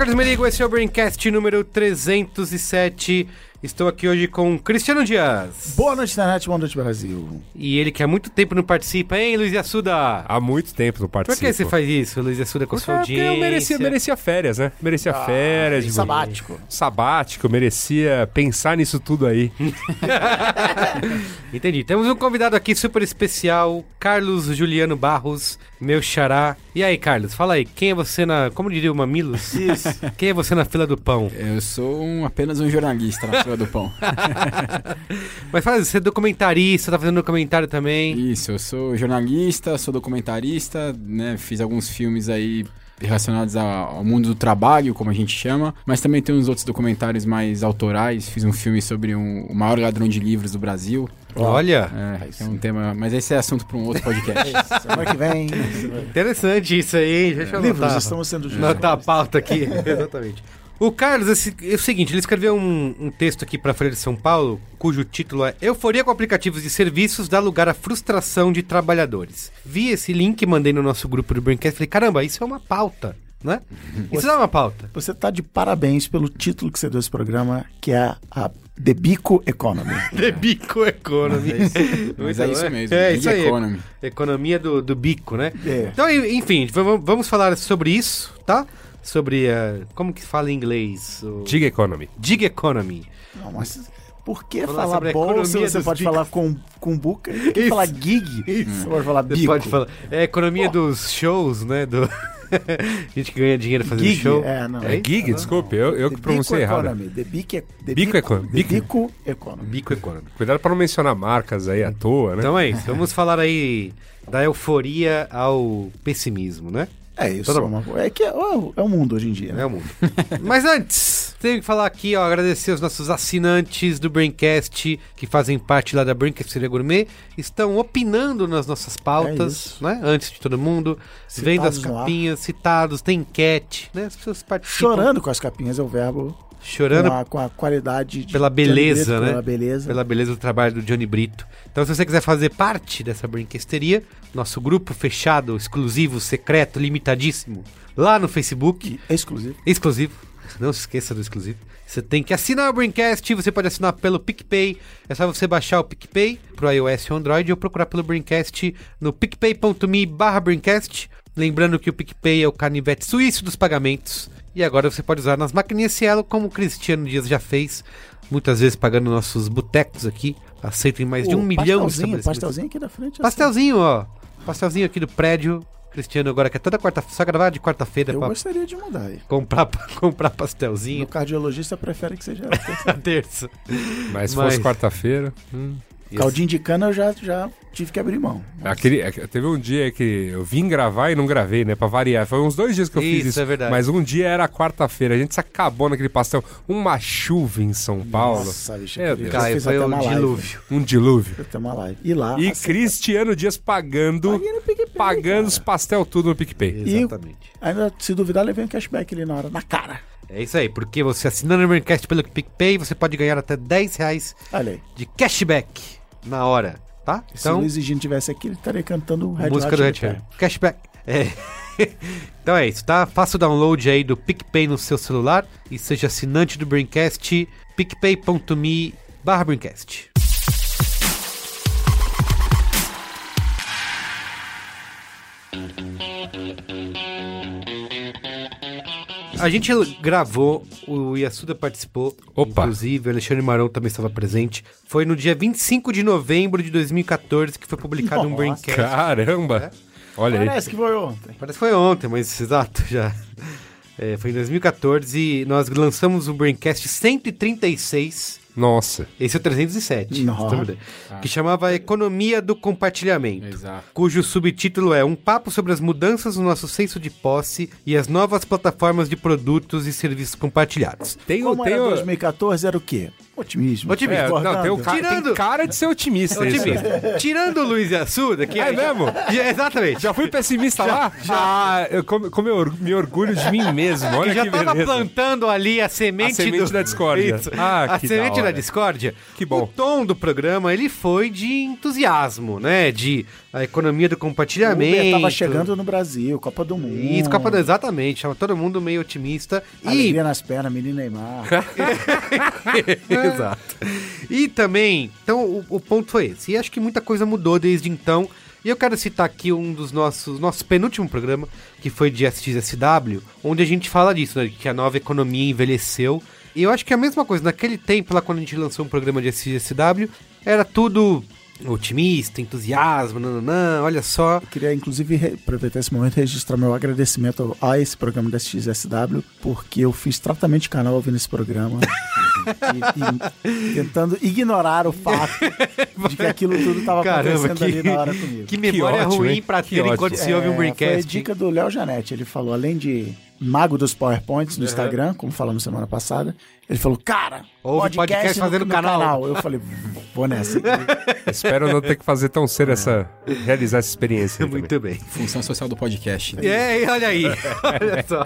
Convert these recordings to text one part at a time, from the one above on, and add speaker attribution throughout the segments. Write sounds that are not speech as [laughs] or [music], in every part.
Speaker 1: Carlos Merigo, esse é o Braincast número 307. Estou aqui hoje com Cristiano Dias.
Speaker 2: Boa noite, internet, boa noite, Brasil.
Speaker 1: E ele que há muito tempo não participa, hein, Luiz Assuda?
Speaker 3: Há muito tempo não
Speaker 1: Por
Speaker 3: participo.
Speaker 1: que você faz isso, Luiz Assuda, com
Speaker 3: Porque,
Speaker 1: sua
Speaker 3: porque
Speaker 1: audiência?
Speaker 3: eu merecia, merecia férias, né? Merecia férias. de-
Speaker 2: sabático.
Speaker 3: Sabático, merecia pensar nisso tudo aí. [laughs]
Speaker 1: Entendi. Temos um convidado aqui super especial, Carlos Juliano Barros, meu xará. E aí, Carlos, fala aí, quem é você na... Como diria o Mamilos?
Speaker 2: Isso.
Speaker 1: Quem é você na fila do pão?
Speaker 4: Eu sou um- apenas um jornalista na fila do pão. [laughs]
Speaker 1: Mas fala, você é documentarista, tá fazendo documentário também.
Speaker 4: Isso, eu sou jornalista, sou documentarista, né? Fiz alguns filmes aí relacionados a- ao mundo do trabalho, como a gente chama, mas também tem uns outros documentários mais autorais. Fiz um filme sobre um- o maior ladrão de livros do Brasil.
Speaker 1: Olha,
Speaker 4: É, é um tema, mas esse é assunto para um outro podcast. [laughs]
Speaker 2: Semana que vem.
Speaker 1: interessante isso aí, hein? Deixa eu
Speaker 2: Livros
Speaker 1: anotar.
Speaker 2: estamos sendo
Speaker 1: Anotar a pauta aqui, [laughs] exatamente. O Carlos, esse- é o seguinte, ele escreveu um, um texto aqui para a Folha de São Paulo, cujo título é Euforia com aplicativos de serviços dá lugar à frustração de trabalhadores. Vi esse link, mandei no nosso grupo do Braincast, falei, caramba, isso é uma pauta, né? [laughs] Isso é uma pauta.
Speaker 2: Você tá de parabéns pelo título que você deu esse programa, que é a The Bico Economy. [laughs]
Speaker 1: The Bico Economy.
Speaker 4: Mas é [laughs]
Speaker 1: Muito
Speaker 4: isso
Speaker 1: bom,
Speaker 4: mesmo,
Speaker 1: É
Speaker 4: Big
Speaker 1: isso aí.
Speaker 4: Economy.
Speaker 1: Economia do, do bico, né?
Speaker 2: É.
Speaker 1: Então, en- enfim, vamos falar sobre isso, tá? Sobre, eh, como que fala em inglês? O...
Speaker 3: Gig Economy.
Speaker 1: Gig Economy.
Speaker 2: Não, mas por que
Speaker 1: Falar
Speaker 2: falar
Speaker 1: sobre a
Speaker 2: bolsa
Speaker 1: economia
Speaker 2: você pode
Speaker 1: bicos.
Speaker 2: falar com, com buca? Por que falar gig?
Speaker 1: Isso.
Speaker 2: Você pode falar
Speaker 1: Você
Speaker 2: bico.
Speaker 1: pode falar. É a economia dos shows, né? Do... [laughs] gente que ganha dinheiro fazendo
Speaker 2: Gig,
Speaker 1: show.
Speaker 2: é, não.
Speaker 1: É
Speaker 3: É gig, desculpe, eu, eu
Speaker 2: The
Speaker 3: que pronunciei errado.
Speaker 2: Economy. The Bico, the
Speaker 3: Bico Economy. Bico
Speaker 2: Economy.
Speaker 1: Bico Economy.
Speaker 3: Cuidado para não mencionar marcas aí à toa, né?
Speaker 1: Então é isso. Vamos falar aí da euforia ao pessimismo, né?
Speaker 2: É isso.
Speaker 1: Todo
Speaker 2: É, uma- é que é, o- é o mundo hoje em dia. né?
Speaker 1: É o mundo. [laughs] Mas antes, tenho que falar aqui, ó, agradecer os nossos assinantes do Braincast, que fazem parte lá da Braincasteria Gourmet, estão opinando nas nossas
Speaker 2: É
Speaker 1: pautas,
Speaker 2: isso.
Speaker 1: né? Antes de todo mundo, vendo as
Speaker 2: Citados no ar.
Speaker 1: capinhas, citados, tem enquete, né? As pessoas participam.
Speaker 2: Chorando com as capinhas é o verbo.
Speaker 1: Chorando
Speaker 2: com, a, com a qualidade de
Speaker 1: pela beleza,
Speaker 2: Brito,
Speaker 1: né?
Speaker 2: Pela beleza.
Speaker 1: pela beleza do trabalho do Johnny Brito. Então, se você quiser fazer parte dessa brinquesteria, nosso grupo fechado, exclusivo, secreto, limitadíssimo, lá no Facebook,
Speaker 2: É exclusivo.
Speaker 1: exclusivo, não se esqueça do exclusivo. Você tem que assinar o Brincast, você pode assinar pelo PicPay, é só você baixar o PicPay pro iOS e Android ou procurar pelo Brincast no picpay.me barra Brincast. Lembrando que o PicPay é o canivete suíço dos pagamentos. E agora você pode usar nas maquininhas Cielo, como o Cristiano Dias já fez, muitas vezes pagando nossos botecos aqui. Aceito em mais de um
Speaker 2: O
Speaker 1: milhão de
Speaker 2: pastelzinho, aqui da frente. assim.
Speaker 1: Pastelzinho, ó. Pastelzinho aqui do prédio. Cristiano agora que é toda quarta só gravar de quarta-feira
Speaker 2: Eu gostaria de mudar aí.
Speaker 1: comprar, [laughs] comprar
Speaker 2: O
Speaker 1: pastelzinho.
Speaker 2: cardiologista prefere que seja. [laughs]
Speaker 1: Na terça.
Speaker 3: Mas se
Speaker 1: Mas-
Speaker 3: fosse quarta-feira. hum.
Speaker 2: Caldinho de cana eu já, já tive que abrir mão.
Speaker 3: Aquele, é teve um dia que eu vim gravar e não gravei, né? Pra variar. Foi uns dois dias que eu fiz
Speaker 1: Isso,
Speaker 3: isso.
Speaker 1: é verdade.
Speaker 3: Mas um dia era quarta-feira. A gente se acabou naquele pastel. Uma chuva em São Paulo.
Speaker 2: Nossa, bicho. Fiz
Speaker 1: Caio, foi um
Speaker 2: live.
Speaker 1: dilúvio.
Speaker 3: Um dilúvio.
Speaker 2: Fiz até uma live. E lá.
Speaker 3: E
Speaker 2: assim,
Speaker 3: Cristiano Dias pagando, pagando
Speaker 2: cara.
Speaker 3: os pastel tudo no PicPay.
Speaker 2: E-
Speaker 1: Exatamente.
Speaker 2: Ainda, se duvidar, levei um cashback ali na hora, na cara.
Speaker 1: É isso aí, porque você assinando o Braincast pelo PicPay, você pode ganhar até 10 reais de cashback na hora, tá?
Speaker 2: Se o
Speaker 1: Então,
Speaker 2: Luiz Egino tivesse aqui, ele estaria cantando Red
Speaker 1: música
Speaker 2: Hot
Speaker 1: do Red. Cashback. É. [laughs] então é isso, tá? Faça o download aí do PicPay no seu celular e seja assinante do Braincast, picpay.me barra Braincast. A gente gravou, o Yasuda participou,
Speaker 3: Opa.
Speaker 1: inclusive, o Alexandre Marão também estava presente. Foi no dia 25 de novembro de 2014 que foi publicado um
Speaker 2: Nossa.
Speaker 1: Braincast.
Speaker 3: Caramba! Olha aí.
Speaker 2: Parece que foi ontem.
Speaker 1: Parece que foi ontem, mas exato, já. É, foi em 2014 e nós lançamos o Braincast 136.
Speaker 3: Nossa.
Speaker 1: Esse é o 307.
Speaker 2: Nossa.
Speaker 1: ideia. Que chamava Economia do Compartilhamento.
Speaker 4: Exato.
Speaker 1: Cujo subtítulo é Um papo sobre as mudanças no nosso senso de posse e as novas plataformas de produtos e serviços compartilhados.
Speaker 3: Tem,
Speaker 2: Como
Speaker 3: tem
Speaker 2: era
Speaker 3: o-
Speaker 2: 2014, era o quê? Otimismo.
Speaker 1: Otimismo.
Speaker 3: É, não, tem, o ca-
Speaker 1: Tirando-
Speaker 3: tem cara de ser otimista. isso.
Speaker 1: Otimista. Tirando o Luiz Assuda, que
Speaker 3: É mesmo? [laughs]
Speaker 1: Já- Exatamente.
Speaker 3: Já fui pessimista lá? Ah, eu como, como eu or- me orgulho de mim mesmo. Olha
Speaker 1: que já
Speaker 3: que
Speaker 1: tava
Speaker 3: beleza.
Speaker 1: plantando ali a semente,
Speaker 3: A semente
Speaker 1: do-
Speaker 3: da discórdia.
Speaker 1: Isso.
Speaker 3: Ah,
Speaker 1: a semente
Speaker 3: da
Speaker 1: da, discórdia.
Speaker 3: Que bom.
Speaker 1: O tom do programa, ele foi de entusiasmo, né? De a economia do compartilhamento.
Speaker 2: Uber tava chegando no Brasil, Copa do Mundo.
Speaker 1: Isso, Copa do... Exatamente. Tava todo mundo meio otimista. E
Speaker 2: Alegria nas pernas, menino Neymar. [laughs] [laughs]
Speaker 1: Exato. E também, então o, o ponto foi esse. E acho que muita coisa mudou desde então. E eu quero citar aqui um dos nossos, nosso penúltimo programa, que foi de SXSW, onde a gente fala disso, né? Que a nova economia envelheceu. E eu acho que é a mesma coisa, naquele tempo, lá quando a gente lançou um programa de SXSW, era tudo otimista, entusiasmo, nananã, olha só.
Speaker 2: Eu queria, inclusive, aproveitar esse momento e registrar meu agradecimento a esse programa da XSW, porque eu fiz tratamento de canal ouvindo esse programa. e, e tentando ignorar o fato de que aquilo tudo estava acontecendo
Speaker 1: que-
Speaker 2: ali na hora comigo.
Speaker 1: Que memória
Speaker 3: ótimo,
Speaker 1: ruim
Speaker 3: Que
Speaker 1: ter
Speaker 3: ótimo.
Speaker 1: enquanto se ouve um
Speaker 2: É, Foi a
Speaker 1: Braincast.
Speaker 2: dica do Léo Janete. Ele falou, além de mago dos PowerPoints no Instagram, como falamos semana passada, ele falou, cara,
Speaker 1: Ouve podcast
Speaker 2: no-
Speaker 1: fazendo
Speaker 2: no
Speaker 1: canal.
Speaker 2: Eu falei, vou nessa. [laughs]
Speaker 3: Espero não ter que fazer tão cedo essa. realizar essa experiência. aí também.
Speaker 1: Muito bem.
Speaker 4: Função social do podcast. né?
Speaker 1: É, olha aí. Olha só.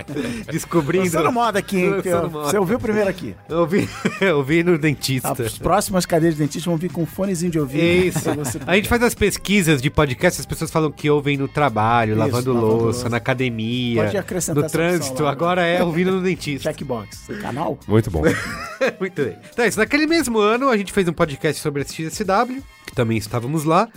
Speaker 1: Descobrindo.
Speaker 2: Lançando moda aqui, hein?
Speaker 1: Moda.
Speaker 2: Você ouviu primeiro aqui.
Speaker 1: Eu vi, [laughs] eu vi no dentista.
Speaker 2: As próximas cadeiras de dentista vão vir com fonezinho de ouvido.
Speaker 1: Isso. [laughs] A gente faz as pesquisas de podcast, as pessoas falam que ouvem no trabalho,
Speaker 2: Isso,
Speaker 1: lavando
Speaker 2: lavando
Speaker 1: louça,
Speaker 2: louça.
Speaker 1: na academia,
Speaker 2: Pode acrescentar
Speaker 1: no trânsito.
Speaker 2: lá.
Speaker 1: Agora é ouvindo no dentista.
Speaker 2: Checkbox. Canal?
Speaker 3: Muito bom.
Speaker 1: Muito Então, é isso. Naquele mesmo ano, a gente fez um podcast sobre a XSW, que também estávamos lá,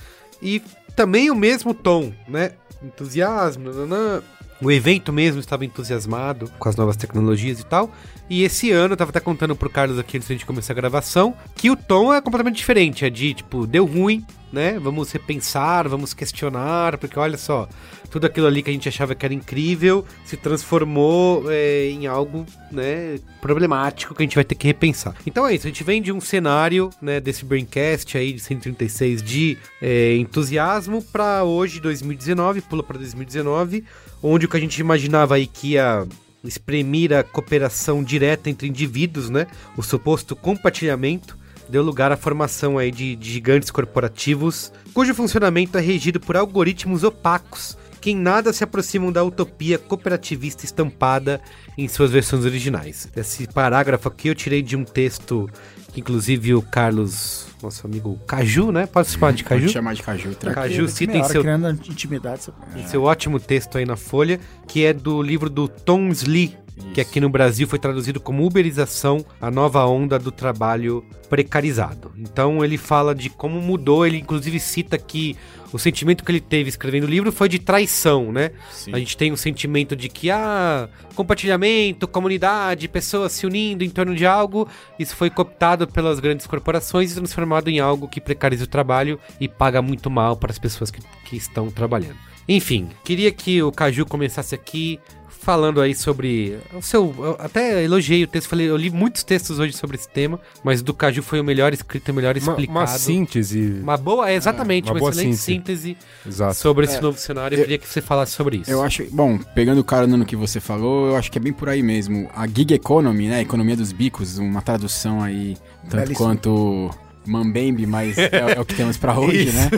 Speaker 1: e também o mesmo tom, né? Entusiasmo, nananã. O evento mesmo estava entusiasmado com as novas tecnologias e tal. E esse ano, eu tava até contando pro Carlos aqui antes da gente começar a gravação, que o tom é completamente diferente. É de, tipo, deu ruim, né? Vamos repensar, vamos questionar, porque olha só, tudo aquilo ali que a gente achava que era incrível se transformou é, em algo, né, problemático que a gente vai ter que repensar. Então é isso, a gente vem de um cenário, né, desse Braincast aí de 136 de é, entusiasmo para hoje, 2019, pula para 2019, onde o que a gente imaginava aí que ia espremir a cooperação direta entre indivíduos, né, o suposto compartilhamento, deu lugar à formação aí de, de gigantes corporativos, cujo funcionamento é regido por algoritmos opacos, que em nada se aproximam da utopia cooperativista estampada em suas versões originais. Esse parágrafo aqui eu tirei de um texto que inclusive o Carlos, nosso amigo Caju, né? Pode se chamar de
Speaker 4: Pode
Speaker 1: Caju?
Speaker 4: chamar de caju. tranquilo.
Speaker 1: Caju cita em seu
Speaker 2: criando intimidade. você-
Speaker 1: em seu ótimo texto aí na Folha, que é do livro do Tom Slee, que aqui no Brasil foi traduzido como Uberização, a nova onda do trabalho precarizado. Então ele fala de como mudou, ele inclusive cita que o sentimento que ele teve escrevendo o livro foi de traição, né?
Speaker 4: Sim.
Speaker 1: A gente tem um sentimento de que, ah, compartilhamento, comunidade, pessoas se unindo em torno de algo, isso foi cooptado pelas grandes corporações e transformado em algo que precariza o trabalho e paga muito mal para as pessoas que, que estão trabalhando. Enfim, queria que o Caju começasse aqui falando aí sobre o seu. Eu até elogiei o texto, falei, eu li muitos textos hoje sobre esse tema, mas o do Caju foi o melhor escrito, o melhor
Speaker 3: Uma,
Speaker 1: explicado.
Speaker 3: uma síntese.
Speaker 1: Uma boa, é, exatamente,
Speaker 3: uma
Speaker 1: uma,
Speaker 3: boa
Speaker 1: excelente
Speaker 3: síntese.
Speaker 1: síntese
Speaker 3: Exato.
Speaker 1: sobre esse novo cenário. Eu
Speaker 4: eu-
Speaker 1: queria que você falasse sobre isso.
Speaker 4: Eu acho, bom, pegando o cara no que você falou, eu acho que é bem por aí mesmo. A gig economy, né, economia dos bicos, uma tradução aí tanto
Speaker 2: Belíssimo.
Speaker 4: quanto Mambembe, mas é, é o que temos pra [laughs] hoje, né?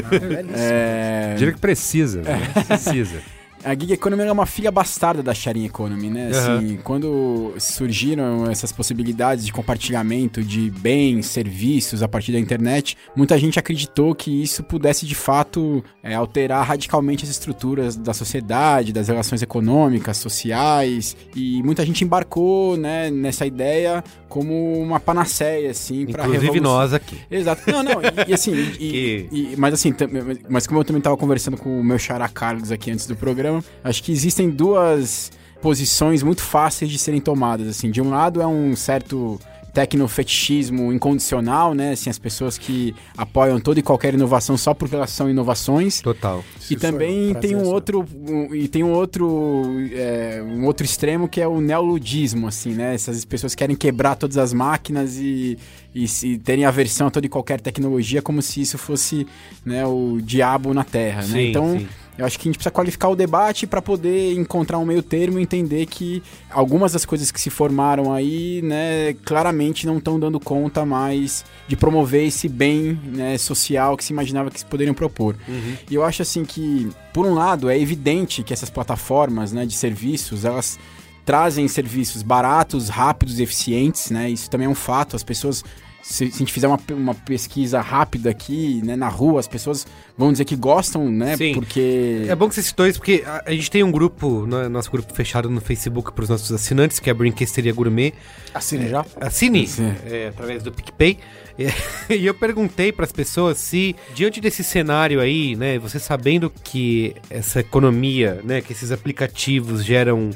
Speaker 4: É,
Speaker 3: Diria que precisa. né? Precisa.
Speaker 4: A gig economy é uma filha bastarda da sharing economy, né? Assim, quando surgiram essas possibilidades de compartilhamento de bens, serviços a partir da internet, muita gente acreditou que isso pudesse de fato é, alterar radicalmente as estruturas da sociedade, das relações econômicas, sociais, e muita gente embarcou, né, nessa ideia como uma panaceia, assim, para
Speaker 1: Inclusive nós aqui.
Speaker 4: Exato. Não, não, e, e assim, e- [laughs]
Speaker 1: Que-
Speaker 4: e- mas assim, mas como eu também tava conversando com o meu xará Carlos aqui antes do programa, acho que existem duas posições muito fáceis de serem tomadas, assim. De um lado é um certo tecnofetichismo incondicional, né? Assim, as pessoas que apoiam toda e qualquer inovação só porque elas são inovações.
Speaker 1: Total.
Speaker 4: E também tem um outro um, e tem um outro é, um outro extremo que é o neoludismo, assim, né? Essas pessoas querem quebrar todas as máquinas e, e se terem aversão a toda e qualquer tecnologia como se isso fosse né, o diabo na Terra, né?
Speaker 1: Sim,
Speaker 4: Então
Speaker 1: sim.
Speaker 4: Eu acho que a gente precisa qualificar o debate para poder encontrar um meio termo e entender que algumas das coisas que se formaram aí, né, claramente não estão dando conta mais de promover esse bem né, social que se imaginava que se poderiam propor. E eu acho assim que, por um lado, é evidente que essas plataformas né, de serviços, elas trazem serviços baratos, rápidos e eficientes, né? Isso também é um fato. As pessoas, se, se a gente fizer uma, uma pesquisa rápida aqui, né, na rua, as pessoas vão dizer que gostam, né?
Speaker 1: Sim.
Speaker 4: Porque.
Speaker 1: É bom que você citou isso, porque a, a gente tem um grupo, né, nosso grupo fechado no Facebook para os nossos assinantes, que é a Brinquesteria Gourmet.
Speaker 2: Assine já?
Speaker 1: Assine é, através do PicPay. [laughs] É, E eu perguntei para as pessoas se, diante desse cenário aí, né, você sabendo que essa economia, né, que esses aplicativos geram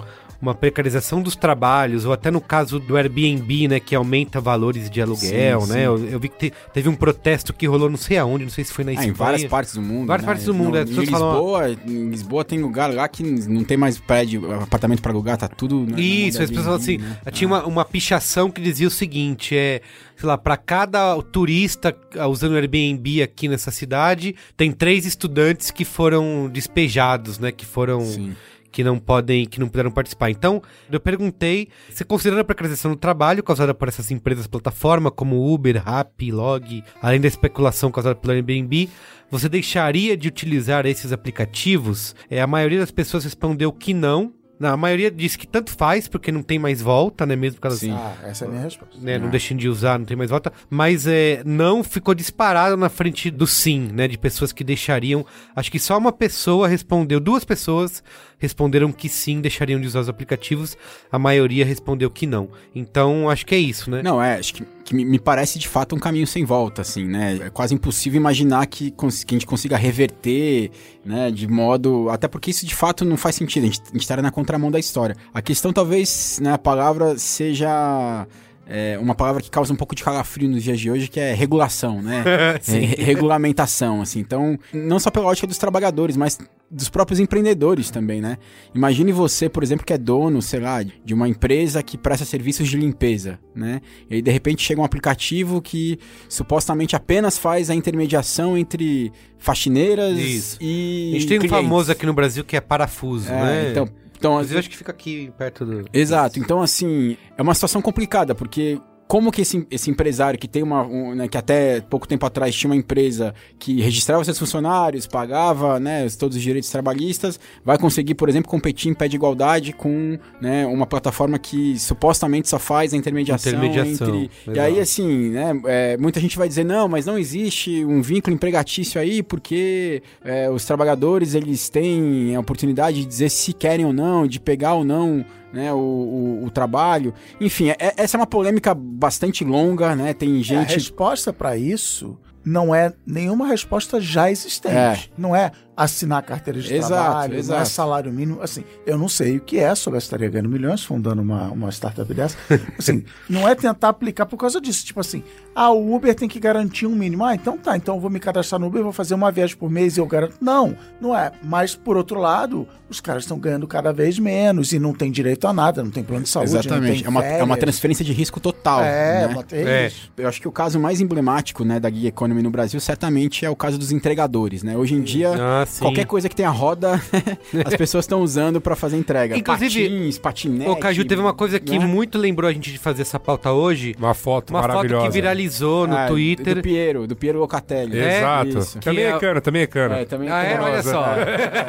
Speaker 1: uma precarização dos trabalhos, ou até no caso do Airbnb, né, que aumenta valores de aluguel,
Speaker 4: Sim,
Speaker 1: né?
Speaker 4: sim.
Speaker 1: Eu, eu vi que te- teve um protesto que rolou não sei aonde, não sei se foi na
Speaker 4: Ah,
Speaker 1: Espanha.
Speaker 4: em várias partes do mundo.
Speaker 1: Várias
Speaker 4: né?
Speaker 1: partes do mundo,
Speaker 4: No-
Speaker 1: é,
Speaker 4: em
Speaker 1: pessoas falam-
Speaker 4: Lisboa, em Lisboa tem lugar lá que não tem mais prédio, apartamento pra alugar, tá tudo. né,
Speaker 1: Isso, as pessoas falam assim,
Speaker 4: né?
Speaker 1: tinha uma, uma pichação que dizia o seguinte, é, sei lá, pra cada turista ah, usando o Airbnb aqui nessa cidade, tem três estudantes que foram despejados, né, que foram
Speaker 4: Sim.
Speaker 1: Que não podem, que não puderam participar. Então, eu perguntei, você considerando a precarização do trabalho causada por essas empresas plataforma como Uber, Rappi, Log, além da especulação causada pelo Airbnb, você deixaria de utilizar esses aplicativos? É, a maioria das pessoas respondeu que não. A maioria disse que tanto faz, porque não tem mais volta, né? Mesmo que elas
Speaker 4: Sim.
Speaker 2: Ah, essa é a minha resposta.
Speaker 1: né, não deixem de usar, não tem mais volta, mas é, não ficou disparado na frente do sim, né, de pessoas que deixariam, acho que só uma pessoa respondeu, duas pessoas responderam que sim, deixariam de usar os aplicativos, a maioria respondeu que não, então acho que é isso, né?
Speaker 4: Não, é, acho que, que me, parece de fato um caminho sem volta, assim, né? É quase impossível imaginar que, que a gente consiga reverter, né, de modo. Até porque isso de fato não faz sentido, a gente, a gente estaria na contramão da história. A questão, talvez, né, a palavra seja. É, uma palavra que causa um pouco de calafrio nos dias de hoje, que é regulação, né? [laughs] É, re- regulamentação, assim. Então, não só pela ótica dos trabalhadores, mas dos próprios empreendedores também, né? Imagine você, por exemplo, que é dono, sei lá, de uma empresa que presta serviços de limpeza, né? E aí, de repente, chega um aplicativo que supostamente apenas faz a intermediação entre faxineiras
Speaker 1: Isso.
Speaker 4: e.
Speaker 1: a gente tem um
Speaker 4: clientes.
Speaker 1: famoso aqui no Brasil que é parafuso,
Speaker 4: É,
Speaker 1: né?
Speaker 4: Então, então
Speaker 1: Inclusive, acho que fica aqui perto do...
Speaker 4: Exato. Então, assim, é uma situação complicada, porque como que esse, esse empresário que tem uma. um, né, que até pouco tempo atrás tinha uma empresa que registrava seus funcionários, pagava né, todos os direitos trabalhistas, vai conseguir, por exemplo, competir em pé de igualdade com né, uma plataforma que supostamente só faz a intermediação,
Speaker 1: Intermediação,
Speaker 4: entre. E aí, assim, né, é, muita gente vai dizer, não, mas não existe um vínculo empregatício aí, porque é, os trabalhadores eles têm a oportunidade de dizer se querem ou não, de pegar ou não né, o, o, o trabalho. Enfim, é- essa é uma polêmica bastante longa, né? Tem
Speaker 2: É, a
Speaker 4: gente.
Speaker 2: resposta pra isso não é nenhuma resposta já existente.
Speaker 4: É.
Speaker 2: Não é assinar carteira de
Speaker 4: Exato,
Speaker 2: trabalho, não é
Speaker 4: exato.
Speaker 2: salário mínimo. Assim, eu não sei o que é, só estaria ganhando milhões fundando uma, uma startup dessa. [laughs] Assim, não é tentar aplicar por causa disso. Tipo assim, ah, o Uber tem que garantir um mínimo. Ah, então tá, então eu vou me cadastrar no Uber, vou fazer uma viagem por mês e eu garanto. Não, não é. Mas, por outro lado, os caras estão ganhando cada vez menos e não tem direito a nada, não tem plano de saúde, não
Speaker 4: Exatamente.
Speaker 2: tem
Speaker 4: É uma, é uma transferência de risco total.
Speaker 2: É,
Speaker 4: né?
Speaker 2: é
Speaker 1: É.
Speaker 2: isso.
Speaker 4: Eu acho que o caso mais emblemático, né, da Gig Economy no Brasil certamente é o caso dos entregadores, né? Hoje em dia,
Speaker 1: Ah, sim.
Speaker 4: qualquer coisa que tenha roda, [laughs] as pessoas estão usando pra fazer entrega.
Speaker 1: Inclusive,
Speaker 4: Patins, patinete.
Speaker 1: Ô, Caju, teve uma coisa que
Speaker 4: né?
Speaker 1: muito lembrou a gente de fazer essa pauta hoje,
Speaker 3: Uma foto
Speaker 1: uma foto
Speaker 3: maravilhosa.
Speaker 1: que viralizou no
Speaker 4: Ah,
Speaker 1: Twitter.
Speaker 4: Do Piero, do Piero Locatelli.
Speaker 1: É,
Speaker 3: Exato.
Speaker 4: Isso.
Speaker 3: Também
Speaker 1: Que
Speaker 3: é
Speaker 1: é-
Speaker 3: cana, também é cana.
Speaker 4: É, também
Speaker 1: Ah, é? Olha só.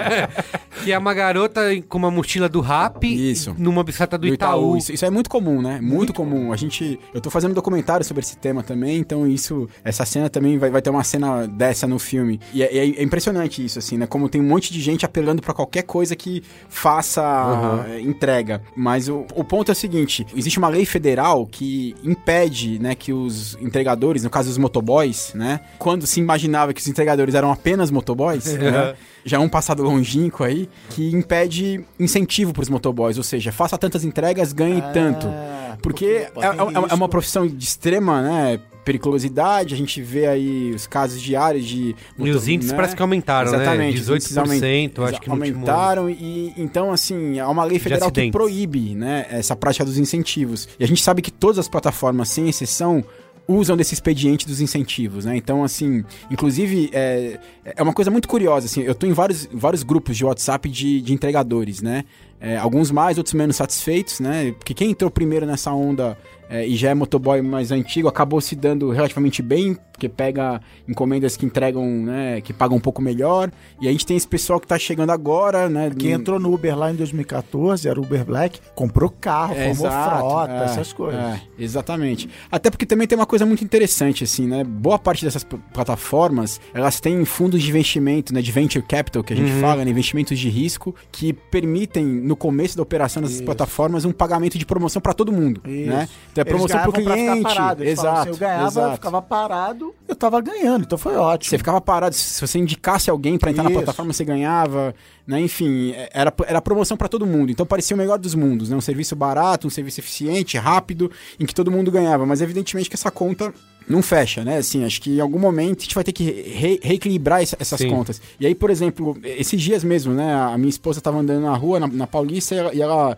Speaker 1: [laughs] que é uma garota com uma mochila do Rap
Speaker 4: Isso.
Speaker 1: numa bicicleta do,
Speaker 4: do
Speaker 1: Itaú.
Speaker 4: Isso, isso é muito comum, né? Muito, comum. A gente. Eu tô fazendo um documentário sobre esse tema também, então isso. Essa cena também vai, vai ter uma cena dessa no filme. E é, é- é impressionante isso, assim, né? Como tem um monte de gente apelando pra qualquer coisa que faça eh, entrega. Mas o, o ponto é o seguinte: existe uma lei federal que impede, né, que os entregadores, no caso os motoboys, né, quando se imaginava que os entregadores eram apenas motoboys, [laughs] né, já é um passado longínquo aí, que impede incentivo pros motoboys, ou seja, faça tantas entregas, ganhe tanto. Porque,
Speaker 2: porque
Speaker 4: é, é- é uma profissão de extrema, né, periculosidade, a gente vê aí os casos diários de...
Speaker 1: E os índices
Speaker 4: né?
Speaker 1: parece que aumentaram,
Speaker 4: Exatamente,
Speaker 1: né?
Speaker 4: índices aumen-
Speaker 1: 18%, acho que no último
Speaker 4: aumentaram e então assim, há uma lei federal que proíbe, né, essa prática dos incentivos. E a gente sabe que todas as plataformas, sem exceção, usam desse expediente dos incentivos, né? Então, assim, inclusive, é, é uma coisa muito curiosa, assim, eu tô em vários, vários grupos de WhatsApp de, de entregadores, né? É, alguns mais, outros menos satisfeitos, né? Porque quem entrou primeiro nessa onda é, e já é motoboy mais antigo acabou se dando relativamente bem, porque pega encomendas que entregam, né, que pagam um pouco melhor. E a gente tem esse pessoal que tá chegando agora, né?
Speaker 2: Quem entrou no Uber lá em 2014 era o Uber Black, comprou carro,
Speaker 4: É,
Speaker 2: formou
Speaker 4: exato,
Speaker 2: frota,
Speaker 4: é,
Speaker 2: essas coisas.
Speaker 4: é, exatamente. Até porque também tem uma coisa muito interessante, assim, né? Boa parte dessas pl- plataformas, elas têm fundos de investimento, né? De venture capital, que a gente fala, né? Investimentos de risco, que permitem, no começo da operação dessas
Speaker 2: Isso.
Speaker 4: plataformas, um pagamento de promoção para todo mundo,
Speaker 2: Isso.
Speaker 4: né? Então é promoção pro cliente.
Speaker 2: parado.
Speaker 4: Exato.
Speaker 2: assim, eu ganhava,
Speaker 4: exato.
Speaker 2: ficava parado, eu tava ganhando, então foi ótimo.
Speaker 4: Você ficava parado, se você indicasse alguém pra entrar na
Speaker 2: Isso.
Speaker 4: plataforma, você ganhava, né? Enfim, é- era, era promoção pra todo mundo. Então parecia o melhor dos mundos, né? Um serviço barato, um serviço eficiente, rápido, em que todo mundo ganhava. Mas evidentemente que essa conta não fecha, né? Assim, acho que em algum momento a gente vai ter que re- reequilibrar essa- essas
Speaker 1: Sim.
Speaker 4: contas. E aí, por exemplo, esses dias mesmo, né? A minha esposa tava andando na rua, na, na Paulista, e ela, e ela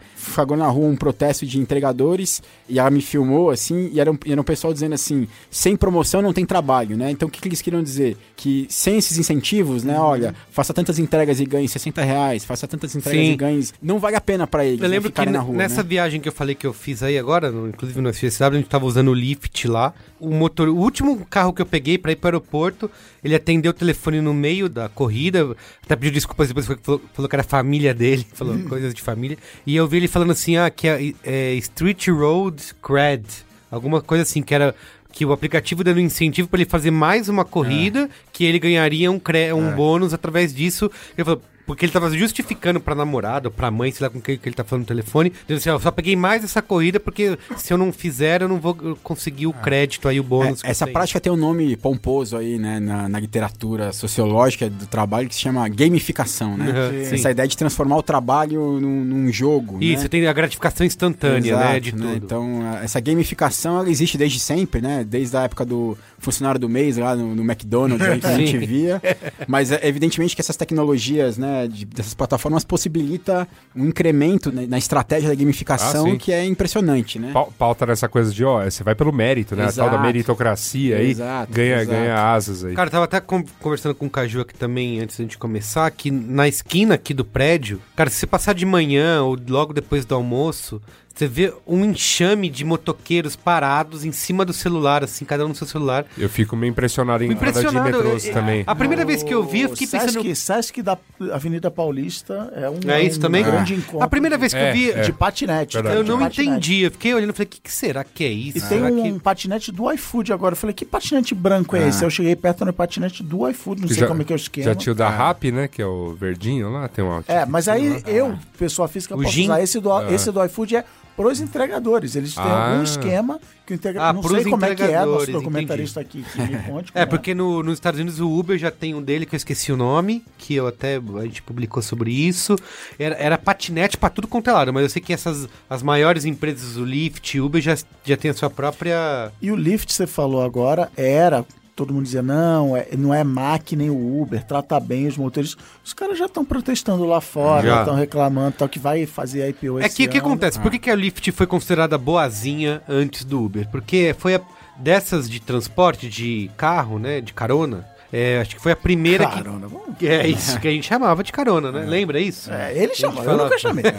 Speaker 4: na rua um protesto de entregadores, e ela me filmou, assim, e era um, era um pessoal dizendo assim, sem promoção não tem trabalho, né? Então o que, que eles queriam dizer? Que sem esses incentivos, né? Olha, faça tantas entregas e ganhe 60 reais, faça tantas entregas
Speaker 1: Sim.
Speaker 4: e ganhe... Não vale a pena pra eles,
Speaker 1: Eu
Speaker 4: né,
Speaker 1: lembro que
Speaker 4: ficarem na rua,
Speaker 1: nessa
Speaker 4: né?
Speaker 1: viagem que eu falei que eu fiz aí agora, inclusive no SXW, a gente tava usando o Lyft lá. O motor, o último carro que eu peguei pra ir pro aeroporto, ele atendeu o telefone no meio da corrida, até pediu desculpas depois falou, falou que era a família dele, [laughs] falou coisas de família. E eu vi ele falando assim, ah, que é, é Street Road Cred, alguma coisa assim, que era que o aplicativo dando incentivo pra ele fazer mais uma corrida, que ele ganharia um, cre- um bônus através disso. Ele falou, porque ele tava justificando pra namorada pra mãe, sei lá com quem que ele tá falando no telefone, dizendo assim, ó, eu só peguei mais essa corrida porque se eu não fizer, eu não vou conseguir o crédito aí, o bônus.
Speaker 4: É, essa
Speaker 1: tenho."
Speaker 4: prática tem um nome pomposo aí, né, na, na literatura sociológica do trabalho que se chama gamificação, né?
Speaker 1: Uhum.
Speaker 4: Essa ideia de transformar o trabalho num, num jogo.
Speaker 1: Isso,
Speaker 4: né?
Speaker 1: tem a gratificação instantânea, né,
Speaker 4: Exato,
Speaker 1: de tudo.
Speaker 4: Então, essa gamificação ela existe desde sempre, né? Desde a época do funcionário do mês lá no, no McDonald's, aí que a [laughs] gente via. Mas é evidentemente que essas tecnologias, né, de- dessas plataformas possibilita um incremento né, na estratégia da gamificação
Speaker 3: Ah,
Speaker 4: que é impressionante, né?
Speaker 3: Pau- Pauta nessa coisa de, ó, você vai pelo mérito, né? A tal da
Speaker 4: Exato.
Speaker 3: meritocracia aí.
Speaker 4: Exato,
Speaker 3: ganha,
Speaker 4: exato.
Speaker 3: ganha asas aí.
Speaker 1: Cara, tava até con- conversando com o Caju aqui também, antes da gente começar, que na esquina aqui do prédio, cara, se você passar de manhã ou logo depois do almoço, você vê um enxame de motoqueiros parados em cima do celular, assim, cada um no seu celular.
Speaker 3: Eu fico meio impressionado em andar de
Speaker 1: Impressionado.
Speaker 3: metrôs
Speaker 1: eu-
Speaker 3: também.
Speaker 1: A primeira vez que eu vi, eu fiquei pensando...
Speaker 2: Sesc, Sesc da Avenida Paulista é um,
Speaker 1: É isso
Speaker 2: um
Speaker 1: também?
Speaker 2: grande
Speaker 1: É.
Speaker 2: encontro
Speaker 1: A primeira vez que
Speaker 3: É,
Speaker 1: eu vi,
Speaker 3: é.
Speaker 2: de patinete.
Speaker 3: Verdade.
Speaker 1: eu não
Speaker 2: patinete.
Speaker 1: entendi. Eu fiquei olhando e falei, o que, que será que é isso?
Speaker 2: E tem
Speaker 1: será
Speaker 2: um
Speaker 1: que...
Speaker 2: patinete do iFood agora. Eu falei, que patinete branco é esse? Eu cheguei perto no patinete do iFood, não sei
Speaker 3: Já-
Speaker 2: como é que é o esquema.
Speaker 3: Já tinha o da RAP, né? Que é o verdinho lá, tem um
Speaker 2: É, mas aí eu, pessoa física,
Speaker 1: O
Speaker 2: posso
Speaker 1: Gin?
Speaker 2: usar. Esse do, esse do iFood é pros entregadores. Eles têm
Speaker 3: Ah.
Speaker 2: algum esquema que o
Speaker 1: Ah,
Speaker 2: entregador. não
Speaker 1: pros
Speaker 2: sei como é que é, nosso documentarista aqui. Que me conte [laughs]
Speaker 1: É,
Speaker 2: como
Speaker 1: porque no- nos Estados Unidos o Uber já tem um dele que eu esqueci o nome, que eu até a gente publicou sobre isso. Era, era patinete pra tudo quanto é lado, mas eu sei que essas as maiores empresas, o Lyft, o Uber já, já tem a sua própria.
Speaker 2: E o Lyft, você falou agora, era. Todo mundo dizia, não, é, não é Mac nem o Uber, trata bem os motoristas. Os caras já estão protestando lá fora, estão reclamando, tal, que vai fazer a IPO
Speaker 1: É
Speaker 2: esse
Speaker 1: que o que acontece? Por que, que a Lyft foi considerada boazinha antes do Uber? Porque foi a, dessas de transporte de carro, né? De carona. é, acho que foi a primeira
Speaker 2: Carona, vamos-
Speaker 1: que. É isso que a gente chamava de carona, né? Lembra isso?
Speaker 2: É, ele chamou, eu nunca chamei. [laughs]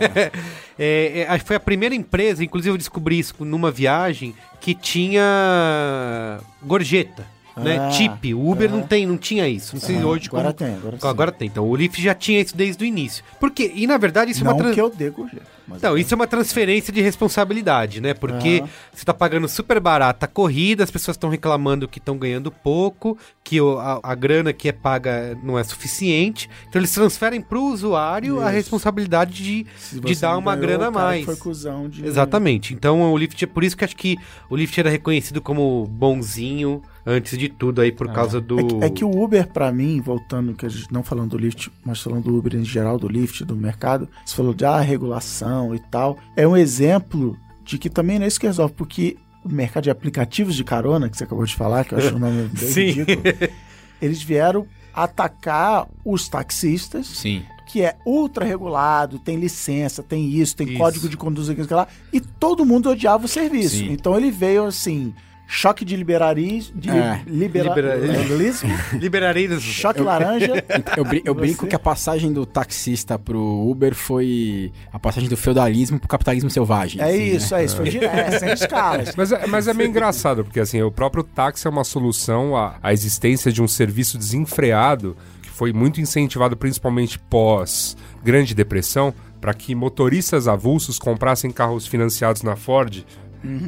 Speaker 1: É, é, que foi a primeira empresa, inclusive eu descobri isso numa viagem, que tinha gorjeta. Né?
Speaker 2: Ah,
Speaker 1: Tip. O Uber
Speaker 2: é.
Speaker 1: não tem, não tinha isso. Não sei
Speaker 2: Ah,
Speaker 1: hoje
Speaker 2: agora
Speaker 1: como...
Speaker 2: tem, agora.
Speaker 1: Agora tem. Então o Lyft já tinha isso desde o início. Porque, e na verdade isso é
Speaker 2: Não
Speaker 1: uma... tran-
Speaker 2: que eu dê gorjeta. mas
Speaker 1: Não, isso é uma transferência de responsabilidade, né? Porque você tá pagando super barata a corrida, as pessoas estão reclamando que estão ganhando pouco, que o- a, a grana que é paga não é suficiente. Então eles transferem pro usuário a
Speaker 2: Isso.
Speaker 1: responsabilidade de, de dar uma
Speaker 2: ganhou,
Speaker 1: grana a
Speaker 2: o
Speaker 1: mais.
Speaker 2: Foi cuzão de...
Speaker 1: Exatamente. Então o Lyft, é por isso que acho que o Lyft era reconhecido como bonzinho antes de tudo aí por causa do.
Speaker 2: É que, é que o Uber, pra mim, voltando, que a gente não falando do Lyft, mas falando do Uber em geral, do Lyft, do mercado, você falou de ah, regulação e tal, é um exemplo de que também não é isso que resolve, porque o mercado de aplicativos de carona, que você acabou de falar, que eu acho o nome [laughs] bem
Speaker 1: Sim.
Speaker 2: ridículo, eles vieram atacar os taxistas,
Speaker 4: Sim.
Speaker 2: que é ultra regulado, tem licença, tem isso, tem
Speaker 1: Isso.
Speaker 2: código de conduta, aquilo que lá, e todo mundo odiava o serviço.
Speaker 4: Sim.
Speaker 2: Então ele veio assim, choque de liberarismo, de
Speaker 4: É.
Speaker 2: libera-
Speaker 1: Libera-
Speaker 2: liberalismo,
Speaker 1: Liberarei dos.
Speaker 2: choque laranja.
Speaker 4: Eu, brin- eu brinco que a passagem do taxista pro Uber foi a passagem do feudalismo pro capitalismo selvagem.
Speaker 2: É
Speaker 4: assim, né?
Speaker 2: isso, é isso, foi direto, é, [laughs] sem escalas.
Speaker 3: Mas é, mas é meio engraçado, porque assim, o próprio táxi é uma solução à, à existência de um serviço desenfreado, que foi muito incentivado principalmente pós Grande Depressão, para que motoristas avulsos comprassem carros financiados na Ford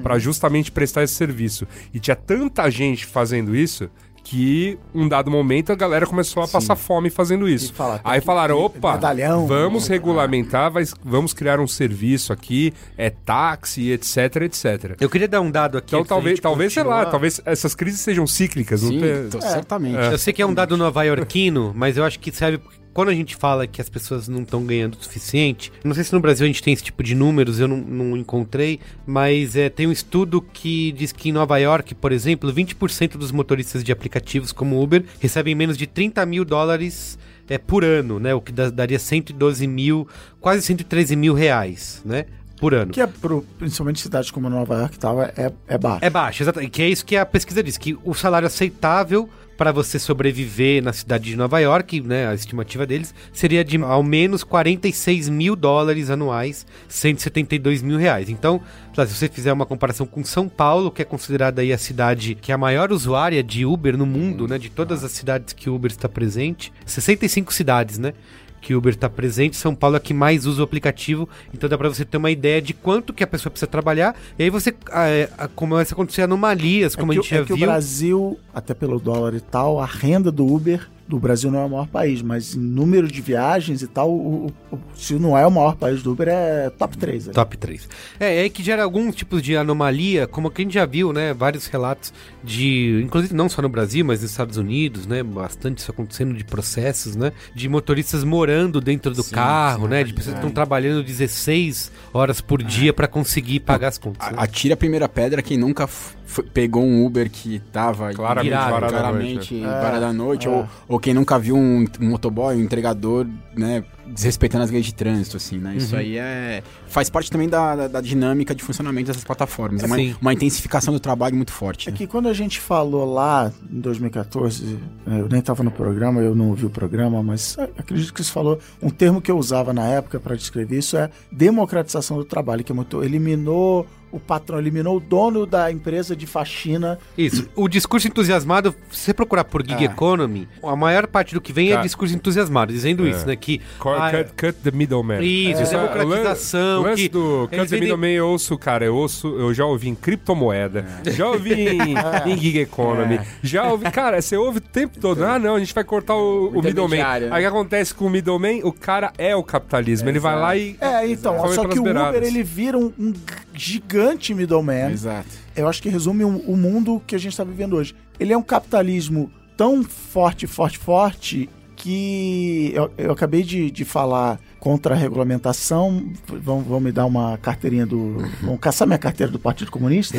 Speaker 3: para justamente prestar esse serviço. E tinha tanta gente fazendo isso que um dado momento a galera começou a passar fome fazendo isso.
Speaker 2: Fala, tem
Speaker 3: Aí
Speaker 2: que-
Speaker 3: falaram,
Speaker 2: que-
Speaker 3: opa,
Speaker 2: medalhão.
Speaker 3: vamos regulamentar, vai- vamos criar um serviço aqui, é táxi, etc, etc.
Speaker 1: Eu queria dar um dado aqui.
Speaker 3: Então talvez, talvez sei lá,
Speaker 1: continuar.
Speaker 3: talvez essas crises sejam cíclicas, não
Speaker 4: Sim,
Speaker 3: tem...
Speaker 4: tô- certamente.
Speaker 1: Eu sei que é um dado nova-iorquino, mas eu acho que serve quando a gente fala que as pessoas não estão ganhando o suficiente, não sei se no Brasil a gente tem esse tipo de números, eu não, não encontrei, mas é, tem um estudo que diz que em Nova York, por exemplo, 20% dos motoristas de aplicativos como Uber recebem menos de 30 mil dólares é, por ano, né? O que daria 112 mil, quase 113 mil reais, né? Por ano.
Speaker 2: Que é pro, principalmente cidades como Nova York e tal, é, é baixo.
Speaker 1: É baixo, exatamente. Que é isso que a pesquisa diz, que o salário aceitável para você sobreviver na cidade de Nova York, né, a estimativa deles, seria de ao menos 46 mil dólares anuais, 172 mil reais. Então, se você fizer uma comparação com São Paulo, que é considerada aí a cidade que é a maior usuária de Uber no mundo, né, de todas as cidades que o Uber está presente, 65 cidades, né, que o Uber está presente, São Paulo é a que mais usa o aplicativo, então dá para você ter uma ideia de quanto que a pessoa precisa trabalhar, e aí você ah, é, começa a acontecer anomalias, como
Speaker 2: é
Speaker 1: a
Speaker 2: que,
Speaker 1: gente já
Speaker 2: é que o
Speaker 1: viu.
Speaker 2: Brasil, até pelo dólar e tal, a renda do Uber do Brasil não é o maior país, mas em número de viagens e tal, o, o- o- se não é o maior país do Uber, é top 3.
Speaker 1: Top 3. É, é aí que gera alguns tipos de anomalia, como que a gente já viu, né? Vários relatos de, inclusive não só no Brasil, mas nos Estados Unidos, né? Bastante isso acontecendo de processos, né? De motoristas morando dentro do
Speaker 4: Sim,
Speaker 1: carro,
Speaker 4: sim,
Speaker 1: né?
Speaker 4: é
Speaker 1: De pessoas que estão trabalhando 16 horas por dia para conseguir pagar as contas. né?
Speaker 4: A- Atire a primeira pedra quem nunca foi- pegou um Uber que tava
Speaker 3: Claramente
Speaker 1: Virado,
Speaker 3: à
Speaker 4: claramente
Speaker 3: noite.
Speaker 4: varado à noite,
Speaker 2: É.
Speaker 4: ou, ou quem nunca viu um, um motoboy, um entregador, né, desrespeitando as leis de trânsito, assim, né? Isso
Speaker 1: Uhum.
Speaker 4: aí é faz parte também da, da, da dinâmica de funcionamento dessas plataformas. É uma, uma intensificação do trabalho muito forte.
Speaker 2: É
Speaker 4: né?
Speaker 2: que quando a gente falou lá em 2014, né, eu nem estava no programa, eu não ouvi o programa, mas acredito que você falou um termo que eu usava na época para descrever isso é democratização do trabalho, que é muito eliminou o patrão, eliminou o dono da empresa de faxina.
Speaker 1: Isso. O discurso entusiasmado, se você procurar por gig
Speaker 4: É.
Speaker 1: economy, a maior parte do que vem é
Speaker 3: Cara.
Speaker 1: discurso entusiasmado, dizendo
Speaker 3: É.
Speaker 1: isso, né? Que ah,
Speaker 3: cut, cut the middleman.
Speaker 1: Isso,
Speaker 3: Essa-
Speaker 1: democratização,
Speaker 3: O lance
Speaker 1: que
Speaker 3: do cut the
Speaker 1: vendem-
Speaker 3: middleman eu ouço, cara, eu ouço, eu já ouvi em criptomoeda, já ouvi em, [laughs] em gig economy, já ouvi, cara, você ouve o tempo todo, ah não, a gente vai cortar o, o middleman.
Speaker 4: né?
Speaker 3: Aí o que acontece com o middleman? O cara é o capitalismo, ele vai lá e...
Speaker 2: É, então, só que o Uber ele vira um, um gigante middleman.
Speaker 4: Exato.
Speaker 2: eu acho que resume o, o mundo que a gente está vivendo hoje. Ele é um capitalismo tão forte, forte, forte, que eu, eu acabei de, de falar contra a regulamentação. Vão, vão me dar uma carteirinha do. Vão caçar minha carteira do Partido Comunista.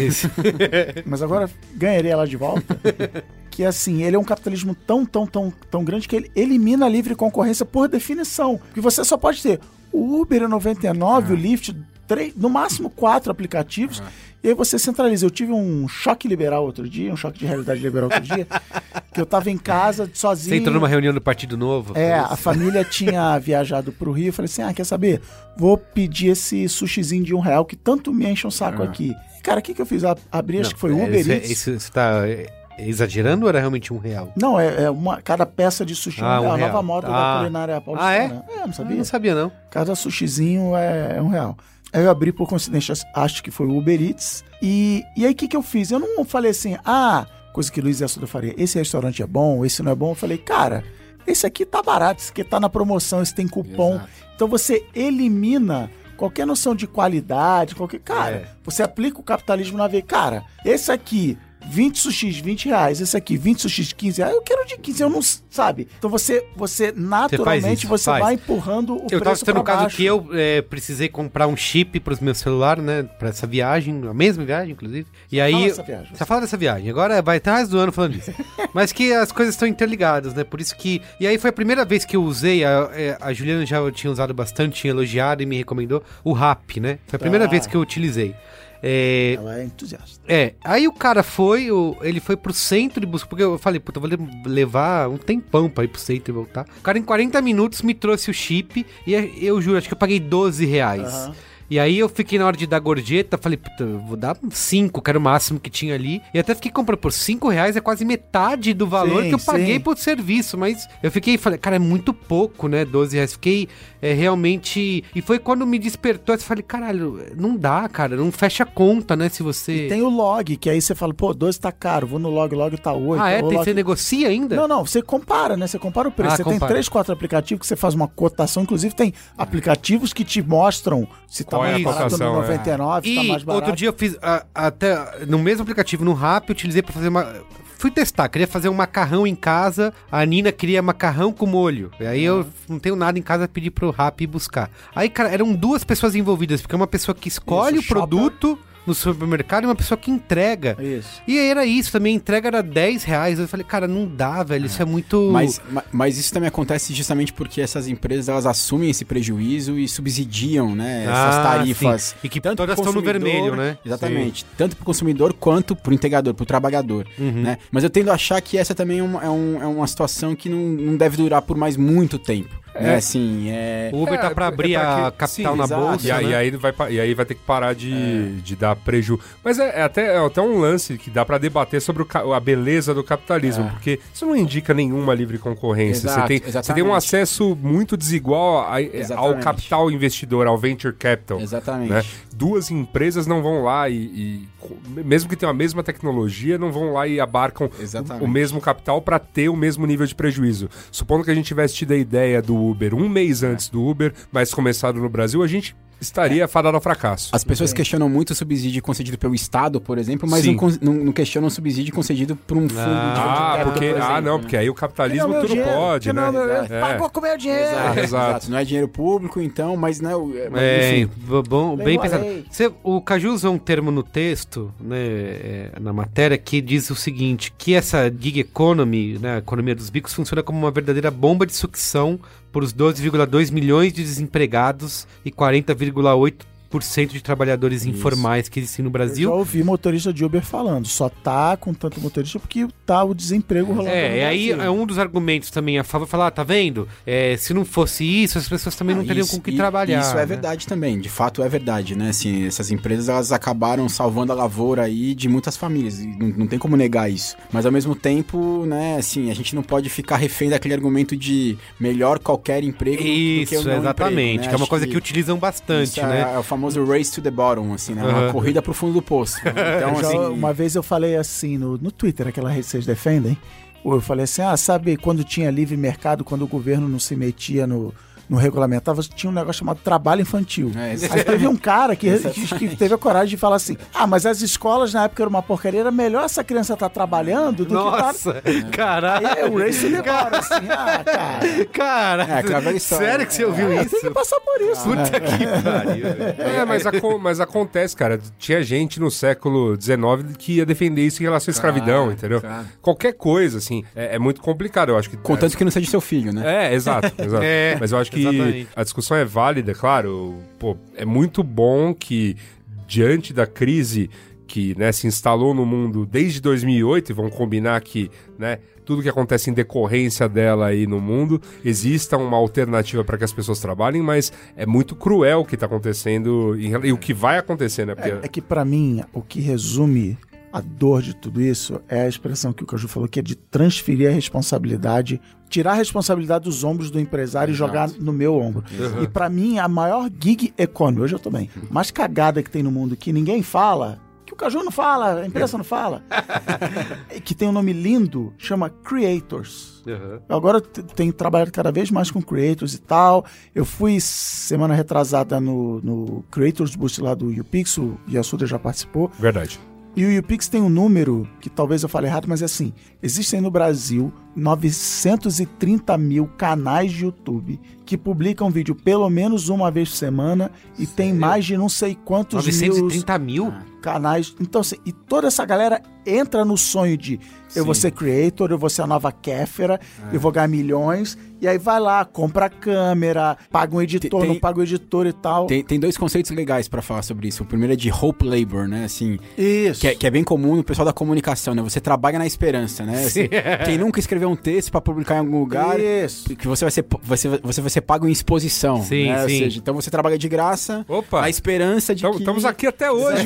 Speaker 2: [laughs] Mas agora ganharei ela de volta. Que assim, ele é um capitalismo tão, tão, tão, tão grande que ele elimina a livre concorrência por definição. Porque você só pode ter o Uber é 99, o Lyft, três, no máximo quatro aplicativos. E aí você centraliza. Eu tive um choque liberal outro dia, um choque de realidade liberal outro dia, [laughs] que eu tava em casa sozinho.
Speaker 1: Você entrou numa reunião do Partido Novo?
Speaker 2: É, a família [laughs] tinha viajado pro Rio. Eu falei assim: ah, quer saber? Vou pedir esse sushizinho de um real que tanto me enche um saco aqui. Cara, o que, que eu fiz? A- Abri, acho
Speaker 1: Não,
Speaker 2: que foi
Speaker 1: é,
Speaker 2: Uber
Speaker 1: isso, é-
Speaker 2: Eats.
Speaker 1: isso está é, exagerando ou era realmente um real?
Speaker 2: Não, é, é uma, cada peça de sushi
Speaker 1: Ah,
Speaker 2: é
Speaker 1: um real.
Speaker 2: nova moda
Speaker 1: Ah.
Speaker 2: da culinária paulistana.
Speaker 1: Ah, é?
Speaker 2: É, não
Speaker 1: Ah,
Speaker 2: sabia?
Speaker 1: não sabia, não.
Speaker 2: Cada sushizinho é, é um real. Aí eu abri por coincidência, acho que foi o Uber Eats. E, e aí o que, que eu fiz? Eu não falei assim, ah, coisa que Luiz Assuda faria, esse restaurante é bom, esse não é bom. Eu falei, cara, esse aqui tá barato, esse aqui tá na promoção, esse tem cupom.
Speaker 4: Exato.
Speaker 2: Então você elimina qualquer noção de qualidade, qualquer. Cara,
Speaker 1: É.
Speaker 2: você aplica o capitalismo na veia. Cara, esse aqui. 20 sushis, 20 reais. Esse aqui, 20 sushis, 15 reais. Eu quero de 15, eu não. Sabe? Então você, você naturalmente,
Speaker 1: isso,
Speaker 2: você, vai empurrando o
Speaker 1: Eu tava
Speaker 2: preço
Speaker 1: citando
Speaker 2: pra
Speaker 1: o caso que eu é, precisei comprar um chip pros meus celulares, né? Pra essa viagem, a mesma viagem, inclusive. E aí.
Speaker 2: fala dessa viagem.
Speaker 1: Só fala dessa viagem. Agora vai resto do ano falando disso. [laughs] Mas que as coisas estão interligadas, né? Por isso que. E aí foi a primeira vez que eu usei, a, é, a Juliana já tinha usado bastante, tinha elogiado e me recomendou, o RAP, né? Foi a primeira
Speaker 2: Ah.
Speaker 1: vez que eu utilizei. É,
Speaker 2: Ela é entusiasta.
Speaker 1: é, aí o cara foi, o- ele foi pro centro de busca, porque eu falei, puta, eu vou le- levar um tempão pra ir pro centro e voltar. O cara em 40 minutos me trouxe o chip e eu, eu juro, acho que eu paguei 12 reais.
Speaker 2: Aham.
Speaker 1: E aí eu fiquei na hora de dar gorjeta, falei, puta, vou dar 5, que era o máximo que tinha ali. E até fiquei comprando por 5 reais, é quase metade do valor
Speaker 2: Sim,
Speaker 1: que eu paguei
Speaker 2: sim.
Speaker 1: pro serviço. Mas eu fiquei, falei, cara, é muito pouco, né? 12 reais. Fiquei é, realmente. E foi quando me despertou, eu falei, caralho, não dá, cara, não fecha a conta, né? Se você.
Speaker 2: Tem o log, que aí você fala, pô, 12 tá caro, vou no log, log tá 8.
Speaker 1: ah, é? Tem,
Speaker 2: log-
Speaker 1: você negocia ainda?
Speaker 2: Não, não, você compara, né? Você compara o preço.
Speaker 1: Ah,
Speaker 2: você
Speaker 1: compara.
Speaker 2: tem três, quatro aplicativos que você faz uma cotação. Inclusive, tem aplicativos que te mostram se tá
Speaker 3: Qual é a cotação, é.
Speaker 2: 99, se tá
Speaker 1: E outro dia eu fiz a- até no mesmo aplicativo, no Rap, eu utilizei pra fazer uma. Fui testar, queria fazer um macarrão em casa. A Nina queria macarrão com molho. E aí eu não tenho nada em casa, pedi pro Rap ir buscar. Aí, cara, eram duas pessoas envolvidas, porque é uma pessoa que escolhe
Speaker 2: Isso,
Speaker 1: o produto no supermercado e uma pessoa que entrega.
Speaker 2: Isso.
Speaker 1: E aí era isso também, a entrega era 10 reais. Eu falei, cara, não dá, velho, isso é muito.
Speaker 4: Mas, ma- mas isso também acontece justamente porque essas empresas elas assumem esse prejuízo e subsidiam, né, essas
Speaker 1: Ah,
Speaker 4: tarifas.
Speaker 1: sim. E que
Speaker 4: tanto
Speaker 1: todas estão no
Speaker 4: consumidor-
Speaker 1: vermelho, né?
Speaker 4: Exatamente. Tanto para o consumidor quanto para o integrador, para o trabalhador.
Speaker 1: Uhum.
Speaker 4: Né? Mas eu tendo a achar que essa também é uma, é um- é uma situação que não, não deve durar por mais muito tempo. Né? Assim, é...
Speaker 1: O Uber tá pra
Speaker 3: é
Speaker 1: abrir
Speaker 3: pra
Speaker 1: a
Speaker 3: que-
Speaker 1: capital
Speaker 4: sim,
Speaker 1: na
Speaker 4: exato.
Speaker 1: bolsa.
Speaker 3: E aí,
Speaker 1: né?
Speaker 3: aí vai, e aí vai ter que parar de, de dar preju. Mas é, é até, é até um lance que dá pra debater sobre o a beleza do capitalismo,
Speaker 4: É.
Speaker 3: porque isso não indica nenhuma livre concorrência.
Speaker 4: Exato,
Speaker 3: você, tem, você tem um acesso muito desigual a- ao capital investidor, ao venture capital.
Speaker 4: Exatamente.
Speaker 3: né? Duas empresas não vão lá e, e, mesmo que tenham a mesma tecnologia, não vão lá e abarcam
Speaker 4: Exatamente.
Speaker 3: o mesmo capital para ter o mesmo nível de prejuízo. Supondo que a gente tivesse tido a ideia do Uber um mês antes do Uber, mas começado no Brasil, a gente estaria fadado ao fracasso.
Speaker 4: As pessoas questionam muito o subsídio concedido pelo Estado, por exemplo, mas não, não, não questionam o subsídio concedido por um fundo de
Speaker 3: Ah,
Speaker 4: capital,
Speaker 3: porque
Speaker 4: por
Speaker 3: ah,
Speaker 4: exemplo,
Speaker 3: não,
Speaker 4: né?
Speaker 3: porque aí o capitalismo
Speaker 2: meu
Speaker 3: tudo
Speaker 2: dinheiro,
Speaker 3: pode, né?
Speaker 2: não,
Speaker 3: É.
Speaker 2: Pagou com meu dinheiro.
Speaker 4: Exato,
Speaker 3: Exato.
Speaker 4: exato. Não é dinheiro público, então, mas não. é- mas,
Speaker 1: É,
Speaker 4: enfim.
Speaker 1: b- bom, bem pensado. Você- o Caju usa um termo no texto, né, é, na matéria, que diz o seguinte, que essa gig economy, né, a economia dos bicos, funciona como uma verdadeira bomba de sucção por os 12,2 milhões de desempregados e 40,8% de trabalhadores informais que existem no
Speaker 2: Eu
Speaker 1: Brasil.
Speaker 2: já ouvi motorista de Uber falando, só tá com tanto motorista porque tá o desemprego rolando.
Speaker 1: É, e aí é um dos argumentos também a favor, falar, ah, tá vendo? É, se não fosse isso, as pessoas também não
Speaker 4: Ah,
Speaker 1: teriam
Speaker 4: isso-
Speaker 1: com que
Speaker 4: e-
Speaker 1: trabalhar.
Speaker 4: Isso é
Speaker 1: né?
Speaker 4: verdade também, de fato é verdade, né? Assim, essas empresas elas acabaram salvando a lavoura aí de muitas famílias, e não, não tem como negar isso. Mas ao mesmo tempo, né, assim, a gente não pode ficar refém daquele argumento de melhor qualquer emprego do que o
Speaker 1: Isso,
Speaker 4: não
Speaker 1: exatamente,
Speaker 4: emprego, né?
Speaker 1: que é uma
Speaker 4: Acho
Speaker 1: coisa que, utilizam bastante,
Speaker 4: isso
Speaker 1: né?
Speaker 4: É, é o famoso race to the bottom, assim, né? Uma corrida pro fundo do poço. [laughs] Então, assim,
Speaker 2: uma vez eu falei assim no, no Twitter, aquela rede que vocês defendem, eu falei assim, ah, sabe quando tinha livre mercado, quando o governo não se metia no, no regulamentava, tinha um negócio chamado trabalho infantil.
Speaker 4: É,
Speaker 2: Aí teve um cara que, que, teve a coragem de falar assim, ah, mas as escolas na época era uma porcaria, era melhor essa criança estar trabalhando do
Speaker 1: Nossa,
Speaker 2: que tá...
Speaker 1: caralho.
Speaker 2: Aí é o race to the bottom, assim, ah, cara...
Speaker 1: Cara,
Speaker 4: É, história,
Speaker 1: sério que você ouviu
Speaker 2: É,
Speaker 1: isso?
Speaker 2: tem que passar por isso. né?
Speaker 1: Puta que pariu.
Speaker 3: É, mas, mas acontece, cara. Tinha gente no século XIX que ia defender isso em relação à escravidão, entendeu?
Speaker 4: claro.
Speaker 3: Qualquer coisa, assim, é, é muito complicado. Eu acho que.
Speaker 4: Contanto que não seja seu filho, né?
Speaker 3: É, exato, exato. [laughs]
Speaker 1: É,
Speaker 3: Mas eu acho que
Speaker 1: exatamente.
Speaker 3: a discussão é válida, claro. Pô, é muito bom que, diante da crise que né, se instalou no mundo desde 2008, e vamos combinar que né, tudo que acontece em decorrência dela aí no mundo, exista uma alternativa para que as pessoas trabalhem, mas é muito cruel o que está acontecendo rela- e o que vai acontecer, né? Porque,
Speaker 2: É, é que pra mim, o que resume a dor de tudo isso é a expressão que o Caju falou, que é de transferir a responsabilidade, tirar a responsabilidade dos ombros do empresário
Speaker 4: Exato.
Speaker 2: e jogar no meu ombro. E pra mim, a maior gig economy, hoje eu tô bem, mais cagada que tem no mundo que ninguém fala, que o Caju não fala, a imprensa não fala, [laughs] que tem um nome lindo, chama Creators.
Speaker 1: Uhum.
Speaker 2: Eu agora tenho trabalhado cada vez mais com creators e tal. Eu fui semana retrasada no, no Creators Boost lá do UPix, o Yasuda já participou.
Speaker 3: Verdade.
Speaker 2: E o UPix tem um número, que talvez eu fale errado, mas é assim: existem no Brasil 930 mil canais de YouTube que publicam vídeo pelo menos uma vez por semana e tem mais de não sei quantos mil
Speaker 1: 930 mil?
Speaker 2: canais. Então, assim, e toda essa galera entra no sonho de eu vou ser creator, eu vou ser a nova Kéfera, eu vou ganhar milhões, e aí vai lá, compra a câmera, paga um editor,
Speaker 4: Tem-
Speaker 2: não paga o editor e tal.
Speaker 4: Tem, tem dois conceitos legais pra falar sobre isso. O primeiro é de hope labor, né? Assim,
Speaker 2: Isso.
Speaker 4: que é, que é bem comum no pessoal da comunicação, né? Você trabalha na esperança, né? Assim, quem nunca escreveu um texto pra publicar em algum lugar,
Speaker 2: Isso.
Speaker 4: que você vai ser, você, vai- você vai ser pago em exposição.
Speaker 1: Sim,
Speaker 4: né? Ou
Speaker 1: sim.
Speaker 4: seja, então você trabalha de graça,
Speaker 3: Opa.
Speaker 4: na esperança de
Speaker 3: Então,
Speaker 4: que...
Speaker 3: Estamos aqui até hoje.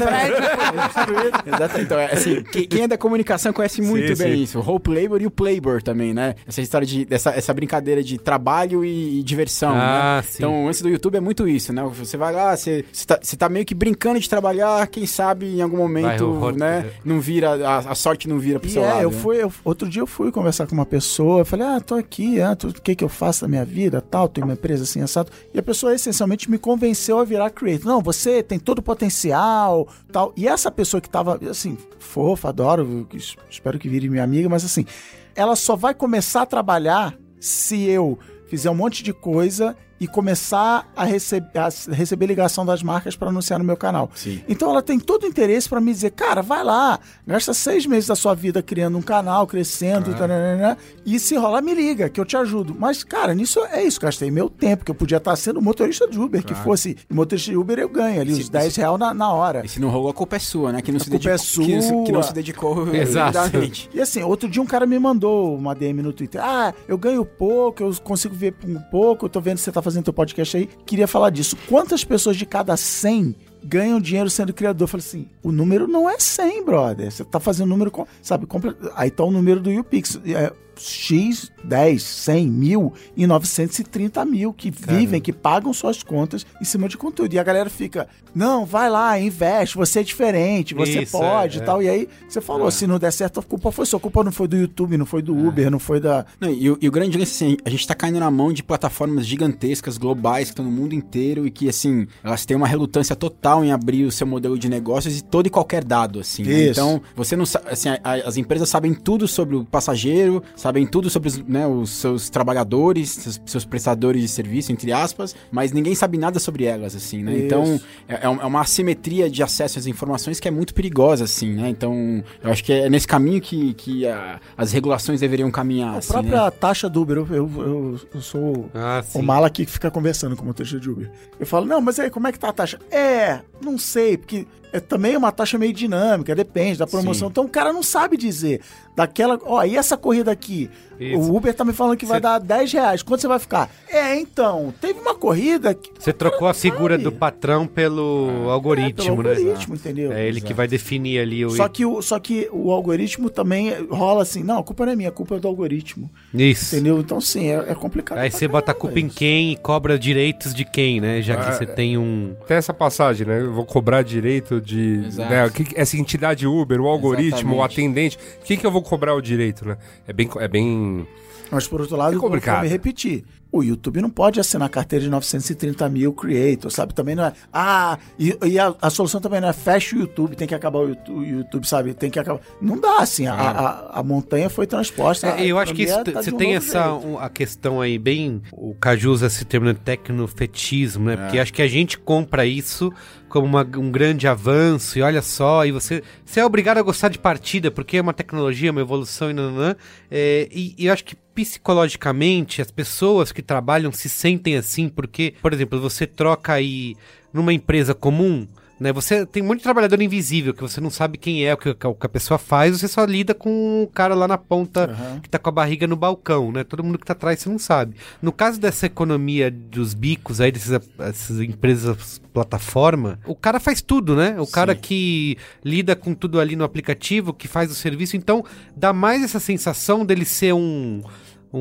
Speaker 4: Exato. [laughs] Então, é, assim, que- quem é da comunicação conhece muito
Speaker 3: Sim,
Speaker 4: bem
Speaker 3: sim.
Speaker 4: isso. O hope labor e o playbor também, né? Essa história de dessa, essa brincadeira de trabalho e, e diversão,
Speaker 1: Ah,
Speaker 4: né?
Speaker 1: sim.
Speaker 4: Então, antes do YouTube é muito isso, né? Você vai lá, você, você, tá, você tá meio que brincando de trabalhar, quem sabe em algum momento,
Speaker 1: Vai,
Speaker 4: né? Não vira, a, a sorte não vira pro
Speaker 2: E
Speaker 4: seu
Speaker 2: é,
Speaker 4: lado.
Speaker 2: eu
Speaker 4: né?
Speaker 2: fui, eu- outro dia eu fui conversar com uma pessoa, eu falei, ah, tô aqui, ah, o que que eu faço na minha vida, tal, tenho uma empresa assim, assado. E a pessoa essencialmente me convenceu a virar creator. Não, você tem todo o potencial, tal. E essa pessoa que tava, assim, fofa, adoro, es- espero que vire minha amiga, mas assim, ela só vai começar a trabalhar se eu fizer um monte de coisa e começar a, receb a receber ligação das marcas para anunciar no meu canal.
Speaker 4: Sim.
Speaker 2: Então ela tem todo o interesse para me dizer, cara, vai lá, gasta seis meses da sua vida criando um canal, crescendo, taranana, e se rolar, me liga, que eu te ajudo. Mas, cara, nisso é isso, gastei meu tempo, que eu podia estar sendo motorista de Uber, que fosse motorista de Uber eu ganho ali,
Speaker 4: Se-
Speaker 2: os 10 reais na, na hora.
Speaker 4: E se não rolou, a culpa é sua, né? Que não,
Speaker 2: A
Speaker 4: se,
Speaker 2: culpa é
Speaker 4: dedicou, que, não se- que não
Speaker 2: sua.
Speaker 4: se dedicou
Speaker 1: Exato.
Speaker 2: E assim, outro dia um cara me mandou uma DM no Twitter. Ah, eu ganho pouco, eu consigo ver um pouco, eu tô vendo que você tá fazendo teu podcast aí. Queria falar disso. Quantas pessoas de cada 100 ganham dinheiro sendo criador? Eu falei assim, o número não é 100, brother. Você tá fazendo número, com, sabe, comple- aí tá o número do YouPix. É X, 10, 100, mil e 930 mil que vivem, que pagam suas contas em cima de conteúdo. E a galera fica, não, vai lá, investe, você é diferente, você
Speaker 1: Isso,
Speaker 2: pode
Speaker 1: é,
Speaker 2: e
Speaker 1: é.
Speaker 2: tal. E aí você falou, se não der certo, a culpa foi sua. A culpa não foi do YouTube, não foi do Uber, não foi da.
Speaker 4: Não, e, o- e o grande lance, assim, a gente tá caindo na mão de plataformas gigantescas, globais, que estão no mundo inteiro e que, assim, elas têm uma relutância total em abrir o seu modelo de negócios e todo e qualquer dado, assim. né? Então, você não sabe, assim, a- a- as empresas sabem tudo sobre o passageiro, sabem tudo sobre os, né, os seus trabalhadores, seus, seus prestadores de serviço, entre aspas, mas ninguém sabe nada sobre elas, assim, né?
Speaker 2: Isso.
Speaker 4: Então, é, é é uma assimetria de acesso às informações que é muito perigosa, assim, né? Então, eu acho que é nesse caminho que, que a- as regulações deveriam caminhar,
Speaker 2: A
Speaker 4: assim,
Speaker 2: própria
Speaker 4: né?
Speaker 2: taxa do Uber, eu, eu, eu- eu sou
Speaker 1: Ah,
Speaker 2: o mala aqui que fica conversando com o motorista de Uber. Eu falo, não, mas aí, como é que tá a taxa? É, não sei, porque é também uma taxa meio dinâmica, depende da promoção.
Speaker 4: Sim.
Speaker 2: Então o cara não sabe dizer. Daquela, ó, e essa corrida aqui?
Speaker 1: Isso.
Speaker 2: O Uber tá me falando que vai
Speaker 1: Cê-
Speaker 2: dar 10 reais. Quanto você vai ficar? É, então, teve uma corrida que.
Speaker 1: Você trocou a figura
Speaker 2: sabe.
Speaker 1: do patrão pelo algoritmo,
Speaker 2: é, pelo
Speaker 1: né?
Speaker 2: algoritmo, entendeu?
Speaker 1: É ele que vai definir ali o.
Speaker 2: Só que, o, só que o algoritmo também rola assim, não, a culpa não é minha, a culpa é do algoritmo.
Speaker 1: Isso.
Speaker 2: Entendeu? Então, sim, é, é complicado.
Speaker 1: Aí você bota a culpa em
Speaker 2: isso.
Speaker 1: quem e cobra direitos de quem, né? Já que
Speaker 3: Ah,
Speaker 1: você tem um.
Speaker 3: Tem essa passagem, né? Eu vou cobrar direito de.
Speaker 4: Exato.
Speaker 3: Né, o essa entidade Uber, o algoritmo, o
Speaker 4: Exatamente.
Speaker 3: atendente. O que, que eu vou cobrar o direito, né? É bem. É bem...
Speaker 2: Mas por outro lado,
Speaker 3: É complicado.
Speaker 2: vou me repetir. O YouTube não pode assinar carteira de 930 mil creators, sabe? Também não é. Ah, e, e a, a solução também não é fecha o YouTube, tem que acabar o YouTube, o YouTube, sabe? Tem que acabar. Não dá assim. A, a, a montanha foi transposta.
Speaker 1: É, eu acho que
Speaker 2: tá
Speaker 1: você
Speaker 2: de um
Speaker 1: tem essa um- a questão aí bem. O Caju usa esse termo de tecnofetismo, né?
Speaker 2: É.
Speaker 1: Porque acho que a gente compra isso como uma- um grande avanço, e olha só, e você, você é obrigado a gostar de partida, porque é uma tecnologia, uma evolução e nananã. É, e, e eu acho que psicologicamente as pessoas que trabalham se sentem assim, porque, por exemplo, você troca aí numa empresa comum. Né? Você tem muito trabalhador invisível que você não sabe quem é, o que, o que a pessoa faz, você só lida com o cara lá na ponta
Speaker 2: Aham.
Speaker 1: que tá com a barriga no balcão, né? Todo mundo que tá atrás você não sabe. No caso dessa economia dos bicos aí, dessas empresas plataforma, o cara faz tudo, né? O cara que lida com tudo ali no aplicativo, que faz o serviço, então dá mais essa sensação dele ser um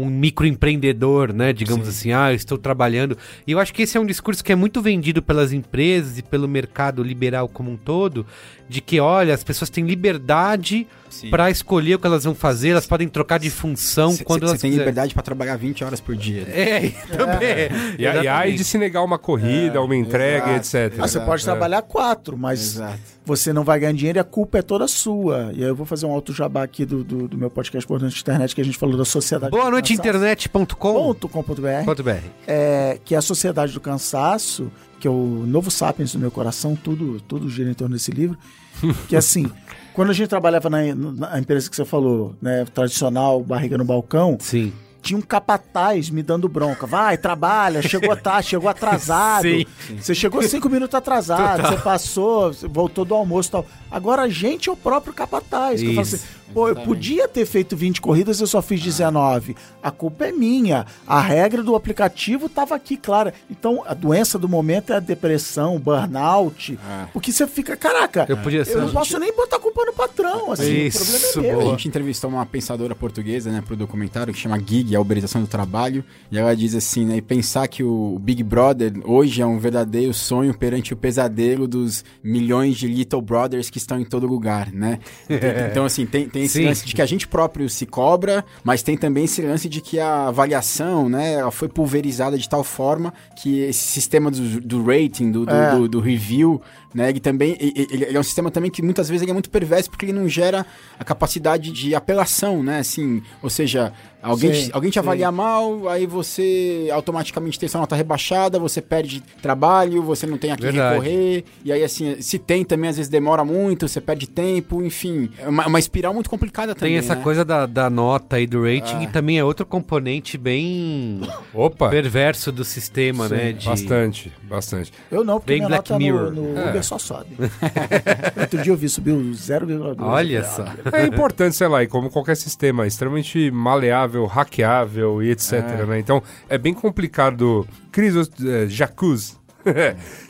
Speaker 1: um microempreendedor, né? Digamos assim, ah, eu estou trabalhando. E eu acho que esse é um discurso que é muito vendido pelas empresas e pelo mercado liberal como um todo, de que, olha, as pessoas têm liberdade
Speaker 4: Sim.
Speaker 1: para escolher o que elas vão fazer, elas podem trocar de função
Speaker 4: Cê-
Speaker 1: quando
Speaker 4: cê-
Speaker 1: elas
Speaker 4: Você tem liberdade pra trabalhar 20 horas por dia. [laughs]
Speaker 1: É, e também.
Speaker 3: E, a- e aí de se negar uma corrida, uma entrega,
Speaker 4: exato.
Speaker 3: etc.
Speaker 2: Ah, você pode trabalhar quatro, mas
Speaker 4: Exato.
Speaker 2: Você não vai ganhar dinheiro e a culpa é toda sua. E aí eu vou fazer um alto jabá aqui do, do, do meu podcast Por Dentro da Internet, que a gente falou da sociedade
Speaker 1: Boa
Speaker 2: do
Speaker 1: noite,
Speaker 2: cansaço.
Speaker 1: internet.com.
Speaker 2: Ponto com ponto BR,
Speaker 1: Ponto BR.
Speaker 2: é, que é a sociedade do cansaço, que é o novo sapiens do meu coração, tudo, tudo gira em torno desse livro. [laughs] Que assim, quando a gente trabalhava na, na empresa que você falou, né, tradicional, barriga no balcão,
Speaker 1: Sim.
Speaker 2: Tinha um capataz me dando bronca. Vai, trabalha, chegou tarde, chegou atrasado.
Speaker 1: Sim.
Speaker 2: Você chegou cinco minutos atrasado, você passou, você voltou do almoço e tal. Agora a gente é o próprio capataz. Que eu falo assim, Pô, eu podia ter feito 20 corridas, eu só fiz 19. A culpa é minha. A regra do aplicativo estava aqui, clara. Então, a doença do momento é a depressão, burnout.
Speaker 4: Ah.
Speaker 2: Porque você fica, caraca,
Speaker 1: Eu podia ser.
Speaker 2: eu não posso nem botar a culpa no patrão. Assim,
Speaker 1: Isso,
Speaker 2: o problema é meu.
Speaker 4: A gente entrevistou uma pensadora portuguesa, né, pro documentário que chama Gig, a uberização do trabalho, e ela diz assim, né, e pensar que o Big Brother hoje é um verdadeiro sonho perante o pesadelo dos milhões de Little Brothers que estão em todo lugar, né? [laughs] Então, assim, tem, tem esse
Speaker 1: Sim.
Speaker 4: lance de que a gente próprio se cobra, mas tem também esse lance de que a avaliação, né, ela foi pulverizada de tal forma que esse sistema do, do rating, do, do,
Speaker 2: É.
Speaker 4: do- do review, né? Ele também ele, ele é um sistema também que muitas vezes ele é muito perverso porque ele não gera a capacidade de apelação, né? Assim, ou seja, alguém,
Speaker 2: Sim,
Speaker 4: te, alguém te avalia mal, aí você automaticamente tem sua nota rebaixada, você perde trabalho, você não tem a quem
Speaker 1: Verdade.
Speaker 4: recorrer, e aí assim, se tem também às vezes demora muito, você perde tempo, enfim, é uma, uma espiral muito complicada também.
Speaker 1: Tem essa
Speaker 4: né?
Speaker 1: coisa da, da nota e do rating
Speaker 4: Ah.
Speaker 1: e também é outro componente bem
Speaker 3: Opa,
Speaker 1: perverso do sistema, né? De...
Speaker 3: bastante, bastante.
Speaker 2: Eu não, porque
Speaker 1: Bem
Speaker 2: minha
Speaker 1: Black
Speaker 2: nota
Speaker 1: Mirror.
Speaker 2: no, no
Speaker 3: É.
Speaker 2: Uber só sobe. [laughs] Outro dia eu vi, subiu 0,2.
Speaker 1: Olha só.
Speaker 3: É importante, sei lá, e como qualquer sistema, extremamente maleável, hackeável e etc, né? Então, é bem complicado. Cris, é, jacuzzi.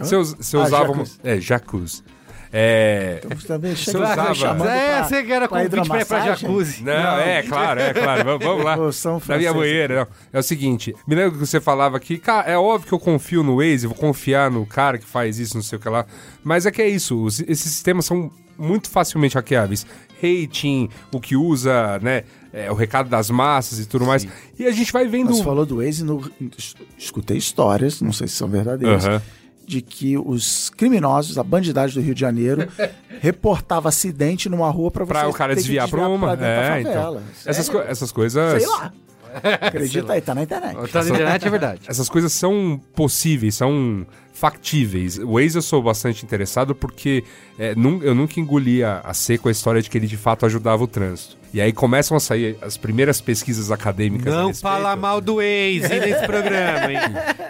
Speaker 3: se eu, se eu
Speaker 2: Ah,
Speaker 3: usava...
Speaker 2: jacuzzi.
Speaker 3: É, jacuzzi. É...
Speaker 2: Estamos também
Speaker 3: Você
Speaker 2: chegando
Speaker 3: usava-
Speaker 2: me chamando
Speaker 1: É,
Speaker 2: pra-
Speaker 1: você que era
Speaker 2: pra
Speaker 1: convite pra jacuzzi.
Speaker 3: Não, é, claro, é claro. Vamos, vamos lá. [laughs]
Speaker 2: São
Speaker 3: Na minha banheira, não. É o seguinte, me lembro que você falava que, cara, é óbvio que eu confio no Waze, vou confiar no cara que faz isso, não sei o que lá. Mas é que é isso, os- esses sistemas são muito facilmente hackeáveis. Rating, o que usa, né, é, o recado das massas e tudo mais. E a gente vai vendo...
Speaker 2: Você falou do Waze, no, es- escutei histórias, não sei se são verdadeiras. De que os criminosos, a bandidagem do Rio de Janeiro, [laughs] reportava acidente numa rua pra você
Speaker 3: Pra o cara
Speaker 2: que
Speaker 3: desviar pra uma. É, então. Essas, co- essas coisas...
Speaker 2: Sei lá. Acredita aí, tá na internet.
Speaker 1: Tá na internet, é verdade.
Speaker 3: Essas coisas são possíveis, são factíveis. O Waze eu sou bastante interessado porque é, nun- eu nunca engoli a, a seco a história de que ele de fato ajudava o trânsito. E aí começam a sair as primeiras pesquisas acadêmicas.
Speaker 1: Não fala mal do Waze [laughs] nesse programa, hein?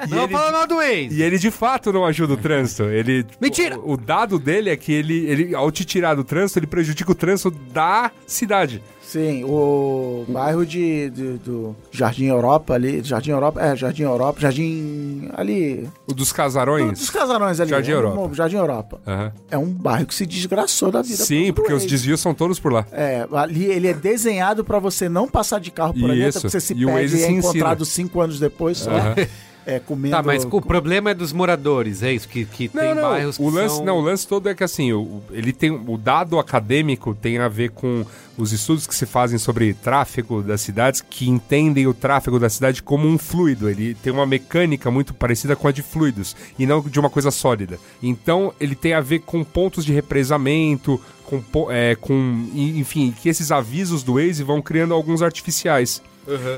Speaker 1: Não
Speaker 3: ele-
Speaker 1: fala mal do Waze.
Speaker 3: E ele de fato não ajuda o trânsito. Ele,
Speaker 1: Mentira!
Speaker 3: O, o dado dele é que ele, ele, ao te tirar do trânsito, ele prejudica o trânsito da cidade.
Speaker 2: Sim, o bairro de, de- do Jardim Europa ali, Jardim Europa, é, Jardim Europa, Jardim ali,
Speaker 3: O dos
Speaker 2: do-
Speaker 3: casarões.
Speaker 2: dos casarões ali.
Speaker 3: Jardim
Speaker 2: é um-
Speaker 3: Europa.
Speaker 2: Jardim Europa.
Speaker 3: Aham.
Speaker 2: É um bairro que se desgraçou da vida.
Speaker 3: Sim,
Speaker 2: por
Speaker 3: porque os desvios são todos por lá.
Speaker 2: É, ali ele é desenhado pra você não passar de carro por ali, até porque você se
Speaker 3: E
Speaker 2: perde e é
Speaker 3: se ensina.
Speaker 2: encontrado cinco anos depois só. [laughs] É, comendo.
Speaker 1: Tá, mas o problema é dos moradores, é isso? Que, que tem
Speaker 3: Não, não,
Speaker 1: bairros que
Speaker 3: o lance,
Speaker 1: são...
Speaker 3: não, o lance todo é que assim, o, ele tem o dado acadêmico tem a ver com os estudos que se fazem sobre tráfego das cidades, que entendem o tráfego da cidade como um fluido. Ele tem uma mecânica muito parecida com a de fluidos e não de uma coisa sólida. Então, ele tem a ver com pontos de represamento, com, é, com enfim, que esses avisos do Waze vão criando alguns artificiais.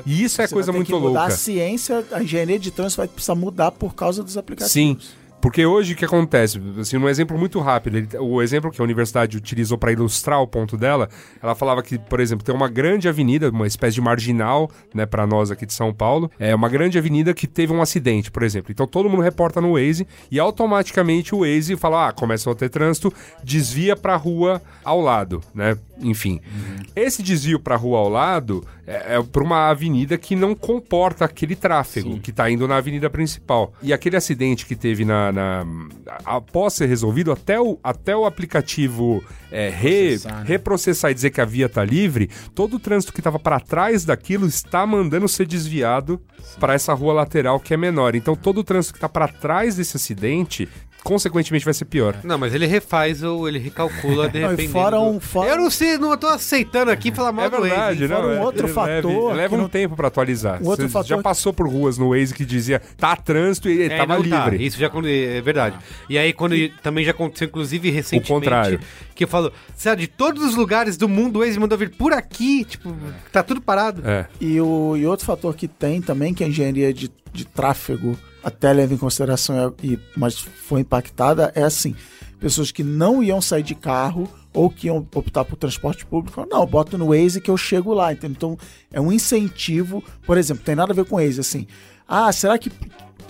Speaker 3: E isso é
Speaker 2: Você
Speaker 3: coisa
Speaker 2: vai ter
Speaker 3: muito
Speaker 2: que mudar
Speaker 3: louca.
Speaker 2: A ciência, a engenharia de trânsito vai precisar mudar por causa dos aplicativos.
Speaker 3: Sim. Porque hoje o que acontece? Assim, um exemplo muito rápido, ele- o exemplo que a universidade utilizou para ilustrar o ponto dela, ela falava que, por exemplo, tem uma grande avenida, uma espécie de marginal, né, para nós aqui de São Paulo, é uma grande avenida que teve um acidente, por exemplo. Então todo mundo reporta no Waze e automaticamente o Waze fala: "Ah, começa a ter trânsito, desvia para a rua ao lado", né? Enfim. Esse desvio para a rua ao lado é, é para uma avenida que não comporta aquele tráfego que está indo na avenida principal. E aquele acidente que teve na, na- após ser resolvido, até o, até o aplicativo é, re-
Speaker 4: Processar, né?
Speaker 3: reprocessar e dizer que a via está livre, todo o trânsito que estava para trás daquilo está mandando ser desviado para essa rua lateral que é menor. Então todo o trânsito que está para trás desse acidente, consequentemente, vai ser pior.
Speaker 1: Não, mas ele refaz ou ele recalcula de [laughs]
Speaker 2: Não, e
Speaker 1: repente.
Speaker 2: fora um- fora-
Speaker 1: Eu não sei, não tô aceitando aqui falar mal
Speaker 3: É
Speaker 1: do Waze.
Speaker 3: verdade, não.
Speaker 2: um
Speaker 3: é-
Speaker 2: outro fator
Speaker 3: Leva, leva
Speaker 2: que
Speaker 3: um
Speaker 2: não-
Speaker 3: tempo para atualizar.
Speaker 2: Um outro
Speaker 3: Você
Speaker 2: fator
Speaker 3: já passou por ruas no Waze que dizia tá trânsito e
Speaker 1: É,
Speaker 3: tava
Speaker 1: não tá.
Speaker 3: livre.
Speaker 1: Isso já é verdade. E aí, quando também já aconteceu, inclusive, recentemente.
Speaker 3: contrário.
Speaker 1: Que eu falo, sabe, de todos os lugares do mundo, o Waze mandou vir por aqui, tipo, tá tudo parado.
Speaker 3: É.
Speaker 2: E, o, e outro fator que tem também, que a engenharia de, de tráfego até leva em consideração, é- e, mas foi impactada, é assim: pessoas que não iam sair de carro ou que iam optar por transporte público, não, boto no Waze que eu chego lá. entendeu? Então é um incentivo, por exemplo, tem nada a ver com Waze, assim. Ah, será que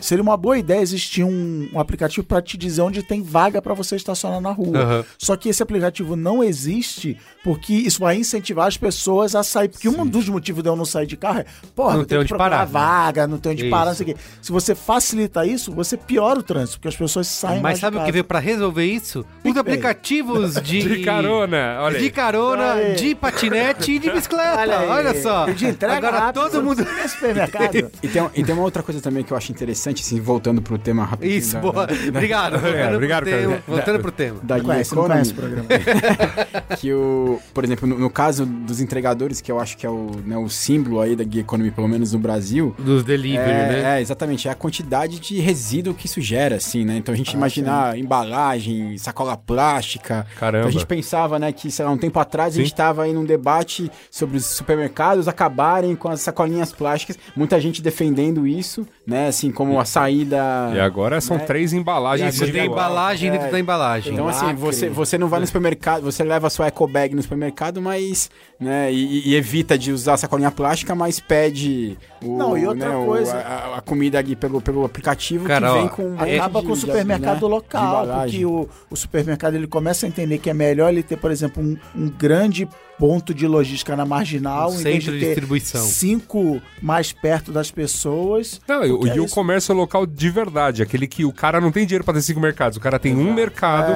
Speaker 2: seria uma boa ideia existir um, um aplicativo para te dizer onde tem vaga para você estacionar na rua?
Speaker 1: Aham.
Speaker 2: Só que esse aplicativo não existe porque isso vai incentivar as pessoas a sair. Porque um dos motivos de eu não sair de carro é, porra,
Speaker 1: Não tem
Speaker 2: tem
Speaker 1: onde parar, né?
Speaker 2: vaga, não tem onde
Speaker 1: Isso.
Speaker 2: parar, não sei o quê. Se você facilita isso, você piora o trânsito, porque as pessoas saem mais
Speaker 1: Mas sabe
Speaker 2: de
Speaker 1: o que veio pra resolver isso? Os aplicativos [laughs] de...
Speaker 3: De carona, olha aí.
Speaker 1: De carona,
Speaker 2: Olha aí.
Speaker 1: de patinete e de bicicleta. Olha,
Speaker 2: aí.
Speaker 1: só.
Speaker 2: E de entrega
Speaker 1: Agora
Speaker 2: rápida,
Speaker 1: todo mundo... [laughs]
Speaker 2: no supermercado.
Speaker 4: E tem, e tem uma outra coisa também que eu acho interessante, assim, voltando pro tema rapidinho.
Speaker 1: Isso,
Speaker 4: da-
Speaker 1: boa.
Speaker 4: da-
Speaker 1: Obrigado. Voltando [laughs]
Speaker 3: obrigado,
Speaker 1: pro tema. Voltando pro tema.
Speaker 4: Da
Speaker 2: Não conhece, não
Speaker 4: Economy,
Speaker 2: conhece o programa. [laughs]
Speaker 4: que o, por exemplo, no, no caso dos entregadores, que eu acho que é o, né, o símbolo aí da Gig Economy, pelo menos no Brasil,
Speaker 1: Dos delivery,
Speaker 4: é,
Speaker 1: né?
Speaker 4: é, exatamente, é a quantidade de resíduo que isso gera, assim, né? Então a gente imaginar embalagem, sacola plástica.
Speaker 3: Caramba.
Speaker 4: Então a gente pensava, né, que, sei lá, um tempo atrás a gente
Speaker 3: Sim.
Speaker 4: estava aí num debate sobre os supermercados acabarem com as sacolinhas plásticas. Muita gente defendendo isso, né? Assim, como a saída.
Speaker 3: E agora são
Speaker 4: né?
Speaker 3: três embalagens
Speaker 1: Você tem embalagem dentro
Speaker 4: É.
Speaker 1: da embalagem.
Speaker 4: Então, assim,
Speaker 2: Lacre.
Speaker 4: você, você não vai no supermercado, você leva a sua eco bag no supermercado, mas, né, e, e evita de usar sacolinha plástica, mas pede o,
Speaker 2: Não, e outra
Speaker 4: né, o-
Speaker 2: coisa-
Speaker 4: a, a comida ali pelo, pelo aplicativo
Speaker 1: Cara,
Speaker 4: que vem com
Speaker 2: Acaba
Speaker 4: de-
Speaker 2: com o supermercado
Speaker 4: né, de
Speaker 2: local, porque o, o supermercado ele começa a entender que é melhor ele ter, por exemplo, um, um grande ponto de logística na marginal,
Speaker 1: Um
Speaker 2: em vez
Speaker 1: centro
Speaker 2: de
Speaker 1: de
Speaker 2: ter
Speaker 1: distribuição.
Speaker 2: cinco mais perto das pessoas.
Speaker 3: Não, e, o- e
Speaker 2: é
Speaker 3: o comércio local de verdade, aquele que o cara não tem dinheiro pra ter cinco mercados, o cara tem um mercado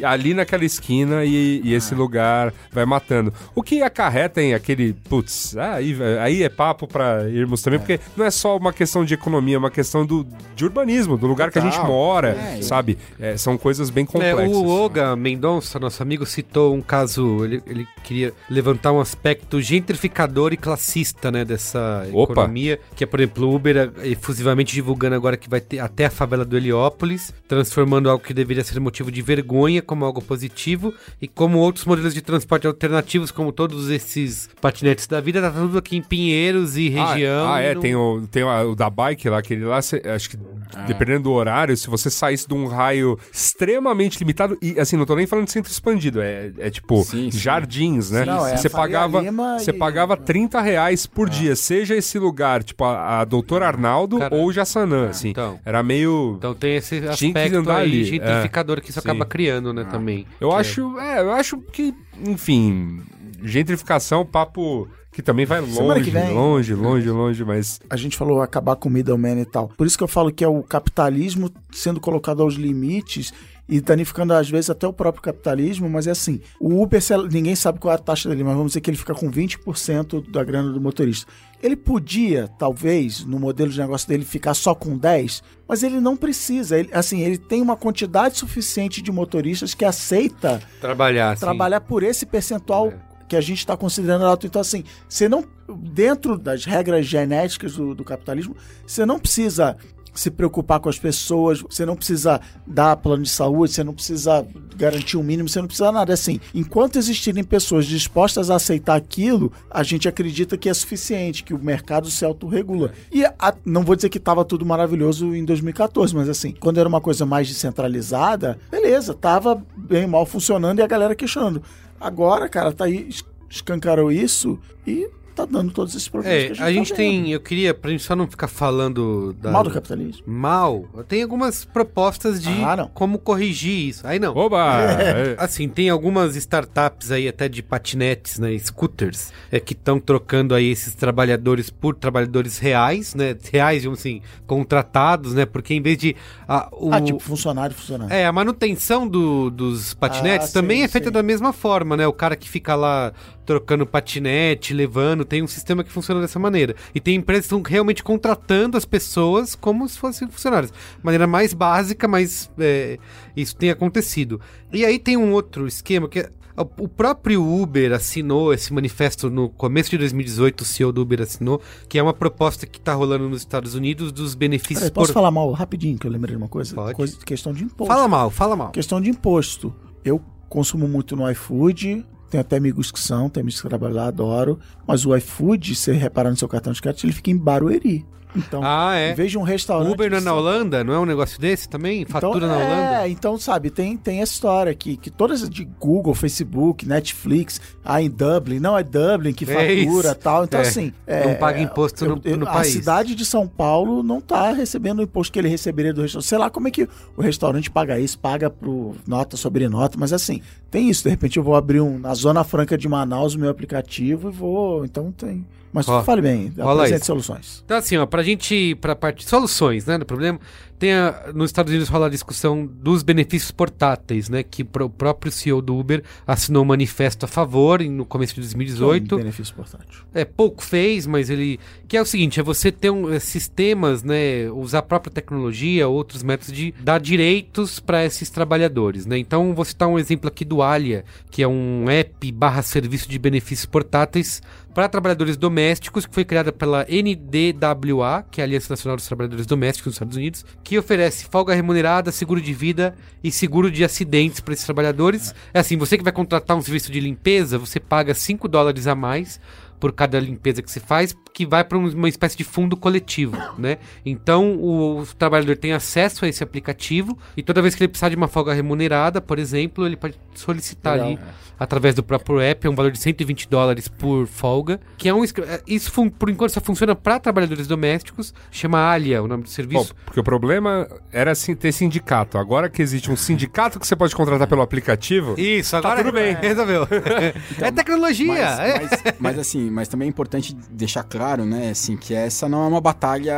Speaker 2: É.
Speaker 3: ali naquela esquina e, e esse lugar vai matando. O que acarreta em aquele, putz, aí, aí é papo pra irmos também, porque não é só uma questão de economia, é uma questão do, de urbanismo, do lugar que a gente
Speaker 4: Total.
Speaker 3: mora,
Speaker 4: É,
Speaker 3: sabe? É, são coisas bem
Speaker 1: É,
Speaker 3: complexas.
Speaker 1: o Olga Mendonça, nosso amigo, citou um caso. Ele, ele queria levantar um aspecto gentrificador e classista, né, dessa
Speaker 3: Opa.
Speaker 1: economia. Que é, por exemplo, o Uber é, efusivamente divulgando agora que vai ter até a favela do Heliópolis, transformando algo que deveria ser motivo de vergonha como algo positivo, e como outros modelos de transporte alternativos, como todos esses patinetes da vida, tá tudo aqui em Pinheiros e
Speaker 3: Ah,
Speaker 1: região.
Speaker 3: Ah,
Speaker 1: e
Speaker 3: é,
Speaker 1: não-
Speaker 3: tem, o, tem o, da bike lá, aquele lá, cê- acho que dependendo do horário, se você saísse de um raio extremamente limitado, e assim, não tô nem falando de centro expandido, é, é tipo
Speaker 4: Sim, sim.
Speaker 3: jardins, né?
Speaker 2: Não, é
Speaker 3: você pagava,
Speaker 2: Lima
Speaker 3: você
Speaker 2: e-
Speaker 3: pagava 30 reais por dia, seja esse lugar, tipo a, a Doutor Arnaldo
Speaker 1: Cara.
Speaker 3: ou Jaçanã, assim.
Speaker 1: então.
Speaker 3: Era meio...
Speaker 1: Então tem esse
Speaker 3: que
Speaker 1: aspecto
Speaker 3: andar
Speaker 1: aí
Speaker 3: ali,
Speaker 1: gentrificador que isso
Speaker 3: Sim.
Speaker 1: acaba criando, né, também.
Speaker 3: Eu
Speaker 1: Que é-
Speaker 3: acho, é, eu acho que, enfim, gentrificação, papo que também vai longe,
Speaker 2: que vem.
Speaker 3: longe, longe, longe, mas
Speaker 2: A gente falou acabar com o middleman e tal. Por isso que eu falo que é o capitalismo sendo colocado aos limites e danificando às vezes até o próprio capitalismo, mas é assim, o Uber, ninguém sabe qual é a taxa dele, mas vamos dizer que ele fica com 20% da grana do motorista. Ele podia, talvez, no modelo de negócio dele, ficar só com 10, mas ele não precisa. Ele, assim, ele tem uma quantidade suficiente de motoristas que aceita
Speaker 1: Trabalhar, sim.
Speaker 2: trabalhar por esse percentual
Speaker 1: É.
Speaker 2: que a gente está considerando alto. Então, assim, você não, dentro das regras genéticas do, do capitalismo, você não precisa se preocupar com as pessoas, você não precisa dar plano de saúde, você não precisa garantir um mínimo, você não precisa nada. Assim, enquanto existirem pessoas dispostas a aceitar aquilo, a gente acredita que é suficiente, que o mercado se autorregula. E a, não vou dizer que estava tudo maravilhoso em 2014, mas assim, quando era uma coisa mais descentralizada, beleza, tava bem mal funcionando e a galera questionando. Agora, cara, tá aí, escancarou isso e tá dando todos esses problemas
Speaker 1: É,
Speaker 2: que a gente,
Speaker 1: a gente
Speaker 2: tá
Speaker 1: tem. Eu queria, pra gente só não ficar falando da.
Speaker 2: Mal do capitalismo.
Speaker 1: Mal. Tem algumas propostas de
Speaker 2: Ah,
Speaker 1: como corrigir isso. Aí não.
Speaker 3: Oba! É.
Speaker 1: Assim, tem algumas startups aí até de patinetes, né, scooters, é, que estão trocando aí esses trabalhadores por trabalhadores reais, né, reais, digamos assim, contratados, né, porque em vez de... a- o,
Speaker 2: Ah, tipo, funcionário, funcionário.
Speaker 1: É, a manutenção do- dos patinetes
Speaker 2: Ah,
Speaker 1: também
Speaker 2: sim,
Speaker 1: é feita
Speaker 2: sim.
Speaker 1: da mesma forma, né? O cara que fica lá trocando patinete, levando, tem um sistema que funciona dessa maneira. E tem empresas que estão realmente contratando as pessoas como se fossem funcionários. Maneira mais básica, mas é, isso tem acontecido. E aí tem um outro esquema que é- o próprio Uber assinou esse manifesto no começo de 2018, o CEO do Uber assinou, que é uma proposta que está rolando nos Estados Unidos dos benefícios
Speaker 2: Peraí, posso
Speaker 1: por...
Speaker 2: falar mal rapidinho, que eu lembrei de uma coisa?
Speaker 1: Pode.
Speaker 2: coisa questão de imposto.
Speaker 1: Fala mal, fala mal.
Speaker 2: Questão de imposto. Eu consumo muito no iFood, tenho até amigos que são, tem amigos que trabalham lá, adoro. Mas o iFood, se você reparar no seu cartão de crédito, ele fica em Barueri. Então,
Speaker 1: Ah, é.
Speaker 2: em vez de um restaurante...
Speaker 1: Uber não é na Holanda? Não é um negócio desse também?
Speaker 2: Então,
Speaker 1: Fatura na Holanda?
Speaker 2: É, então, sabe, tem, tem essa história aqui, que todas de Google, Facebook, Netflix, ah, em Dublin, não é Dublin que
Speaker 1: É
Speaker 2: fatura
Speaker 1: isso.
Speaker 2: tal. Então,
Speaker 1: É,
Speaker 2: assim.
Speaker 1: não paga imposto no- no
Speaker 2: a
Speaker 1: país.
Speaker 2: cidade de São Paulo não tá recebendo o imposto que ele receberia do restaurante. Sei lá como é que o restaurante paga isso, paga pro nota sobre nota, mas assim, tem isso. De repente eu vou abrir um na Zona Franca de Manaus o meu aplicativo e vou. Então tem. Mas
Speaker 1: Ó,
Speaker 2: fale bem, apresente soluções.
Speaker 1: Então, assim, ó, pra gente pra parte de soluções, né, do problema, tem a, nos Estados Unidos rola a discussão dos benefícios portáteis, né, que pro- o próprio CEO do Uber assinou um manifesto a favor em- no começo de 2018.
Speaker 2: Um benefício portátil.
Speaker 1: É, pouco fez, mas ele. Que é o seguinte: é você ter um, eh, sistemas, né? Usar a própria tecnologia, outros métodos de dar direitos para esses trabalhadores, né? Então, vou citar um exemplo aqui do Alia, que é um app barra serviço de benefícios portáteis para trabalhadores domésticos, que foi criada pela NDWA, que é a Aliança Nacional dos Trabalhadores Domésticos dos Estados Unidos, que oferece folga remunerada, seguro de vida e seguro de acidentes para esses trabalhadores. É assim, você que vai contratar um serviço de limpeza, você paga 5 dólares a mais por cada limpeza que você faz, que vai para uma espécie de fundo coletivo, né? Então o, o trabalhador tem acesso a esse aplicativo e toda vez que ele precisar de uma folga remunerada, por exemplo, ele pode solicitar
Speaker 2: Legal.
Speaker 1: ali através do próprio app, é um valor de 120 dólares por folga, que é um é, isso por enquanto só funciona para trabalhadores domésticos, chama Alia, o nome do
Speaker 3: Bom,
Speaker 1: serviço.
Speaker 3: porque o problema era assim, ter sindicato. Agora que existe um sindicato que você pode contratar pelo aplicativo,
Speaker 1: Isso, agora
Speaker 3: tudo bem.
Speaker 1: resolveu. [laughs] é tecnologia.
Speaker 4: Mas,
Speaker 1: é.
Speaker 4: mas- mas, assim, mas também é importante deixar claro, né, assim, que essa não é uma batalha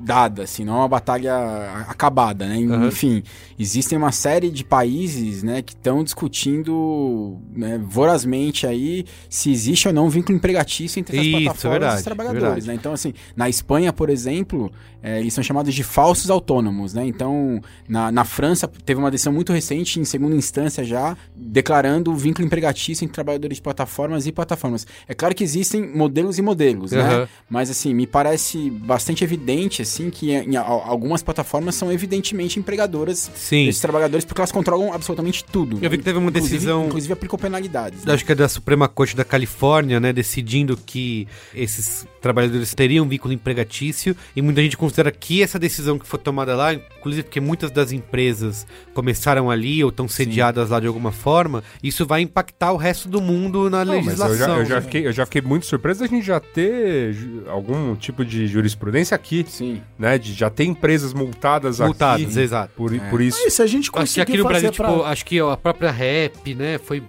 Speaker 4: dada, assim, não é uma batalha acabada, né? Enfim, existem uma série de países, né, que estão discutindo né, vorazmente aí se existe ou não um vínculo empregatício entre as
Speaker 1: Isso,
Speaker 4: plataformas
Speaker 1: verdade,
Speaker 4: e os trabalhadores,
Speaker 1: verdade.
Speaker 4: né? Então, assim, na Espanha, por exemplo, é, eles são chamados de falsos autônomos, né? Então, na, na França, teve uma decisão muito recente, em segunda instância já, declarando o vínculo empregatício entre trabalhadores de plataformas e plataformas. É claro que existem modelos e modelos, né?
Speaker 1: Aham.
Speaker 4: Mas, assim, me parece bastante evidente, assim, que em, al- algumas plataformas são evidentemente empregadoras
Speaker 1: Sim.
Speaker 4: desses trabalhadores, porque elas controlam absolutamente tudo.
Speaker 1: Eu vi que teve uma
Speaker 4: Inclusive-
Speaker 1: decisão-
Speaker 4: Inclusive aplicou penalidades. né?
Speaker 1: acho que é da Suprema Corte da Califórnia, né, decidindo que esses trabalhadores teriam vínculo empregatício e muita gente considera que essa decisão que foi tomada lá, inclusive porque muitas das empresas começaram ali ou estão sediadas lá de alguma forma, isso vai impactar o resto do mundo na
Speaker 3: Não, mas
Speaker 1: legislação.
Speaker 3: eu já, eu, já fiquei, eu já fiquei muito surpreso da gente já ter algum tipo de jurisprudência aqui,
Speaker 4: Sim.
Speaker 3: né? De já ter empresas multadas,
Speaker 1: Multadas,
Speaker 3: aqui
Speaker 1: exato.
Speaker 3: por, por isso.
Speaker 2: Aí, se a gente
Speaker 1: Acho que
Speaker 2: conseguir
Speaker 1: aqui no
Speaker 2: fazer
Speaker 1: Brasil,
Speaker 2: pra...
Speaker 1: tipo, acho que a própria Rap, né, foi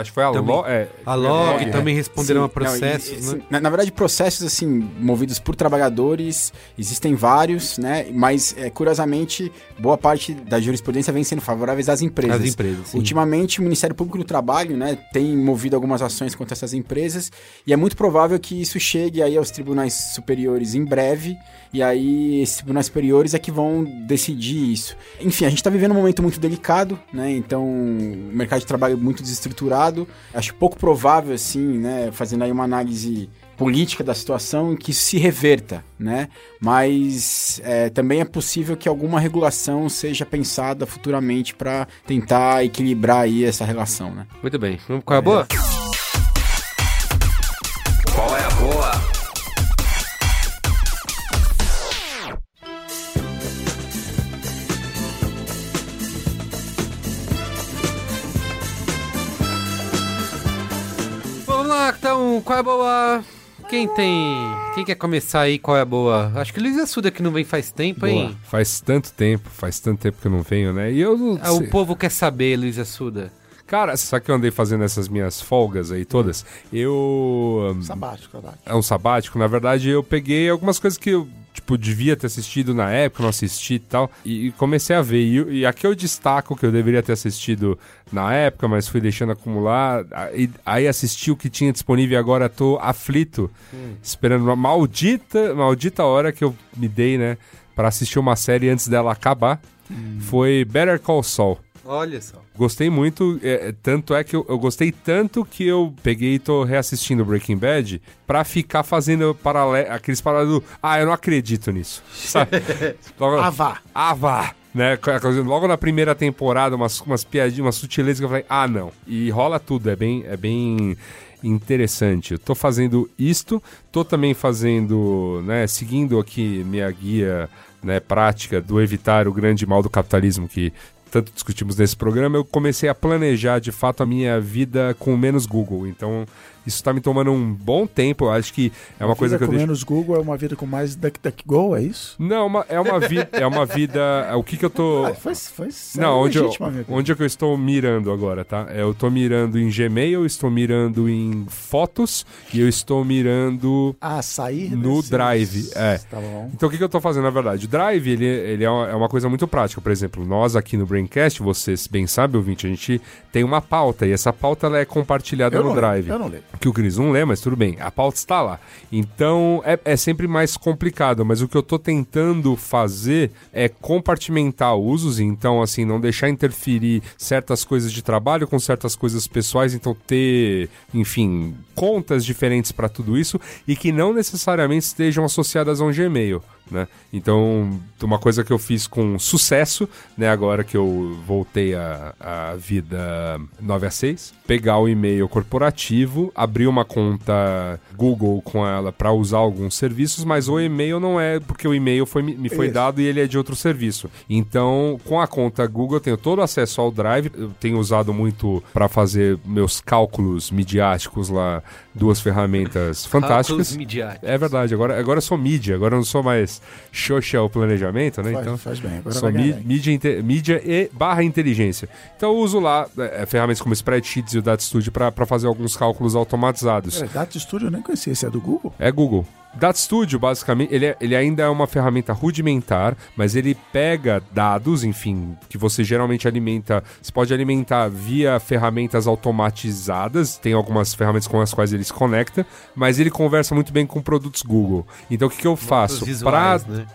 Speaker 3: Acho que foi a
Speaker 1: Também.
Speaker 3: Lo, é,
Speaker 1: a Log
Speaker 3: é,
Speaker 1: também responderam
Speaker 4: Sim,
Speaker 1: a processos,
Speaker 4: não, e-
Speaker 1: né?
Speaker 4: na, na verdade, processos assim movidos por trabalhadores existem vários, né? Mas é, curiosamente boa parte da jurisprudência vem sendo favoráveis às empresas.
Speaker 1: As empresas, sim.
Speaker 4: Ultimamente, o Ministério Público do Trabalho, né, tem movido algumas ações contra essas empresas e é muito provável que isso chegue aí aos tribunais superiores em breve. E aí, esses tribunais superiores é que vão decidir isso. Enfim, a gente está vivendo um momento muito delicado, né? Então, o mercado de trabalho muito desestruturado. Acho pouco provável, assim, né? Fazendo aí uma análise política da situação que isso se reverta, né? Mas é, também é possível que alguma regulação seja pensada futuramente para tentar equilibrar aí essa relação, né?
Speaker 1: Muito bem. Vamos é a boa?
Speaker 5: Qual
Speaker 1: lá, então, qual é a boa? Quem tem. Quem quer começar aí? Qual é a boa? Acho que o Luiz Assuda que não vem faz tempo, hein?
Speaker 3: Faz tanto tempo, faz tanto tempo que eu não venho, né? E eu não
Speaker 1: Ah, o povo quer saber, Luiz Assuda.
Speaker 3: Cara, sabe que eu andei fazendo essas minhas folgas aí todas? Eu. hum,
Speaker 2: Sabático, sabático.
Speaker 3: É um sabático, na verdade, eu peguei algumas coisas que eu, tipo, devia ter assistido na época, não assisti e tal, e, comecei a ver. E, e aqui eu destaco que eu deveria ter assistido na época, mas fui deixando acumular. Aí, aí assisti o que tinha disponível e agora tô aflito, esperando uma maldita, maldita hora que eu me dei, né, pra assistir uma série antes dela acabar. Foi Better Call Saul.
Speaker 1: Olha só.
Speaker 3: Gostei muito, é, é, tanto é que eu, eu gostei tanto que eu peguei e tô reassistindo Breaking Bad pra ficar fazendo paralelo, aqueles paralelos, do, ah, eu não acredito nisso, [laughs] sabe? [laughs] Logo,
Speaker 2: Ah, vá.
Speaker 3: ah! Né? Logo na primeira temporada, umas, umas piadinhas, umas sutilezas que eu falei, ah, não. E rola tudo, é bem, é bem interessante. Eu tô fazendo isto, tô também fazendo, né, seguindo aqui minha guia né, prática do evitar o grande mal do capitalismo que tanto discutimos nesse programa, eu comecei a planejar de fato a minha vida com menos Google. Então, isso tá me tomando um bom tempo. Eu acho que é uma coisa
Speaker 2: vida
Speaker 3: que eu
Speaker 2: com
Speaker 3: deixo.
Speaker 2: menos Google é uma vida com mais DuckDuckGo, é isso?
Speaker 3: Não, uma- é uma vida. É uma vida. O que que eu tô.
Speaker 2: Ah, foi, foi
Speaker 3: Não, onde eu, onde é que eu estou mirando agora, tá? É, Eu tô mirando em Gmail, estou mirando em fotos e eu estou mirando.
Speaker 2: Ah, sair
Speaker 3: No
Speaker 2: desses-
Speaker 3: Drive, é.
Speaker 2: Tá.
Speaker 3: Então o que, que eu tô fazendo, na verdade? O Drive, ele, ele é, uma, é uma coisa muito prática. Por exemplo, nós aqui no Braincast, vocês bem sabem, ouvinte, a gente tem uma pauta e essa pauta ela é compartilhada
Speaker 2: Eu
Speaker 3: no Drive.
Speaker 2: leio, eu não leio.
Speaker 3: Que o Cris não lê, mas tudo bem. A pauta está lá. Então é, é sempre mais complicado. Mas o que eu tô tentando fazer é compartimentar usos. Então, assim, não deixar interferir certas coisas de trabalho com certas coisas pessoais. Então, ter, enfim, contas diferentes para tudo isso e que não necessariamente estejam associadas a um Gmail. Né? Então, uma coisa que eu fiz com sucesso, né, agora que eu voltei à, à vida 9 a 6, pegar o e-mail corporativo, abrir uma conta Google com ela para usar alguns serviços, mas o e-mail não é porque o e-mail foi, me me foi
Speaker 2: Isso.
Speaker 3: dado e ele é de outro serviço. Então, com a conta Google, eu tenho todo acesso ao Drive, eu tenho usado muito para fazer meus cálculos midiáticos lá, duas ferramentas fantásticas. É verdade, agora, agora eu sou mídia, agora eu não sou mais social planejamento, né?
Speaker 2: Faz,
Speaker 3: então,
Speaker 2: faz bem. Agora
Speaker 3: sou mí- mídia, mídia e barra inteligência. Então eu uso lá é, ferramentas como Spreadsheets e o Data Studio para fazer alguns cálculos automatizados.
Speaker 2: Pera, Data Studio eu nem conhecia. Esse é do Google?
Speaker 3: É Google. Data Studio, basicamente, ele, é- ele ainda é uma ferramenta rudimentar, mas ele pega dados, enfim, que você geralmente alimenta. Você pode alimentar via ferramentas automatizadas, tem algumas ferramentas com as quais ele se conecta, mas ele conversa muito bem com produtos Google. Então o que, que eu faço?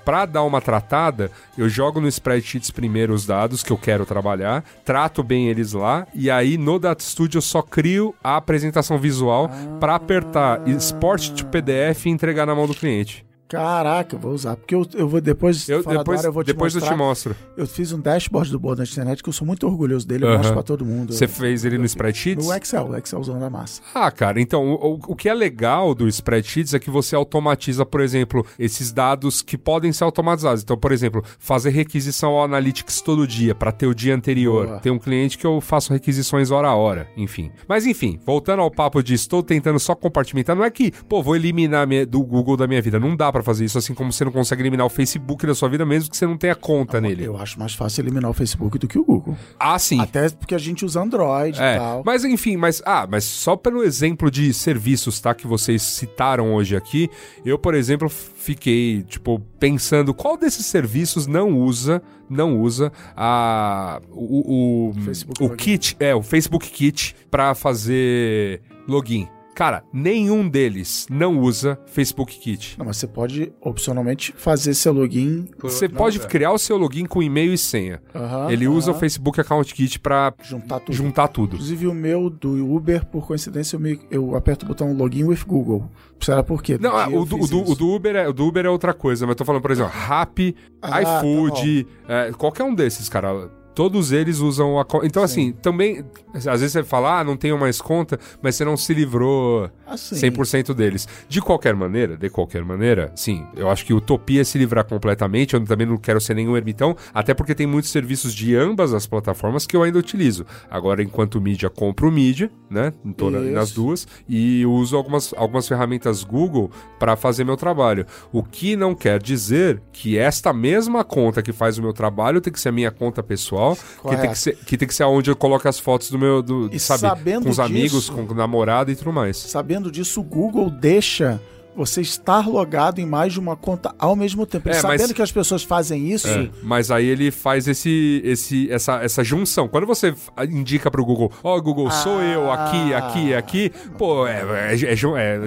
Speaker 3: Para
Speaker 1: né?
Speaker 3: Dar uma tratada, eu jogo no spreadsheets primeiro os dados que eu quero trabalhar, trato bem eles lá, e aí no Data Studio eu só crio a apresentação visual pra apertar export to PDF e entregar na mão do cliente.
Speaker 2: Caraca, eu vou usar. Porque eu, eu vou depois.
Speaker 3: Eu, depois
Speaker 2: eu vou te
Speaker 3: depois eu
Speaker 2: mostrar.
Speaker 3: te mostro.
Speaker 2: Eu fiz um dashboard do Boa da Internet que eu sou muito orgulhoso dele. Eu mostro pra todo mundo.
Speaker 3: Você fez ele no spreadsheets?
Speaker 2: No Excel, o Excelzão da massa.
Speaker 3: Ah, cara, então o, o- que é legal do spreadsheets é que você automatiza, por exemplo, esses dados que podem ser automatizados. Então, por exemplo, fazer requisição ao Analytics todo dia para ter o dia anterior.
Speaker 2: Boa.
Speaker 3: Tem um cliente que eu faço requisições hora a hora, enfim. Mas enfim, voltando ao papo de estou tentando só compartimentar, não é que, pô, vou eliminar minha- do Google da minha vida. Não dá para fazer isso, assim como você não consegue eliminar o Facebook da sua vida mesmo que você não tenha conta nele.
Speaker 2: Eu acho mais fácil eliminar o Facebook do que o Google.
Speaker 3: Ah, sim.
Speaker 2: Até porque a gente usa Android e
Speaker 3: É,
Speaker 2: tal.
Speaker 3: mas enfim, mas ah, mas só pelo exemplo de serviços, tá, que vocês citaram hoje aqui, eu, por exemplo, fiquei, tipo, pensando qual desses serviços não usa, não usa a o, o, o
Speaker 2: Login.
Speaker 3: kit, é, o Facebook Kit pra fazer login. Cara, nenhum deles não usa Facebook Kit.
Speaker 2: Não, mas você pode opcionalmente fazer seu login.
Speaker 3: Você pode criar o seu login com e-mail e senha.
Speaker 2: Aham,
Speaker 3: Ele usa o. Facebook Account Kit pra
Speaker 2: Juntar tudo.
Speaker 3: juntar tudo.
Speaker 2: Inclusive o meu do Uber, por coincidência, eu, me- eu aperto o botão login with Google. Será por quê?
Speaker 3: Não, ah, o do, o, do, Uber é, o do Uber é outra coisa, mas eu tô falando, por exemplo, [laughs] Rappi,
Speaker 2: Ah,
Speaker 3: iFood, é, qualquer um desses, cara. Todos eles usam a conta. Então, assim, também. Às vezes você fala, ah, não tenho mais conta, mas você não se livrou
Speaker 2: Assim.
Speaker 3: 100% deles. De qualquer maneira, de qualquer maneira, sim, eu acho que utopia é se livrar completamente. Eu também não quero ser nenhum ermitão, até porque tem muitos serviços de ambas as plataformas que eu ainda utilizo. Agora, enquanto mídia, compro mídia, né? Em toda, nas duas, e uso algumas, algumas ferramentas Google para fazer meu trabalho. O que não quer dizer que esta mesma conta que faz o meu trabalho tem que ser a minha conta pessoal, que tem que, ser, que tem que ser onde eu coloco as fotos do meu, do,
Speaker 2: E
Speaker 3: sabe, com os amigos,
Speaker 2: disso-
Speaker 3: com o namorado e tudo mais.
Speaker 2: Sabendo disso, o Google deixa você estar logado em mais de uma conta ao mesmo tempo.
Speaker 3: É, mas-
Speaker 2: sabendo que as pessoas fazem isso,
Speaker 3: É, mas aí ele faz esse, esse, essa, essa junção. Quando você indica pro Google, ó, Google, sou eu, aqui, aqui, aqui, pô, é, é- é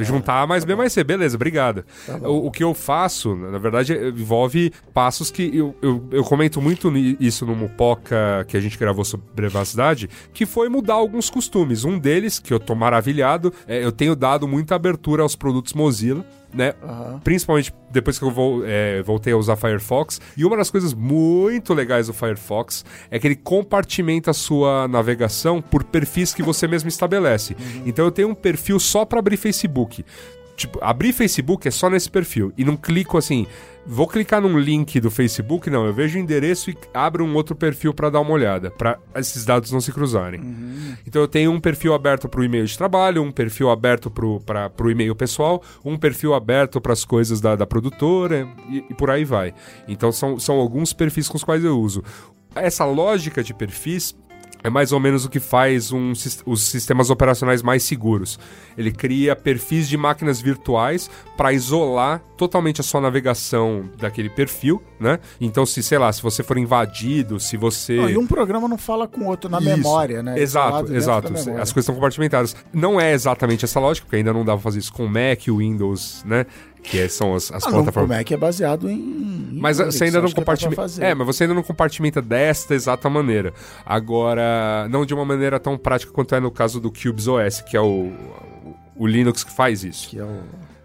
Speaker 3: é juntar A mais B mais C, beleza, obrigado. o, o que eu faço, na verdade, é- envolve passos que eu, eu, eu comento muito isso no Mupoca que a gente gravou sobre privacidade, que foi mudar alguns costumes. Um deles, que eu tô maravilhado, eu tenho dado muita abertura aos produtos Mozilla. Né? Principalmente depois que eu vol- é, voltei a usar Firefox. E uma das coisas muito legais do Firefox é que ele compartimenta a sua navegação por perfis que você mesmo estabelece. Então eu tenho um perfil só para abrir Facebook. Tipo, abrir Facebook é só nesse perfil. E não clico assim, vou clicar num link do Facebook, não. Eu vejo o endereço e abro um outro perfil para dar uma olhada, para esses dados não se cruzarem. Então eu tenho um perfil aberto para o e-mail de trabalho, um perfil aberto para o e-mail pessoal, um perfil aberto para as coisas da, da produtora e, e por aí vai. Então são, são alguns perfis com os quais eu uso. Essa lógica de perfis é mais ou menos o que faz um os sistemas operacionais mais seguros. Ele cria perfis de máquinas virtuais para isolar totalmente a sua navegação daquele perfil, né? Então, se sei lá, se você for invadido, se você
Speaker 2: Não, e um programa não fala com o outro na
Speaker 3: Isso.
Speaker 2: memória, né?
Speaker 3: Exato, exato. As coisas estão compartimentadas. Não é exatamente essa lógica, porque ainda não dá pra fazer isso com Mac, Windows, né? Que é- são as, as
Speaker 2: Ah, não, o
Speaker 3: plataformas.
Speaker 2: Mac é baseado em. em
Speaker 3: Mas
Speaker 2: Unix,
Speaker 3: você ainda não
Speaker 2: pra
Speaker 3: compartimenta. É, mas você ainda não compartimenta desta exata maneira. Agora, não de uma maneira tão prática quanto é no caso do Cubes OS, que é o, o Linux que faz isso.
Speaker 2: Que é o...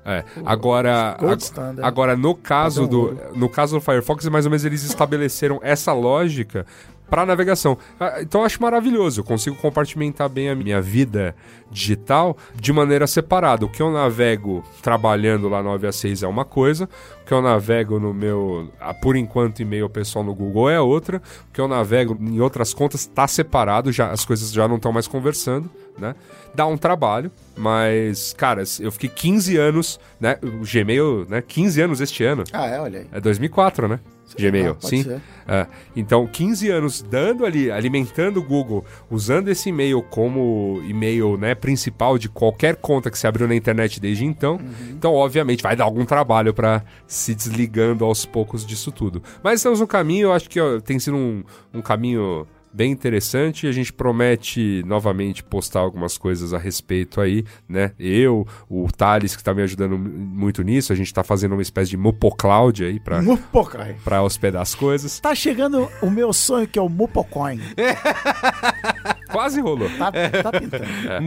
Speaker 3: É. Agora, ag- agora no caso do no caso do Firefox, mais ou menos eles estabeleceram essa lógica para navegação. Ah, Então eu acho maravilhoso, eu consigo compartimentar bem a minha vida digital de maneira separada. O que eu navego trabalhando lá 9 a 6 é uma coisa, o que eu navego no meu, ah, por enquanto, e-mail pessoal no Google é outra, o que eu navego em outras contas está separado, já as coisas já não estão mais conversando, né? Dá um trabalho, mas, cara, eu fiquei 15 anos, né? O Gmail, né? 15 anos este ano.
Speaker 2: Ah, é, olha aí.
Speaker 3: É 2004, né? Gmail,
Speaker 2: Ah,
Speaker 3: sim. É. Então, 15 anos dando ali, alimentando o Google, usando esse e-mail como e-mail né, principal de qualquer conta que se abriu na internet desde então.
Speaker 2: Uhum.
Speaker 3: Então, obviamente, vai dar algum trabalho para se desligando aos poucos disso tudo. Mas estamos no caminho, eu acho que ó, tem sido um, um caminho bem interessante e a gente promete novamente postar algumas coisas a respeito aí, né? Eu, o Thales, que tá me ajudando muito nisso, a gente tá fazendo uma espécie de Mopocloud aí pra,
Speaker 2: Mupocai.
Speaker 3: pra hospedar as coisas.
Speaker 2: Tá chegando o meu sonho, que é o Mupocoin. [laughs]
Speaker 3: Quase rolou.
Speaker 2: Tá, tá pintando. [laughs]
Speaker 3: É.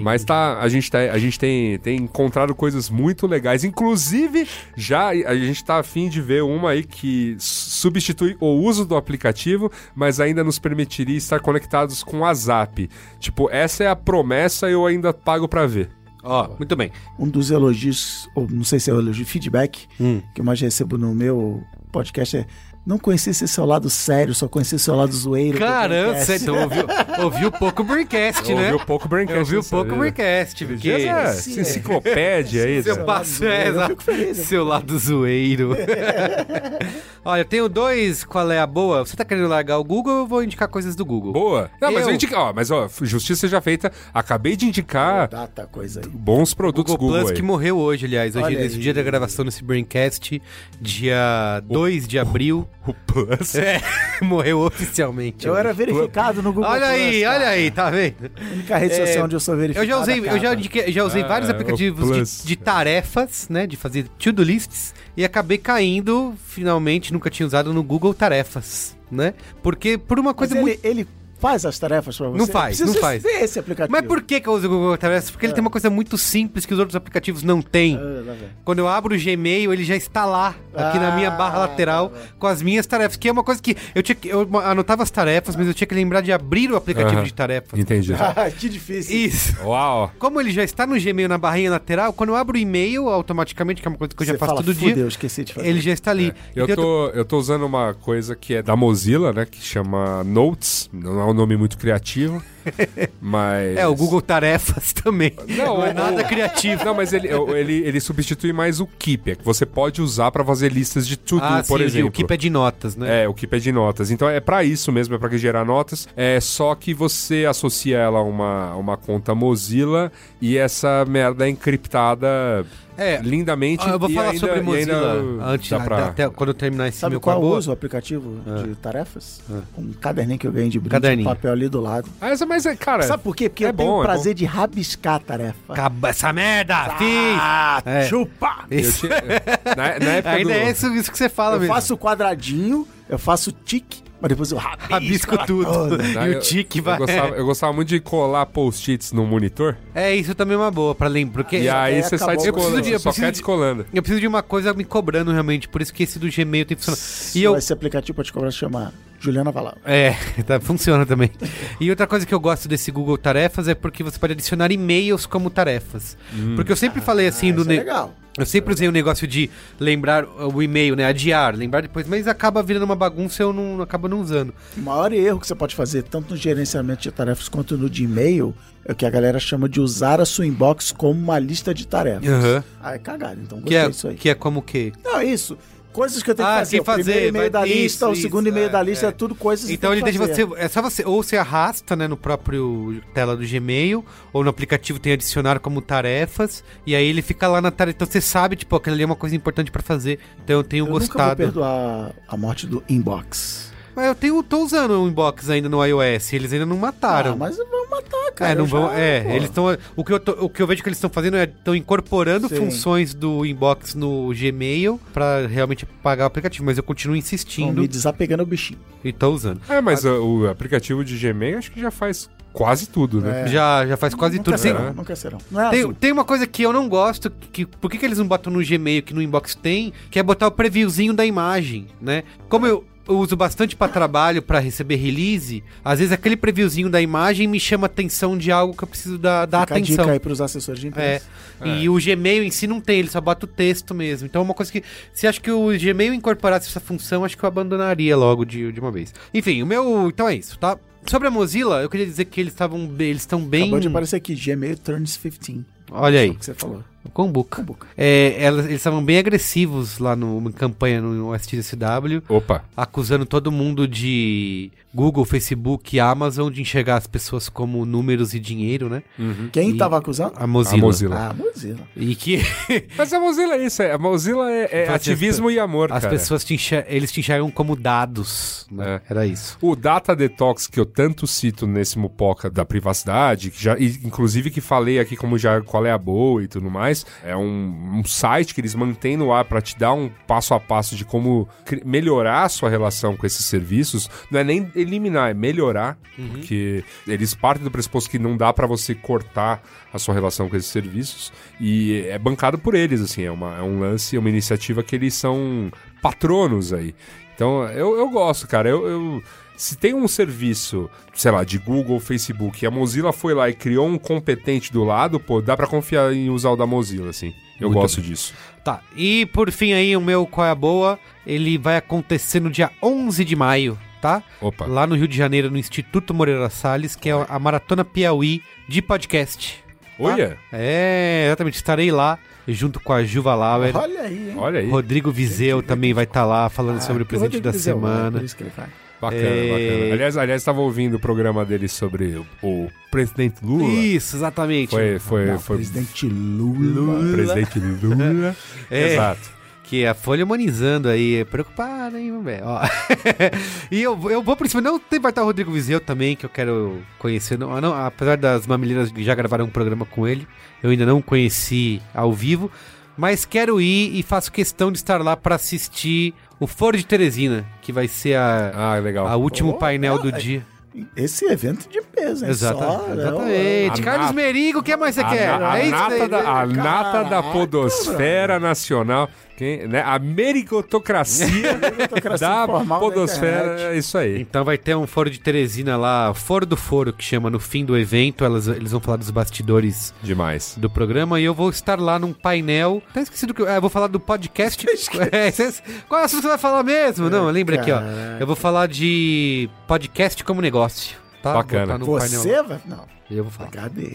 Speaker 3: Mas tá, a gente, tá, a gente tem, tem encontrado coisas muito legais. Inclusive, já a gente tá afim de ver uma aí que substitui o uso do aplicativo, mas ainda nos permitiria estar conectados com o WhatsApp. Tipo, essa é a promessa e eu ainda pago pra ver.
Speaker 1: Ó, muito bem.
Speaker 2: Um dos elogios, ou não sei se é elogio, feedback, que eu mais recebo no meu podcast é não conheci esse seu lado sério, só conheci seu lado zoeiro.
Speaker 1: Caramba,
Speaker 2: podcast."
Speaker 1: você então ouviu, ouviu pouco Braincast, né?
Speaker 3: Ouviu pouco Braincast.
Speaker 1: Ouviu pouco. Braincast, porque...
Speaker 3: Porque... É,
Speaker 2: Sim,
Speaker 3: essa
Speaker 2: é.
Speaker 3: enciclopédia aí.
Speaker 1: Seu
Speaker 3: né?
Speaker 1: passo é,
Speaker 2: Eu
Speaker 1: exato.
Speaker 2: eu
Speaker 1: Seu lado zoeiro. [laughs] Olha, eu tenho dois. Qual é a boa? Você tá querendo largar o Google ou eu vou indicar coisas do Google?
Speaker 3: Boa. Não, mas
Speaker 1: Eu-
Speaker 3: eu indico, ó, mas ó, justiça já feita. Acabei de indicar
Speaker 2: Data coisa aí.
Speaker 3: bons produtos
Speaker 1: Google,
Speaker 3: Google,
Speaker 1: Plus
Speaker 3: aí.
Speaker 1: que morreu hoje, aliás. Hoje, nesse
Speaker 2: aí.
Speaker 1: dia da gravação desse Braincast, dia 2 de abril.
Speaker 3: O Plus.
Speaker 1: É, [laughs] morreu oficialmente.
Speaker 2: Eu era verificado no Google
Speaker 1: Olha aí,
Speaker 2: cara.
Speaker 1: olha aí, tá vendo?
Speaker 2: A única rede
Speaker 1: É,
Speaker 2: social onde eu sou verificado.
Speaker 1: Eu já usei, eu já, indiquei- já usei
Speaker 3: Ah,
Speaker 1: vários
Speaker 3: é,
Speaker 1: aplicativos de, de tarefas, né? De fazer to-do lists. E acabei caindo, finalmente, nunca tinha usado no Google Tarefas, né? Porque por uma
Speaker 2: Mas
Speaker 1: coisa
Speaker 2: ele,
Speaker 1: muito.
Speaker 2: ele faz as tarefas pra você?
Speaker 1: Não faz, não faz.
Speaker 2: ver esse aplicativo.
Speaker 1: Mas por que, que eu uso o Google Tarefas? Porque ele tem uma coisa muito simples que os outros aplicativos não têm.
Speaker 2: Ah, vem.
Speaker 1: Quando eu abro o Gmail, ele já está lá, aqui na minha barra
Speaker 2: Ah,
Speaker 1: lateral,
Speaker 2: bom.
Speaker 1: com as minhas tarefas. Que é uma coisa que eu tinha que. Eu anotava as tarefas, mas eu tinha que lembrar de abrir o aplicativo de tarefas.
Speaker 3: Entendi.
Speaker 2: Ah, [laughs] [laughs] que difícil.
Speaker 1: Isso.
Speaker 3: Uau.
Speaker 1: Como ele já está no Gmail na barrinha lateral, quando eu abro o e-mail, automaticamente, que é uma coisa que eu já
Speaker 2: Você
Speaker 1: faço
Speaker 2: fala,
Speaker 1: todo dia,
Speaker 2: esqueci de fazer.
Speaker 1: ele já está ali.
Speaker 3: Eu
Speaker 1: Então,
Speaker 3: tô, eu tô usando uma coisa que é da Mozilla, né? Que chama Notes. Não é um nome muito criativo, [laughs] mas...
Speaker 1: É, o Google Tarefas também.
Speaker 3: Não,
Speaker 1: Não é nada criativo.
Speaker 3: Não, mas ele, ele, ele substitui mais o Keep, é que você pode usar pra fazer listas de tudo,
Speaker 1: ah,
Speaker 3: por
Speaker 1: sim,
Speaker 3: exemplo.
Speaker 1: o Keep é de notas, né?
Speaker 3: É, o Keep é de notas. Então é pra isso mesmo, é pra gerar notas. É só que você associa ela a uma, uma conta Mozilla e essa merda é encriptada
Speaker 1: É.
Speaker 3: lindamente.
Speaker 1: Ah, eu vou
Speaker 3: e
Speaker 1: falar
Speaker 3: ainda-
Speaker 1: sobre Mozilla
Speaker 3: ainda
Speaker 1: antes,
Speaker 3: dá pra-
Speaker 1: até quando eu terminar esse
Speaker 2: Sabe
Speaker 1: meu
Speaker 2: qual eu uso o aplicativo
Speaker 1: Ah.
Speaker 2: de tarefas? Um caderninho que eu ganhei de brinde, um papel ali do lado.
Speaker 3: Ah, essa, mas é, cara.
Speaker 2: Sabe por quê? Porque
Speaker 3: é
Speaker 2: eu tenho
Speaker 3: bom,
Speaker 2: o
Speaker 3: é
Speaker 2: prazer de rabiscar a tarefa.
Speaker 1: Acaba essa merda, fiz!
Speaker 2: Ah,
Speaker 1: É.
Speaker 2: chupa!
Speaker 3: Eu
Speaker 1: Isso.
Speaker 3: tinha- na, na época
Speaker 1: Ainda
Speaker 3: do...
Speaker 1: é isso, isso que você fala
Speaker 2: Eu
Speaker 1: mesmo.
Speaker 2: faço o quadradinho, eu faço tique, mas depois eu rabisco,
Speaker 1: Rabisco tudo.
Speaker 2: toda.
Speaker 1: E o
Speaker 3: eu-
Speaker 1: tique
Speaker 3: eu
Speaker 1: vai.
Speaker 3: gostava, eu gostava muito de colar post-its no monitor.
Speaker 1: É, isso também é uma boa pra lembrar. Porque
Speaker 3: E aí
Speaker 2: é,
Speaker 3: você sai
Speaker 2: acabou.
Speaker 1: Eu
Speaker 3: descolando.
Speaker 1: de- eu
Speaker 3: só quer
Speaker 1: de-
Speaker 3: descolando.
Speaker 1: eu preciso de uma coisa me cobrando realmente. Por isso que esse do Gmail tem funcionado. E
Speaker 2: E
Speaker 1: eu,
Speaker 2: Esse aplicativo pode cobrar se chama Juliana Valau.
Speaker 1: É, [laughs] tá, funciona também. E outra coisa que eu gosto desse Google Tarefas é porque você pode adicionar e-mails como tarefas. Porque eu sempre falei assim
Speaker 2: Ah,
Speaker 1: do
Speaker 2: isso é legal.
Speaker 1: Eu sempre usei o negócio de lembrar o e-mail, né? Adiar, lembrar depois, mas acaba virando uma bagunça e eu não acabo não usando.
Speaker 2: O maior erro que você pode fazer, tanto no gerenciamento de tarefas quanto no de e-mail, é o que a galera chama de usar a sua inbox como uma lista de tarefas.
Speaker 1: Aham.
Speaker 2: Ah, é cagado, então
Speaker 1: Que
Speaker 2: gostei
Speaker 1: é,
Speaker 2: disso aí.
Speaker 1: que é como o quê?
Speaker 2: Não, isso. Coisas que eu tenho
Speaker 1: Ah,
Speaker 2: que fazer.
Speaker 1: tem
Speaker 2: O
Speaker 1: que fazer,
Speaker 2: primeiro e-mail da
Speaker 1: isso,
Speaker 2: lista, o
Speaker 1: isso,
Speaker 2: segundo e-mail
Speaker 1: é,
Speaker 2: da lista,
Speaker 1: é.
Speaker 2: é, tudo coisas que
Speaker 1: Então ele
Speaker 2: que
Speaker 1: deixa
Speaker 2: fazer.
Speaker 1: você. É só você. Ou você arrasta, né, no próprio tela do Gmail, ou no aplicativo tem adicionar como tarefas, e aí ele fica lá na tarefa. Então você sabe, tipo, aquilo ali é uma coisa importante pra fazer. Então eu tenho
Speaker 2: Eu nunca vou
Speaker 1: gostado.
Speaker 2: perdoar a morte do inbox.
Speaker 1: Mas eu tenho, tô usando o inbox ainda no iOS, eles ainda não mataram.
Speaker 2: Ah, mas vão matar, cara.
Speaker 1: é, não vão.
Speaker 2: já-
Speaker 1: É,
Speaker 2: pô.
Speaker 1: eles estão. O, que eu tô- o que eu vejo que eles estão fazendo é estão incorporando
Speaker 2: Sim.
Speaker 1: funções do inbox no Gmail pra realmente pagar o aplicativo, mas eu continuo
Speaker 2: Estão
Speaker 1: insistindo
Speaker 2: me desapegando o bichinho.
Speaker 1: e tô usando.
Speaker 3: É, mas uh, o aplicativo de Gmail acho que já faz quase tudo, né?
Speaker 2: É.
Speaker 1: Já, já faz quase
Speaker 2: não
Speaker 1: tudo.
Speaker 2: quer ser
Speaker 1: Tem,
Speaker 2: não, não quer ser não. Não é
Speaker 1: tem, tem uma coisa que eu não gosto, que, por que, que eles não botam no Gmail que no inbox tem, que é botar o previewzinho da imagem, né? Como eu, eu uso bastante pra trabalho, pra receber release, às vezes aquele previewzinho da imagem me chama atenção de algo que eu preciso dar, dar
Speaker 2: Fica
Speaker 1: atenção.
Speaker 2: dica aí pros assessores de
Speaker 1: É.
Speaker 2: imprensa.
Speaker 1: E o Gmail em si não tem, ele só bota o texto mesmo. Então é uma coisa que. Se acho que o Gmail incorporasse essa função, acho que eu abandonaria logo de, de uma vez. Enfim, o meu. Então é isso, tá? Sobre a Mozilla, eu queria dizer que eles estavam. Eles estão bem.
Speaker 2: Acabou de aparecer aqui, Gmail turns 15.
Speaker 1: Olha aí.
Speaker 2: O que você falou.
Speaker 1: Combuca.
Speaker 2: Combuca.
Speaker 1: É, elas- eles estavam bem agressivos lá no na campanha no STSW,
Speaker 3: Opa.
Speaker 1: acusando todo mundo de Google, Facebook e Amazon de enxergar as pessoas como números e dinheiro, né?
Speaker 2: Quem
Speaker 1: E-
Speaker 2: tava acusando?
Speaker 1: A Mozilla.
Speaker 3: A Mozilla.
Speaker 2: Ah, Mozilla.
Speaker 1: E que [laughs]
Speaker 3: Mas a Mozilla é isso, é, a Mozilla é, é ativismo e amor,
Speaker 1: as
Speaker 3: cara.
Speaker 1: pessoas te enxer- eles te enxergam como dados. né?
Speaker 3: É.
Speaker 1: Era isso.
Speaker 3: O Data Detox que eu tanto cito nesse Mupoca da privacidade, que já, e, inclusive que falei aqui como já qual é a boa e tudo mais, é um, um site que eles mantêm no ar para te dar um passo a passo de como melhorar a sua relação com esses serviços. Não é nem eliminar, é melhorar, porque eles partem do pressuposto que não dá para você cortar a sua relação com esses serviços e é bancado por eles, assim, é, uma, é um lance, é uma iniciativa que eles são patronos aí. Então, eu, eu gosto, cara. Eu, eu- se tem um serviço, sei lá, de Google, Facebook, e a Mozilla foi lá e criou um competente do lado, pô, dá pra confiar em usar o da Mozilla, assim. Eu
Speaker 1: Muito
Speaker 3: gosto disso.
Speaker 1: Tá. E por fim aí, o meu Qual é a Boa? Ele vai acontecer no dia 11 de maio, tá?
Speaker 3: Opa.
Speaker 1: Lá no Rio de Janeiro, no Instituto Moreira Salles, que é a Maratona Piauí de podcast. tá?
Speaker 3: Olha,
Speaker 1: É, exatamente. Estarei lá junto com a Juva Lauer.
Speaker 2: Olha aí, hein?
Speaker 3: olha aí.
Speaker 1: Rodrigo Vizeu também vai estar lá falando
Speaker 2: Ah,
Speaker 1: sobre o presente da
Speaker 2: Vizeu, é
Speaker 1: semana.
Speaker 2: por isso que ele vai.
Speaker 3: Bacana,
Speaker 1: É.
Speaker 3: bacana. Aliás, aliás, estava ouvindo o programa dele sobre o, o presidente Lula.
Speaker 1: Isso, exatamente.
Speaker 3: Foi, foi,
Speaker 2: Não,
Speaker 3: foi
Speaker 2: Presidente Lula.
Speaker 3: presidente Lula. [laughs]
Speaker 1: É.
Speaker 3: Exato.
Speaker 1: Que a Folha humanizando aí, preocupada, hein, velho. [laughs] E eu, eu vou por cima, não tem vai estar o Rodrigo Vizeu também, que eu quero conhecer. Não, não, apesar das mamilinas que já gravaram um programa com ele, eu ainda não conheci ao vivo. Mas quero ir e faço questão de estar lá para assistir o Foro de Teresina, que vai ser a,
Speaker 3: Ah, legal.
Speaker 1: a último
Speaker 2: Oh,
Speaker 1: painel do
Speaker 2: é-
Speaker 1: dia.
Speaker 2: Esse evento de peso, hein?
Speaker 1: Exata-
Speaker 2: Só, né,
Speaker 1: exatamente. Carlos
Speaker 3: nata-
Speaker 1: Merigo, o que mais você
Speaker 3: a,
Speaker 1: quer?
Speaker 3: na- a
Speaker 1: é isso
Speaker 3: nata
Speaker 1: aí,
Speaker 3: da,
Speaker 1: né?
Speaker 3: a nata da podosfera nacional, quem, né? a meritocracia [laughs] da
Speaker 2: da
Speaker 3: podosfera,
Speaker 2: internet.
Speaker 3: é isso aí.
Speaker 1: Então vai ter um foro de Teresina lá, Foro do Foro, que chama no fim do evento. Elas, eles vão falar dos bastidores
Speaker 3: Demais.
Speaker 1: do programa e eu vou estar lá num painel. Tá esquecido que eu, ah, eu vou falar do podcast. [laughs] É, cês- qual é o assunto que você vai falar mesmo? Não, lembra aqui, ó. Eu vou falar de podcast como negócio. Tá?
Speaker 3: Bacana.
Speaker 1: Vou estar no painel.
Speaker 2: Você vai... Não,
Speaker 1: Eu vou falar.
Speaker 2: cadê?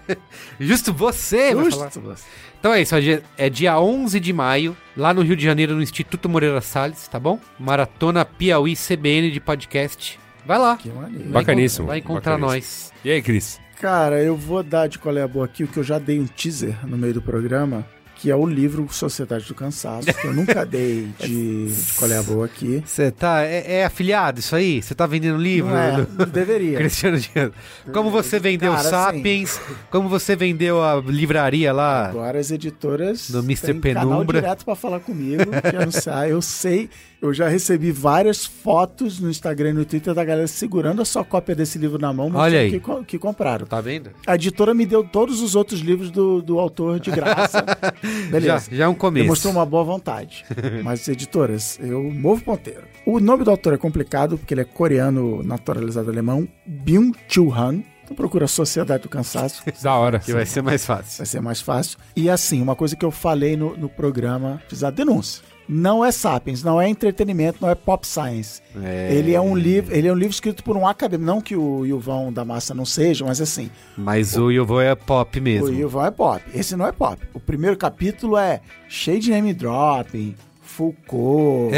Speaker 2: [laughs]
Speaker 1: Justo você vai falar.
Speaker 2: Justo você.
Speaker 1: Então é isso, é dia, é dia 11 de maio, lá no Rio de Janeiro, no Instituto Moreira Salles, tá bom? Maratona Piauí CBN de podcast. Vai lá.
Speaker 2: Que maneiro.
Speaker 1: Vai
Speaker 3: Bacaníssimo,
Speaker 1: Vai encontrar
Speaker 3: bacaníssimo.
Speaker 1: nós.
Speaker 3: E aí, Cris?
Speaker 2: Cara, eu vou dar de qual é a boa aqui, o que eu já dei um teaser no meio do programa, que é o livro Sociedade do Cansaço, que eu nunca dei de, de [laughs] qual é a boa aqui.
Speaker 1: Você tá. É, é afiliado isso aí? Você tá vendendo livro?
Speaker 2: Não é, deveria. [laughs]
Speaker 1: Cristiano Dias. Como você vendeu
Speaker 2: Cara,
Speaker 1: Sapiens? Como você vendeu a livraria lá?
Speaker 2: Agora as editoras
Speaker 1: No Mr.
Speaker 2: têm canal
Speaker 1: Penumbra.
Speaker 2: direto pra falar comigo, que anunciar. [laughs] Eu sei, eu já recebi várias fotos no Instagram e no Twitter da galera segurando a sua cópia desse livro na mão,
Speaker 1: Olha
Speaker 2: mostrando
Speaker 1: aí.
Speaker 2: que, que compraram.
Speaker 1: Tá vendo?
Speaker 2: A editora me deu todos os outros livros do, do autor de graça. [laughs] Beleza.
Speaker 1: Já, já é um começo.
Speaker 2: Demonstrou uma boa vontade. [laughs] Mas, editoras, eu movo ponteiro. O nome do autor é complicado, porque ele é coreano naturalizado alemão, Byung-Chul Han. Então procura Sociedade do Cansaço, [laughs]
Speaker 3: Da hora.
Speaker 1: Que vai ser mais fácil.
Speaker 2: vai ser mais fácil. E assim, uma coisa que eu falei no, no programa, fiz a denúncia. Não é Sapiens, não é entretenimento, não é pop science. Ele é um livro, ele é um livro escrito por um acadêmico, não que o Yuvão da Massa não seja, mas assim,
Speaker 1: Mas o Yovo é pop mesmo.
Speaker 2: o Yuvão é pop. Esse não é pop. O primeiro capítulo é cheio de name dropping, Foucault,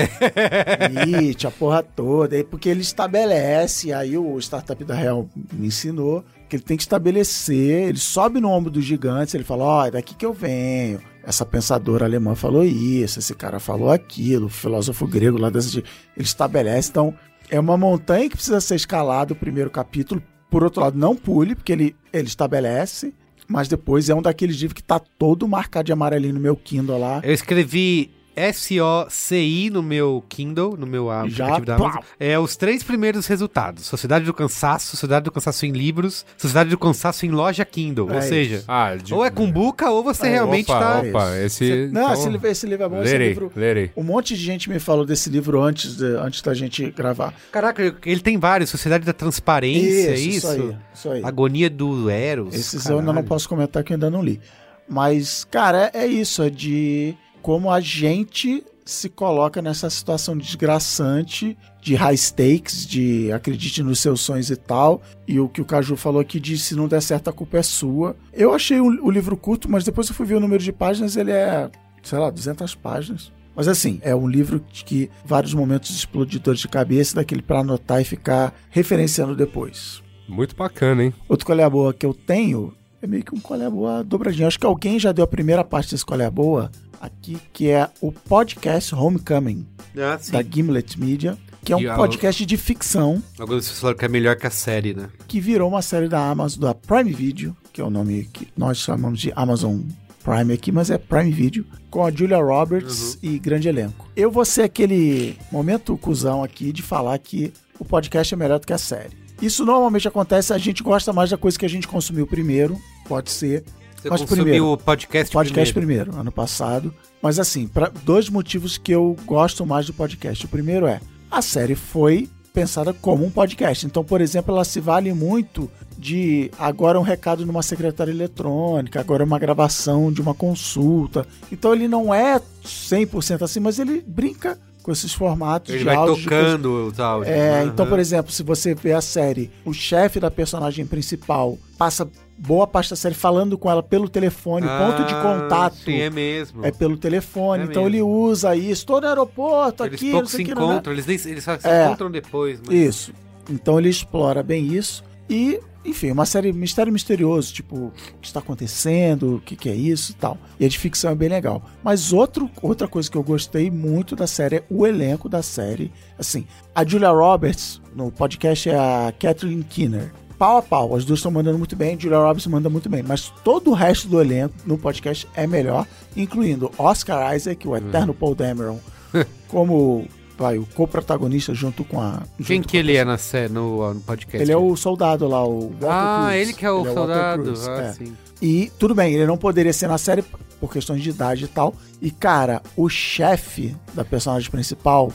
Speaker 2: [laughs] Nietzsche, a porra toda. Porque ele estabelece, aí o Startup da Real me ensinou, que ele tem que estabelecer, ele sobe no ombro dos gigantes, ele fala, ó, é daqui que eu venho. Essa pensadora alemã falou isso, esse cara falou aquilo, o filósofo grego lá dessa... Ele estabelece, então, é uma montanha que precisa ser escalada o primeiro capítulo. Por outro lado, não pule, porque ele, ele estabelece, mas depois é um daqueles livros que tá todo marcado de amarelinho no meu Kindle lá.
Speaker 1: Eu escrevi S-O-C-I no meu Kindle, no meu aplicativo da
Speaker 2: plau.
Speaker 1: Amazon. É os três primeiros resultados. Sociedade do Cansaço, Sociedade do Cansaço em livros, Sociedade do Cansaço em loja Kindle.
Speaker 2: É
Speaker 1: ou
Speaker 2: isso.
Speaker 1: seja,
Speaker 3: Ah, de...
Speaker 1: ou é com buca ou você realmente
Speaker 3: opa,
Speaker 1: tá...
Speaker 3: Opa, esse...
Speaker 2: Não,
Speaker 3: então,
Speaker 2: esse, livro, esse livro é bom, esse
Speaker 3: Lerei,
Speaker 2: livro...
Speaker 3: lerei.
Speaker 2: Um monte de gente me falou desse livro antes, de- antes da gente gravar.
Speaker 1: Caraca, ele tem vários. Sociedade da Transparência, é isso?
Speaker 2: isso aí, isso aí.
Speaker 1: Agonia do Eros.
Speaker 2: Esses eu ainda não
Speaker 1: caralho.
Speaker 2: posso comentar que eu ainda não li. Mas, cara, é, é isso, é de como a gente se coloca nessa situação desgraçante de high stakes, de acredite nos seus sonhos e tal. E o que o Caju falou aqui de se não der certo a culpa é sua. Eu achei o, o livro curto, mas depois eu fui ver o número de páginas, ele é, sei lá, 200 páginas. Mas assim, é um livro que vários momentos explodidores de cabeça, daquele pra anotar e ficar referenciando depois.
Speaker 3: Muito bacana, hein?
Speaker 2: Outro colher boa que eu tenho é meio que um colher boa dobradinho. Acho que alguém já deu a primeira parte desse colher boa aqui, que é o podcast Homecoming,
Speaker 1: Ah,
Speaker 2: da Gimlet Media, que é um
Speaker 1: o-
Speaker 2: podcast de ficção
Speaker 1: Alguns falaram que é melhor que a série, né?
Speaker 2: que virou uma série da Amazon, da Prime Video, que é o nome que nós chamamos de Amazon Prime aqui, mas é Prime Video, com a Julia Roberts e grande elenco. Eu vou ser aquele momento cuzão aqui de falar que o podcast é melhor do que a série. Isso normalmente acontece, a gente gosta mais da coisa que a gente consumiu primeiro, pode ser.
Speaker 1: Você
Speaker 2: mas
Speaker 1: consumiu
Speaker 2: primeiro,
Speaker 1: o podcast,
Speaker 2: podcast
Speaker 1: primeiro.
Speaker 2: primeiro, ano passado. Mas assim, para dois motivos que eu gosto mais do podcast. O primeiro é, a série foi pensada como um podcast. Então, por exemplo, ela se vale muito de agora um recado numa secretária eletrônica, agora uma gravação de uma consulta. Então ele não é 100% assim, mas ele brinca com esses formatos
Speaker 1: Ele
Speaker 2: de
Speaker 1: vai
Speaker 2: áudios, de coisas-
Speaker 1: tocando os áudios.
Speaker 2: é,
Speaker 1: né?
Speaker 2: então, por exemplo, se você vê a série, o chefe da personagem principal passa boa parte da série falando com ela pelo telefone, o ponto de
Speaker 1: Ah,
Speaker 2: contato
Speaker 1: Sim, é mesmo.
Speaker 2: é pelo telefone,
Speaker 1: É
Speaker 2: então
Speaker 1: mesmo.
Speaker 2: ele usa isso, tô no aeroporto
Speaker 1: Eles
Speaker 2: aqui,
Speaker 1: pouco
Speaker 2: não sei
Speaker 1: se encontram, eles, nem, eles só se
Speaker 2: É.
Speaker 1: encontram depois. Mas...
Speaker 2: Isso. Então ele explora bem isso. E, enfim, uma série mistério misterioso, tipo, o que está acontecendo, o que, que é isso e tal. E a de ficção é bem legal. Mas outro, outra coisa que eu gostei muito da série é o elenco da série. Assim, a Julia Roberts, no podcast, é a Kathleen Kinner. Pau a pau, as duas estão mandando muito bem, Julia Roberts manda muito bem, mas todo o resto do elenco no podcast é melhor, incluindo Oscar Isaac, o eterno Paul Dameron, [laughs] como vai, o co-protagonista junto com a.
Speaker 1: Quem
Speaker 2: junto
Speaker 1: que
Speaker 2: com a
Speaker 1: ele é na sé- no, no podcast?
Speaker 2: ele é o soldado lá, o Walter
Speaker 1: Ah,
Speaker 2: Cruz.
Speaker 1: ele que é o
Speaker 2: Ele
Speaker 1: soldado.
Speaker 2: Cruz,
Speaker 1: Ah,
Speaker 2: é.
Speaker 1: sim.
Speaker 2: E tudo bem, ele não poderia ser na série por questões de idade e tal. E, cara, o chefe da personagem principal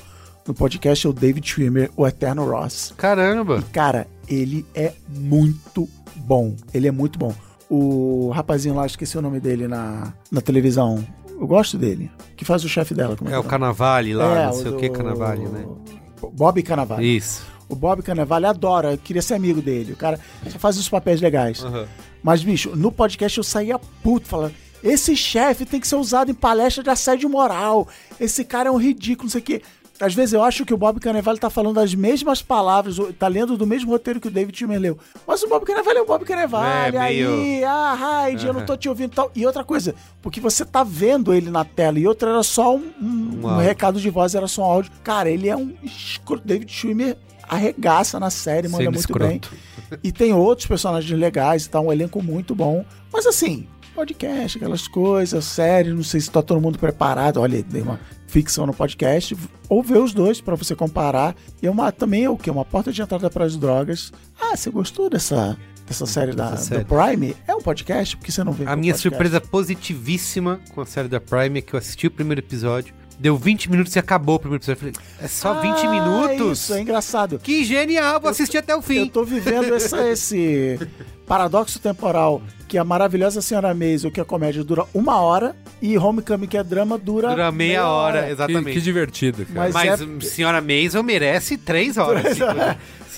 Speaker 2: no podcast é o David Schwimmer, o Eterno Ross.
Speaker 1: Caramba.
Speaker 2: Cara, ele é muito bom. Ele é muito bom. O rapazinho lá, esqueci o nome dele na, na televisão. Eu gosto dele. Que faz o chefe dela. Como
Speaker 1: É o
Speaker 2: que
Speaker 1: Canavale lá,
Speaker 2: É,
Speaker 1: não sei o, que Canavale, né?
Speaker 2: Bob Canavale.
Speaker 1: Isso.
Speaker 2: O Bob Canavale adora, queria ser amigo dele. O cara só faz os papéis legais.
Speaker 1: Aham.
Speaker 2: Mas, bicho, no podcast eu saía puto falando. Esse chefe tem que ser usado em palestra de assédio moral. Esse cara é um ridículo, não sei o quê. Às vezes eu acho que o Bob Carnevale tá falando as mesmas palavras, tá lendo do mesmo roteiro que o David Timmer leu. Mas o Bob Carnevale é o Bob Carnevale.
Speaker 1: É, meio-
Speaker 2: Aí, ah, Raid, eu não tô te ouvindo e tal. E outra coisa, porque você tá vendo ele na tela e outra era só um, um-
Speaker 1: Um
Speaker 2: recado de voz, era só um áudio. Cara, ele é um escroto. David Schwimmer arregaça na série, manda
Speaker 1: Sendo
Speaker 2: muito
Speaker 1: escroto.
Speaker 2: bem. [laughs] E tem outros personagens legais e tá um elenco muito bom. Mas assim, podcast, aquelas coisas, série, não sei se tá todo mundo preparado. Olha, dei uma ficção no podcast. Ou ver os dois pra você comparar. E é uma, também é o quê? Uma porta de entrada para as drogas. Ah, você gostou dessa, dessa série da,
Speaker 1: série.
Speaker 2: do Prime? É um podcast? Porque você não vê
Speaker 1: A
Speaker 2: pelo
Speaker 1: minha
Speaker 2: podcast?
Speaker 1: surpresa positivíssima com a série da Prime é que eu assisti o primeiro episódio, deu 20 minutos e acabou o primeiro episódio. Eu falei, é só 20
Speaker 2: Ah,
Speaker 1: minutos?
Speaker 2: Isso, é engraçado.
Speaker 1: Que genial, vou assistir até o
Speaker 2: Eu
Speaker 1: fim.
Speaker 2: tô vivendo essa- esse [laughs] paradoxo temporal que a maravilhosa Senhora Maisel, que é comédia, dura uma hora e Homecoming, que é drama, dura,
Speaker 1: Dura meia hora,
Speaker 3: Que,
Speaker 1: exatamente.
Speaker 3: que divertido, cara.
Speaker 2: Mas
Speaker 1: Mas
Speaker 2: é-
Speaker 1: hum, Senhora Maisel merece três horas.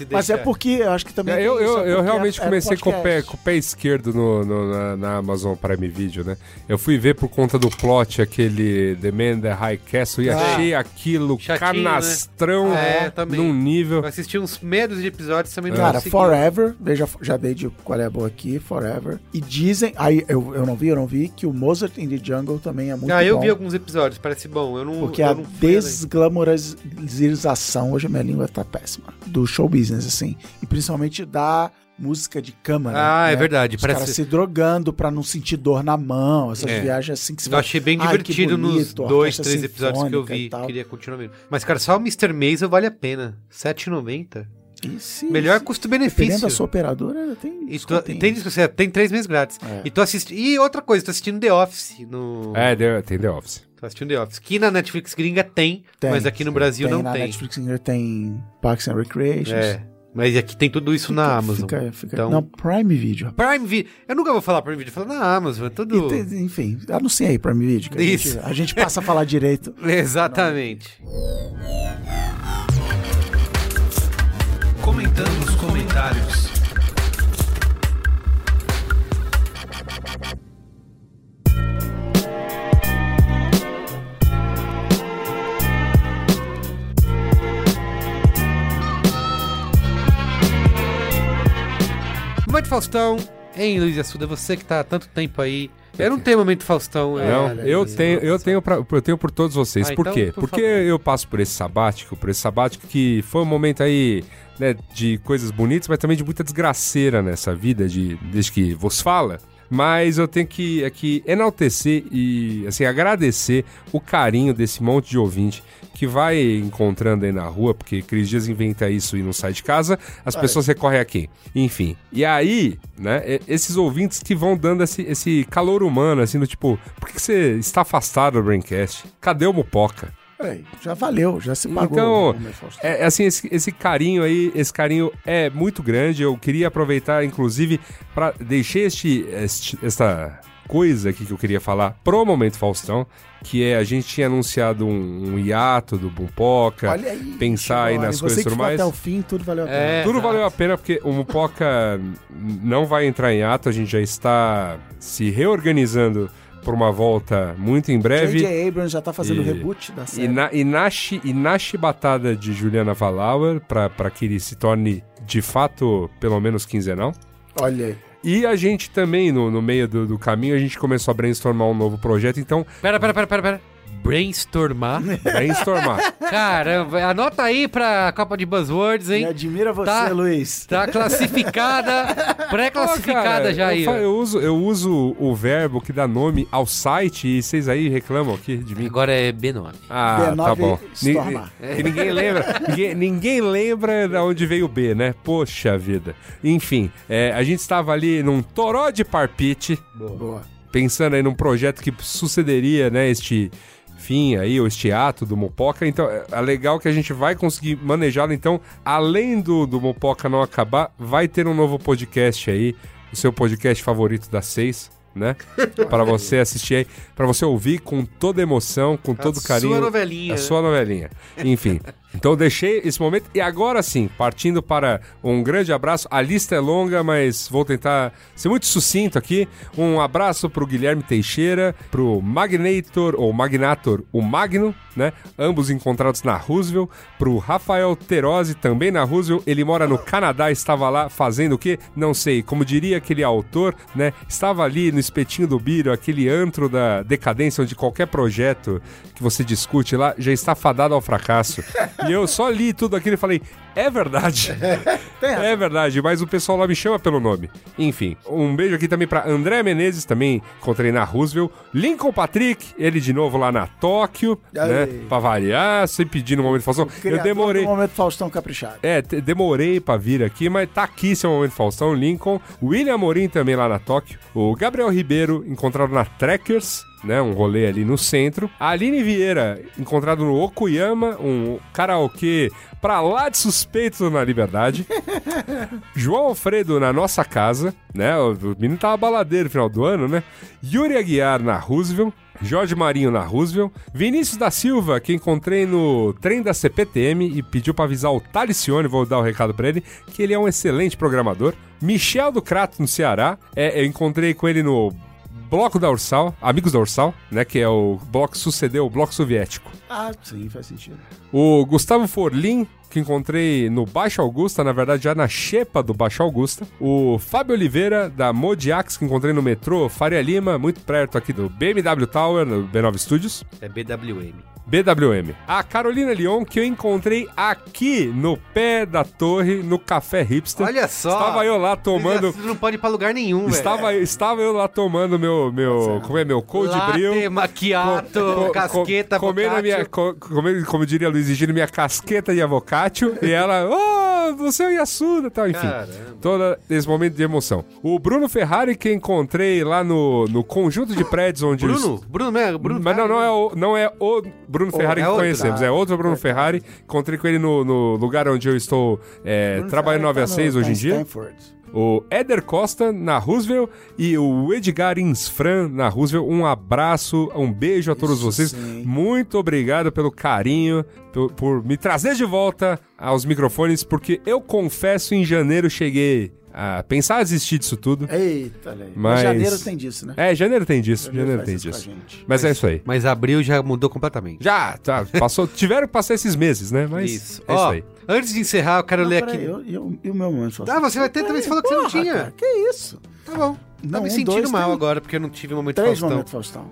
Speaker 1: Se-
Speaker 2: Mas é porque eu acho que também.
Speaker 3: É, eu, eu,
Speaker 2: é
Speaker 3: eu realmente
Speaker 2: é- é
Speaker 3: comecei com, o pé, com o pé esquerdo no, no- na, na Amazon Prime Video, né? Eu fui ver por conta do plot aquele The Man the High Castle e
Speaker 2: Ah.
Speaker 3: achei aquilo
Speaker 1: Chatinho,
Speaker 3: canastrão
Speaker 1: né? É, também.
Speaker 3: num nível.
Speaker 1: Eu assisti uns medos de episódios também não
Speaker 2: Cara,
Speaker 1: consegui.
Speaker 2: Forever, veja, já dei de qual é a boa aqui, Forever. E dizem, aí eu, eu não vi, eu não vi, que o Mozart in the Jungle também é muito
Speaker 1: Ah, eu
Speaker 2: bom.
Speaker 1: vi alguns episódios, parece bom. Eu não,
Speaker 2: Porque
Speaker 1: eu
Speaker 2: a desglamorização, hoje a minha língua tá péssima, do show business, assim. E principalmente da música de câmara.
Speaker 1: Ah, é
Speaker 2: né?
Speaker 1: verdade.
Speaker 2: Os
Speaker 1: Parece...
Speaker 2: se drogando pra não sentir dor na mão, essas
Speaker 1: É.
Speaker 2: viagens assim que se
Speaker 1: Eu achei bem divertido nos
Speaker 2: bonito,
Speaker 1: dois,
Speaker 2: orquestra
Speaker 1: três episódios que eu vi. Queria continuar vendo. Mas, cara, só o Mr. Maisel vale a pena. R$7,90. Melhor custo-benefício.
Speaker 2: Dependendo da sua operadora, tem
Speaker 1: E tu, tem, isso, você tem três meses grátis.
Speaker 2: É.
Speaker 1: E tô assistindo. E outra coisa, tô assistindo The Office no.
Speaker 3: É, The- tem The Office.
Speaker 1: Tô assistindo The Office. Que na Netflix gringa tem,
Speaker 2: Tem,
Speaker 1: mas aqui no Brasil
Speaker 2: tem
Speaker 1: não
Speaker 2: na
Speaker 1: tem.
Speaker 2: Netflix ainda tem Parks and Recreations.
Speaker 1: É. Mas aqui tem tudo isso na Amazon.
Speaker 2: Fica, fica,
Speaker 1: Então-
Speaker 2: Não, Prime Video.
Speaker 1: Prime Video. Eu nunca vou falar Prime Video, eu falo na Amazon. É tudo.
Speaker 2: Tem- enfim, anuncia aí Prime Video. Que a,
Speaker 1: Isso.
Speaker 2: gente, a gente passa a falar direito. [laughs]
Speaker 1: Exatamente.
Speaker 5: Comentando nos comentários.
Speaker 1: Momento Faustão. Hein, Luiz Assuda, você que tá há tanto tempo aí. Eu não tenho momento Faustão. é,
Speaker 3: Não, eu
Speaker 1: Luiz.
Speaker 3: tenho, eu tenho, pra, eu tenho por todos vocês.
Speaker 1: Ah,
Speaker 3: por
Speaker 1: então,
Speaker 3: quê?
Speaker 1: por
Speaker 3: Porque
Speaker 1: favor.
Speaker 3: eu passo por esse sabático, por esse sabático que foi um momento aí, né, de coisas bonitas, mas também de muita desgraceira nessa vida, de, desde que vos fala. Mas eu tenho que aqui enaltecer e assim agradecer o carinho desse monte de ouvinte que vai encontrando aí na rua, porque Cris Dias inventa isso e não sai de casa, as pessoas recorrem a quem? Enfim. E aí, né, esses ouvintes que vão dando esse, esse calor humano, assim, do tipo, por que que você está afastado do Braincast? Cadê o Mupoca?
Speaker 2: Peraí, já valeu, já se pagou.
Speaker 3: Então,
Speaker 2: né?
Speaker 3: É, é assim, esse, esse carinho aí, esse carinho é muito grande. Eu queria aproveitar, inclusive, para deixar este, este- esta coisa aqui que eu queria falar pro Momento Faustão, que é a gente tinha anunciado um, um hiato do Bumpoca,
Speaker 2: Olha aí,
Speaker 3: pensar aí nas coisas e tudo mais.
Speaker 2: até o fim, tudo valeu a pena.
Speaker 1: É.
Speaker 3: Tudo
Speaker 1: Exato.
Speaker 3: valeu a pena porque o Mupoca [laughs] não vai entrar em ato, a gente já está se reorganizando por uma volta muito em breve.
Speaker 2: J.J. Abrams já tá fazendo o
Speaker 3: E-
Speaker 2: reboot da série.
Speaker 3: E na, e, na, e na chibatada de Juliana Valauer, pra, pra que ele se torne de fato pelo menos quinzenal.
Speaker 2: Olha aí.
Speaker 3: E a gente também, no, no meio do, do caminho, a gente começou a brainstormar um novo projeto, então,
Speaker 1: Pera, pera, pera, pera, pera. Brainstormar.
Speaker 3: brainstormar.
Speaker 1: Caramba, anota aí pra Copa de Buzzwords,
Speaker 2: Me
Speaker 1: hein?
Speaker 2: admira você,
Speaker 1: Tá.
Speaker 2: Luiz.
Speaker 1: Tá classificada, pré-classificada
Speaker 3: cara,
Speaker 1: já aí.
Speaker 3: eu, eu uso, eu uso o verbo que dá nome ao site e vocês aí reclamam aqui de mim.
Speaker 1: Agora é B9.
Speaker 3: Ah,
Speaker 2: B9
Speaker 3: tá bom.
Speaker 2: Stormar.
Speaker 3: que [laughs] ninguém lembra. ninguém, ninguém lembra de onde veio o B, né? Poxa vida. Enfim, é, a gente estava ali num toró de parpite,
Speaker 2: Boa.
Speaker 3: pensando aí num projeto que sucederia, né, este fim aí, ou este ato do Mopoca. Então, é é legal que a gente vai conseguir manejá-lo. Então, além do, do Mopoca não acabar, vai ter um novo podcast aí, o seu podcast favorito das seis, né? [laughs] Para você assistir aí, para você ouvir com toda emoção, com todo
Speaker 1: a
Speaker 3: carinho.
Speaker 1: Sua novelinha.
Speaker 3: A sua novelinha. Enfim. Então deixei esse momento e agora sim, partindo para um grande abraço. A lista é longa, mas vou tentar ser muito sucinto aqui. Um abraço pro Guilherme Teixeira, pro Magnator ou Magnator, o Magno, né? Ambos encontrados na Roosevelt, pro Rafael Terose, também na Roosevelt. Ele mora no Canadá, estava lá fazendo o quê? Não sei. Como diria aquele autor, né? Estava ali no espetinho do Biro, aquele antro da decadência onde qualquer projeto que você discute lá já está fadado ao fracasso. E eu só li tudo aquilo e falei, é verdade. [laughs] é verdade, mas o pessoal lá me chama pelo nome. Enfim, um beijo aqui também para André Menezes, também encontrei na Roosevelt. Lincoln Patrick, ele de novo lá na Tóquio, né? Pra variar, sem pedir no momento Faustão. Eu demorei.
Speaker 2: do momento Faustão Caprichado.
Speaker 3: É, demorei pra vir aqui, mas tá aqui seu momento Faustão, Lincoln. William Amorim também lá na Tóquio. O Gabriel Ribeiro, encontrado na Trekkers, né? Um rolê ali no centro. A Aline Vieira, encontrado no Okuyama, um karaokê pra lá de suspeito na liberdade. [laughs] João Alfredo na nossa casa, né? O menino tava baladeiro no final do ano, né? Yuri Aguiar na Roosevelt. Jorge Marinho na Roosevelt. Vinícius da Silva, que encontrei no trem da CPTM e pediu pra avisar o Talicione, vou dar o recado pra ele, que ele é um excelente programador. Michel do Crato no Ceará. É, eu encontrei com ele no Bloco da Ursal, Amigos da Ursal, né? Que é o bloco que sucedeu o Bloco Soviético.
Speaker 2: Ah, sim, faz sentido.
Speaker 3: O Gustavo Forlin, que encontrei no Baixo Augusta, na verdade já na Xepa do Baixo Augusta. O Fábio Oliveira, da Modiax, que encontrei no metrô Faria Lima, muito perto aqui do BMW Tower, no B9 Studios.
Speaker 1: É BWM.
Speaker 3: BWM. A Carolina Leon, que eu encontrei aqui no pé da torre, no Café Hipster.
Speaker 1: Olha só.
Speaker 3: Estava eu lá tomando...
Speaker 1: Você não pode ir pra lugar nenhum, velho.
Speaker 3: Estava, estava eu lá tomando meu, meu, como é, meu cold
Speaker 1: Latte,
Speaker 3: brew.
Speaker 1: macchiato,
Speaker 3: Co- co-
Speaker 1: casqueta,
Speaker 3: comendo a minha, co- comendo, como diria Luiz Egílio, minha casqueta de avocatio. e ela, oh, você é o Yasuda e tal, enfim.
Speaker 1: Caramba.
Speaker 3: Todo esse momento de emoção. O Bruno Ferrari, que encontrei lá no, no conjunto de prédios onde... eu
Speaker 1: Bruno? Bruno, né? Bruno
Speaker 3: mas não, não é, o, não é o Bruno Ferrari
Speaker 1: é
Speaker 3: que conhecemos, é outro Bruno Ferrari. Encontrei com ele no, no lugar onde eu estou é, trabalhando 9 a
Speaker 2: Ferrari tá
Speaker 3: 6
Speaker 2: no-
Speaker 3: hoje
Speaker 2: tá
Speaker 3: em dia.
Speaker 2: Stanford.
Speaker 3: O Éder Costa na Roosevelt e o Edgar Insfran na Roosevelt. Um abraço, um beijo a todos
Speaker 2: Isso
Speaker 3: vocês.
Speaker 2: sim.
Speaker 3: Muito obrigado pelo carinho, por, por me trazer de volta aos microfones, porque eu confesso, em janeiro cheguei a pensar em desistir disso tudo.
Speaker 2: Eita, aí.
Speaker 3: Mas-
Speaker 2: Janeiro tem disso, né?
Speaker 3: É, janeiro tem disso, janeiro
Speaker 2: faz
Speaker 3: tem
Speaker 2: a
Speaker 3: disso.
Speaker 2: gente.
Speaker 3: Mas é isso aí.
Speaker 1: Mas abril já mudou completamente.
Speaker 3: Já, tá, passou, tiveram que passar esses meses, né? Mas
Speaker 1: Isso.
Speaker 3: é isso
Speaker 1: Ó,
Speaker 3: aí.
Speaker 1: antes de encerrar, eu quero
Speaker 2: Não,
Speaker 1: ler aqui.
Speaker 2: eu- eu- E o meu momento Faustão?
Speaker 1: Ah, você vai ter também, você falou que você não
Speaker 2: Porra,
Speaker 1: tinha.
Speaker 2: cara, que isso?
Speaker 1: Tá bom.
Speaker 2: Não,
Speaker 1: tá me
Speaker 2: um,
Speaker 1: sentindo
Speaker 2: dois,
Speaker 1: mal
Speaker 2: tem
Speaker 1: agora, porque eu não tive um momento
Speaker 2: Três
Speaker 1: Faustão.
Speaker 2: momentos Faustão.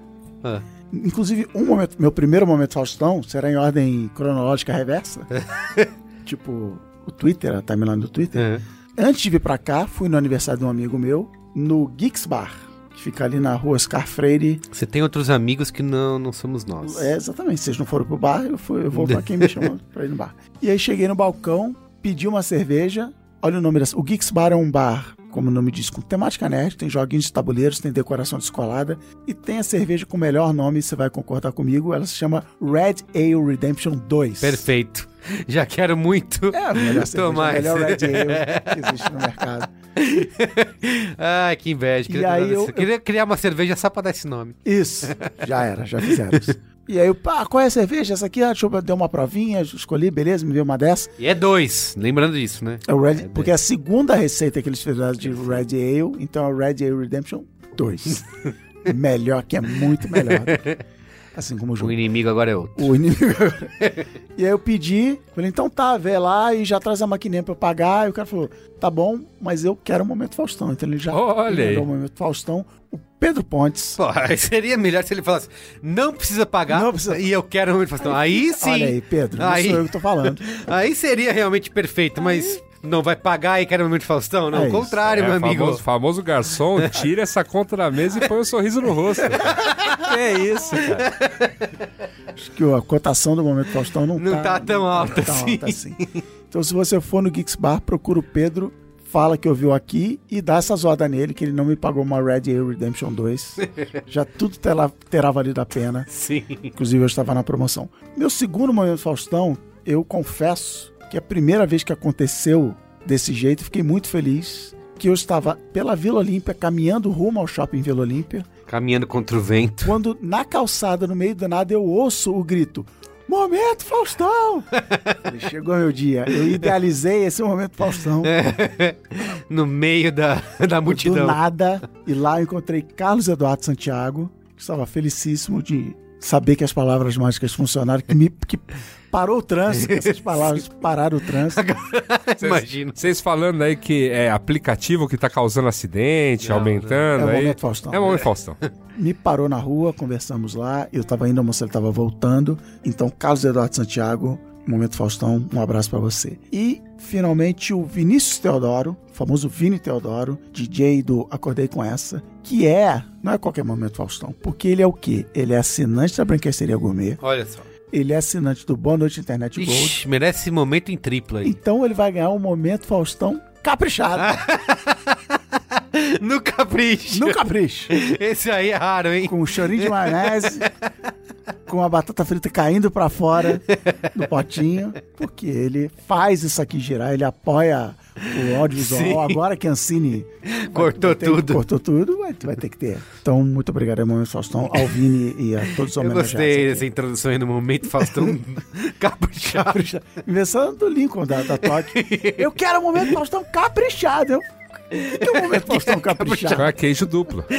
Speaker 1: Ah.
Speaker 2: Inclusive, um momento, meu primeiro momento Faustão será em ordem cronológica reversa. [laughs] tipo, o Twitter, a timeline do Twitter.
Speaker 1: É.
Speaker 2: Antes de vir pra cá, fui no aniversário de um amigo meu, no Geeks Bar, que fica ali na rua Oscar Freire.
Speaker 1: Você tem outros amigos que não, não somos nós.
Speaker 2: É, exatamente. Vocês não foram pro bar, eu, fui, eu vou pra quem me [laughs] chamou pra ir no bar. E aí cheguei no balcão, pedi uma cerveja. Olha o nome dessa. O Geeks Bar é um bar, como o nome diz, com temática nerd, tem joguinhos de tabuleiros, tem decoração descolada e tem a cerveja com o melhor nome, você vai concordar comigo. Ela se chama Red Ale Redemption 2.
Speaker 1: Perfeito. Já quero muito
Speaker 2: É a melhor cerveja, a melhor Red. Ale [laughs] que existe no mercado.
Speaker 1: Ai, que inveja. Queria,
Speaker 2: eu-
Speaker 1: queria criar uma cerveja só pra dar esse nome.
Speaker 2: Isso, já era, já fizeram [laughs] isso. E aí eu, pá, qual é a cerveja? Essa aqui, ah, deixa eu dar uma provinha, escolhi, beleza, me deu uma dessa.
Speaker 1: E é dois, lembrando disso, né?
Speaker 2: É o Red, porque é a segunda receita que eles fizeram de Red Ale, então é o Red Ale Redemption 2. [laughs] melhor, que é muito melhor. Assim como o
Speaker 1: O
Speaker 2: jogo.
Speaker 1: inimigo agora é outro.
Speaker 2: O inimigo. e aí eu pedi, falei, então tá, vê lá e já traz a maquininha pra eu pagar. E o cara falou, tá bom, mas eu quero o Momento Faustão. Então ele já
Speaker 3: Olha
Speaker 2: mandou o Momento Faustão. O Pedro Pontes.
Speaker 1: Pô, aí seria melhor se ele falasse, não precisa pagar
Speaker 2: Não precisa-
Speaker 1: e eu quero muito Faustão. Aí sim.
Speaker 2: Olha aí, Pedro, não
Speaker 1: Aí-
Speaker 2: sou eu que tô falando. [laughs]
Speaker 1: Aí seria realmente perfeito, mas não vai pagar e quer muito Faustão? Não,
Speaker 2: É
Speaker 1: o contrário,
Speaker 3: É,
Speaker 1: meu amigo.
Speaker 3: Famoso, famoso garçom, [laughs] tira essa conta da mesa e põe um sorriso no rosto. [laughs] é isso, cara?
Speaker 2: Acho que a cotação do Momento Faustão não,
Speaker 1: Não tá tão alta
Speaker 2: tão
Speaker 1: assim.
Speaker 2: alta assim. Então se você for no Geeks Bar, procura o Pedro, fala que ouviu aqui e dá essa zoada nele, que ele não me pagou uma Red Dead Redemption 2. [laughs] Já tudo terá, terá valido a pena.
Speaker 1: Sim.
Speaker 2: Inclusive eu estava na promoção. Meu segundo Momento Faustão, eu confesso que a primeira vez que aconteceu desse jeito, fiquei muito feliz. Que eu estava pela Vila Olímpia, caminhando rumo ao shopping Vila Olímpia,
Speaker 1: Caminhando contra o vento.
Speaker 2: quando na calçada, no meio do nada, eu ouço o grito: Momento Faustão! [laughs] Chegou meu dia. Eu idealizei esse momento Faustão. [laughs]
Speaker 1: no meio da, da
Speaker 2: Do
Speaker 1: multidão.
Speaker 2: nada. E lá eu encontrei Carlos Eduardo Santiago, que estava felicíssimo de saber que as palavras mágicas funcionaram, que, me, que parou o trânsito, essas palavras [laughs] pararam o trânsito.
Speaker 1: Imagino.
Speaker 3: Vocês falando aí que é aplicativo que tá causando acidente,
Speaker 1: Não,
Speaker 3: aumentando
Speaker 2: É o
Speaker 3: aí.
Speaker 2: momento Faustão.
Speaker 3: É o momento Faustão. [laughs]
Speaker 2: Me parou na rua, conversamos lá. Eu tava indo almoçar, ele tava voltando. Então, Carlos Eduardo Santiago, Momento Faustão, um abraço pra você. E, finalmente, o Vinícius Teodoro, o famoso Vini Teodoro, DJ do Acordei Com Essa, que é, não é qualquer Momento Faustão, porque ele é o quê? Ele é assinante da Branqueceria Gourmet,
Speaker 1: Olha só.
Speaker 2: Ele é assinante do Boa Noite Internet Gold,
Speaker 1: Ixi, merece momento em triplo aí.
Speaker 2: então ele vai ganhar um Momento Faustão caprichado, [laughs] [laughs]
Speaker 1: No capricho.
Speaker 2: no capricho.
Speaker 1: Esse aí é raro, hein?
Speaker 2: com um chorinho de maionese, com a batata frita caindo pra fora do potinho, porque ele faz isso aqui girar, ele apoia o audiovisual.
Speaker 1: Sim.
Speaker 2: Agora que a Ancine
Speaker 1: Cortou
Speaker 2: ter-
Speaker 1: tudo.
Speaker 2: cortou tudo, vai, vai ter que ter. Então, muito obrigado, Momento Faustão, ao Vini e a todos os
Speaker 1: Eu
Speaker 2: homenageados.
Speaker 1: gostei
Speaker 2: aqui.
Speaker 1: dessa introdução aí no momento Faustão [laughs] caprichado.
Speaker 2: Invenção do Lincoln, da, da Toque. Eu quero o Momento Faustão caprichado. Eu... Que é o Momento Faustão caprichado?
Speaker 3: Queijo duplo. [laughs]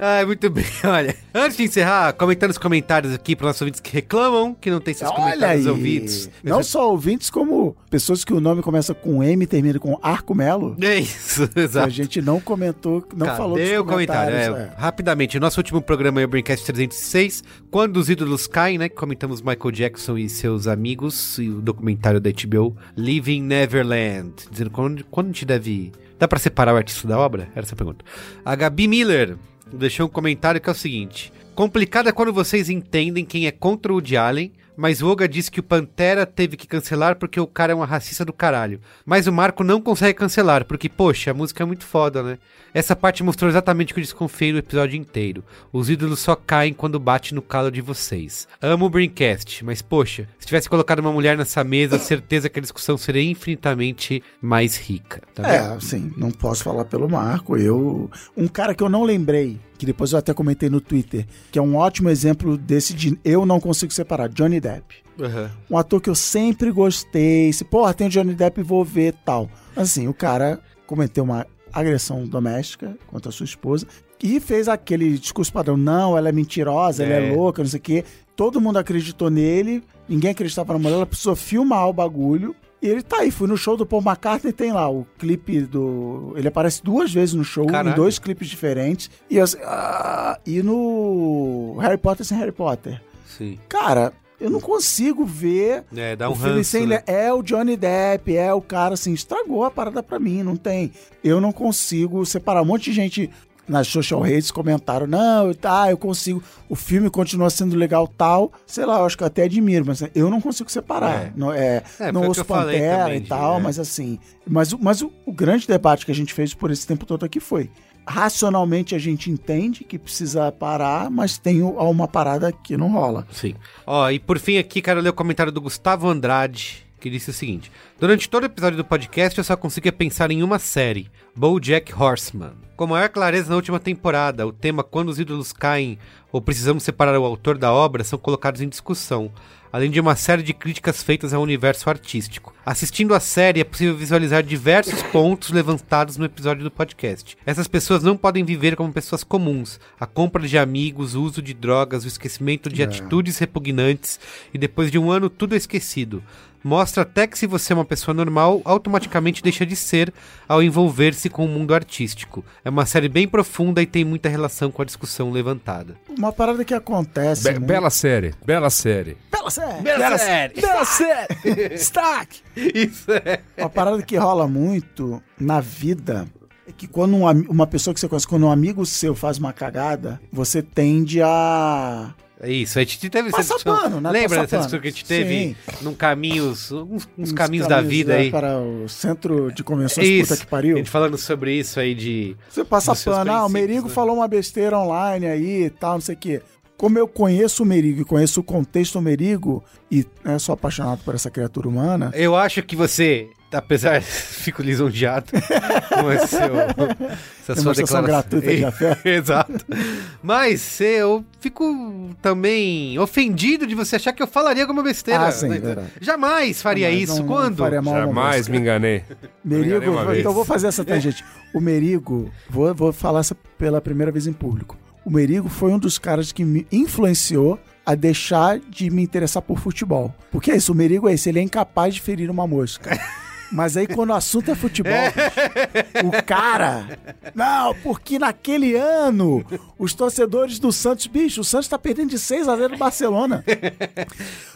Speaker 1: Ah, muito bem. [laughs] Olha, antes de encerrar, comentando os comentários aqui para nossos ouvintes que reclamam que não tem seus
Speaker 2: Olha
Speaker 1: comentários
Speaker 2: aí.
Speaker 1: ouvidos.
Speaker 2: Não só ouvintes, como pessoas que o nome começa com M e termina com Arco Melo.
Speaker 1: É isso, [laughs]
Speaker 2: A
Speaker 1: exato.
Speaker 2: gente não comentou, não
Speaker 1: Cadê
Speaker 2: falou dos
Speaker 1: o comentário? É,
Speaker 2: é.
Speaker 1: Rapidamente, o nosso último programa é o Braincast 306, quando os ídolos caem, né? Comentamos Michael Jackson e seus amigos e o documentário da HBO Living Neverland. Dizendo quando, quando a gente deve. Dá pra separar o artista da obra? Era essa a pergunta. A Gabi Miller deixou um comentário que é o seguinte: Complicado é quando vocês entendem quem é contra o Woody Allen, mas o Oga disse que o Pantera teve que cancelar porque o cara é uma racista do caralho. Mas o Marco não consegue cancelar, porque, poxa, a música é muito foda, né? Essa parte mostrou exatamente o que eu desconfiei no episódio inteiro. Os ídolos só caem quando bate no calo de vocês. Amo o Braincast, mas poxa, se tivesse colocado uma mulher nessa mesa, certeza que a discussão seria infinitamente mais rica. Tá
Speaker 2: É,
Speaker 1: vendo?
Speaker 2: assim, não posso falar pelo Marco. Eu. Um cara que eu não lembrei, que depois eu até comentei no Twitter, que é um ótimo exemplo desse de eu não consigo separar, Johnny Depp.
Speaker 1: Aham.
Speaker 2: Um ator que eu sempre gostei. Se, porra, tem o Johnny Depp, vou ver tal. Assim, o cara cometeu uma agressão doméstica contra a sua esposa e fez aquele discurso padrão: não, ela é mentirosa, ela é
Speaker 1: É.
Speaker 2: louca, não sei o quê. Todo mundo acreditou nele, ninguém acreditava na mulher, ela precisou filmar o bagulho. E ele tá aí, fui no show do Paul McCartney, tem lá o clipe do. Ele aparece duas vezes no show,
Speaker 1: Caralho.
Speaker 2: em dois clipes diferentes. E, eu, assim, ah, e no Harry Potter sem Harry Potter.
Speaker 1: Sim.
Speaker 2: Cara, eu não consigo ver
Speaker 1: É, dá um
Speaker 2: o filme
Speaker 1: ranço,
Speaker 2: sem
Speaker 1: né?
Speaker 2: é o Johnny Depp, é o cara assim, estragou a parada pra mim, não tem. Eu não consigo separar. Um monte de gente nas social redes comentaram: "Não, tá, eu consigo. O filme continua sendo legal tal". Sei lá, eu acho que eu até admiro, mas eu não consigo separar.
Speaker 1: É.
Speaker 2: Não é,
Speaker 1: É,
Speaker 2: não ouço Pantera e tal,
Speaker 1: é.
Speaker 2: mas assim, mas, mas o, o grande debate que a gente fez por esse tempo todo aqui foi Racionalmente a gente entende que precisa parar, mas tem uma parada que não rola.
Speaker 1: Sim. Ó, e por fim aqui, quero ler o comentário do Gustavo Andrade, que disse o seguinte: Durante todo o episódio do podcast, eu só conseguia pensar em uma série, BoJack Horseman. Com maior clareza na última temporada, o tema quando os ídolos caem ou precisamos separar o autor da obra são colocados em discussão, além de uma série de críticas feitas ao universo artístico. Assistindo a série, é possível visualizar diversos pontos levantados no episódio do podcast. Essas pessoas não podem viver como pessoas comuns. A compra de amigos, o uso de drogas, o esquecimento de atitudes repugnantes e depois de um ano tudo é esquecido. Mostra até que se você é uma pessoa normal, automaticamente deixa de ser ao envolver-se com o mundo artístico. É uma série bem profunda e tem muita relação com a discussão levantada.
Speaker 2: Uma parada que acontece.
Speaker 3: Be-
Speaker 2: muito-
Speaker 3: bela série, bela série.
Speaker 2: Bela série!
Speaker 1: Bela série!
Speaker 2: Bela série! [laughs] Destaque!
Speaker 1: Isso é.
Speaker 2: Uma parada que rola muito na vida é que quando um ami- uma pessoa que você conhece, quando um amigo seu faz uma cagada, você tende a.
Speaker 1: É Isso, a gente teve essa
Speaker 2: Passa
Speaker 1: discussão.
Speaker 2: pano, né?
Speaker 1: Lembra
Speaker 2: Passa
Speaker 1: dessa discussão que a gente teve
Speaker 2: Sim.
Speaker 1: num caminhos, uns, uns
Speaker 2: uns
Speaker 1: caminhos da vida
Speaker 2: né,
Speaker 1: aí?
Speaker 2: Para o centro de convenções
Speaker 1: Isso,
Speaker 2: puta que pariu.
Speaker 1: a gente falando sobre isso aí de...
Speaker 2: Você passa pano, ah, o Merigo
Speaker 1: né?
Speaker 2: falou uma besteira online aí e tal, não sei o quê. Como eu conheço o Merigo e conheço o contexto do Merigo e né, sou apaixonado por essa criatura humana,
Speaker 1: Eu acho que você, apesar, [laughs] fico lisonjeado com esse seu, essa sua declaração.
Speaker 2: gratuita de afeto. [laughs]
Speaker 1: Exato. Mas eu fico também ofendido de você achar que eu falaria alguma besteira.
Speaker 2: Ah, sim,
Speaker 1: né? Jamais faria
Speaker 2: Mas
Speaker 1: isso.
Speaker 2: não- não
Speaker 1: Quando?
Speaker 2: faria mal alguma
Speaker 3: Jamais me enganei.
Speaker 2: Merigo,
Speaker 3: enganei uma vez.
Speaker 2: então eu vou fazer essa tangente. O Merigo, vou, vou falar essa pela primeira vez em público. O Merigo foi um dos caras que me influenciou a deixar de me interessar por futebol. Porque é isso, o Merigo é esse, ele é incapaz de ferir uma mosca. Mas aí quando o assunto é futebol, bicho, o cara. Não, porque naquele ano os torcedores do Santos, bicho, o Santos tá perdendo de 6 a 0 do Barcelona.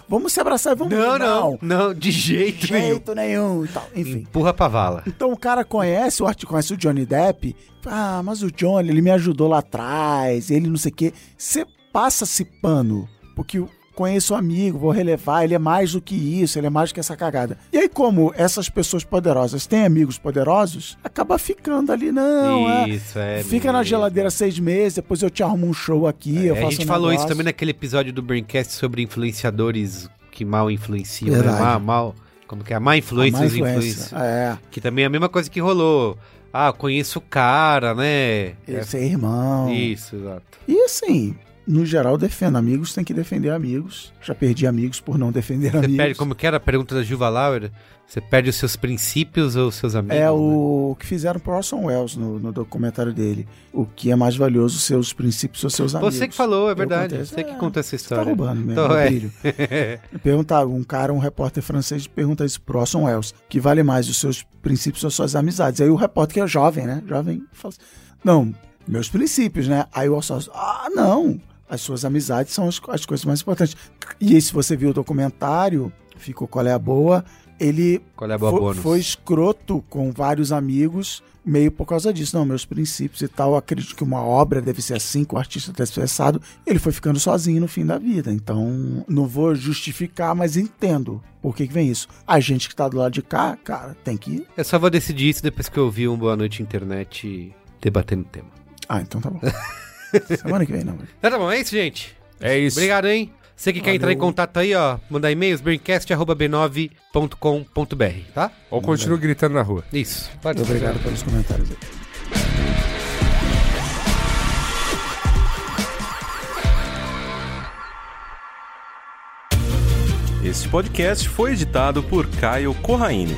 Speaker 2: Vamos se abraçar e vamos
Speaker 1: Não, não, não, de jeito
Speaker 2: de
Speaker 1: nenhum.
Speaker 2: jeito nenhum e tal. Enfim.
Speaker 1: Empurra pra vala.
Speaker 2: Então o cara conhece, o arte conhece o Johnny Depp. Ah, mas o Johnny, ele me ajudou lá atrás, ele não sei o quê. Você passa-se pano, porque conheço o amigo, vou relevar, ele é mais do que isso, ele é mais do que essa cagada. E aí, como essas pessoas poderosas têm amigos poderosos, acaba ficando ali, não, é.
Speaker 1: Isso, é.
Speaker 2: Fica na
Speaker 1: mesmo.
Speaker 2: geladeira seis meses, depois eu te arrumo um show aqui, eu
Speaker 1: É,
Speaker 2: faço
Speaker 1: a gente
Speaker 2: um
Speaker 1: falou isso
Speaker 2: negócio.
Speaker 1: também naquele episódio do Braincast sobre influenciadores que mal influenciam, né? Mal, mal, como que é? A má
Speaker 2: A
Speaker 1: influência
Speaker 2: má influência. É,
Speaker 1: Que também é a mesma coisa que rolou. Ah, conheço o cara, né?
Speaker 2: esse é irmão.
Speaker 1: Isso, exato.
Speaker 2: E assim, no geral, defendo amigos, tem que defender amigos. Já perdi amigos por não defender
Speaker 1: Você
Speaker 2: amigos.
Speaker 1: perde, como que era a pergunta da Juva Lauer? Você perde os seus princípios ou os seus amigos?
Speaker 2: É
Speaker 1: né?
Speaker 2: o que fizeram pro Orson Welles no, no documentário dele. O que é mais valioso, seus princípios ou seus amigos.
Speaker 1: Você que falou, é verdade.
Speaker 2: contei.
Speaker 1: Você que
Speaker 2: É,
Speaker 1: conta essa
Speaker 2: Tá
Speaker 1: história.
Speaker 2: roubando mesmo,
Speaker 1: Então, é. [laughs]
Speaker 2: Perguntava, um cara, um repórter francês, pergunta isso pro Orson Welles, que vale mais os seus princípios ou suas amizades. Aí o repórter, que é jovem, né? Jovem, fala assim, não, meus princípios, né? Aí o Orson Welles, ah, não, as suas amizades são as, as coisas mais importantes. E aí, se você viu o documentário, ficou qual é a boa, ele
Speaker 1: Qual é a boa
Speaker 2: foi, foi escroto com vários amigos, meio por causa disso. Não, meus princípios e tal, acredito que uma obra deve ser assim, que o artista deve ser assado. Ele foi ficando sozinho no fim da vida. Então, não vou justificar, mas entendo por que, que vem isso. A gente que tá do lado de cá, cara, tem que.
Speaker 1: Eu só vou decidir isso depois que eu ouvir um Boa Noite Internet debatendo o tema.
Speaker 2: Ah, então tá bom. [laughs] Semana que vem, não.
Speaker 1: Tá, tá bom, é isso, gente.
Speaker 3: É isso.
Speaker 1: Obrigado, hein? Você que quer
Speaker 2: Valeu.
Speaker 1: entrar em contato aí, ó, mandar e-mails, braincast.b9.com.br, tá?
Speaker 3: Ou continua gritando na rua.
Speaker 1: Isso. Pode
Speaker 2: Muito obrigado pelos comentários aí.
Speaker 6: Este podcast foi editado por Caio Corraine.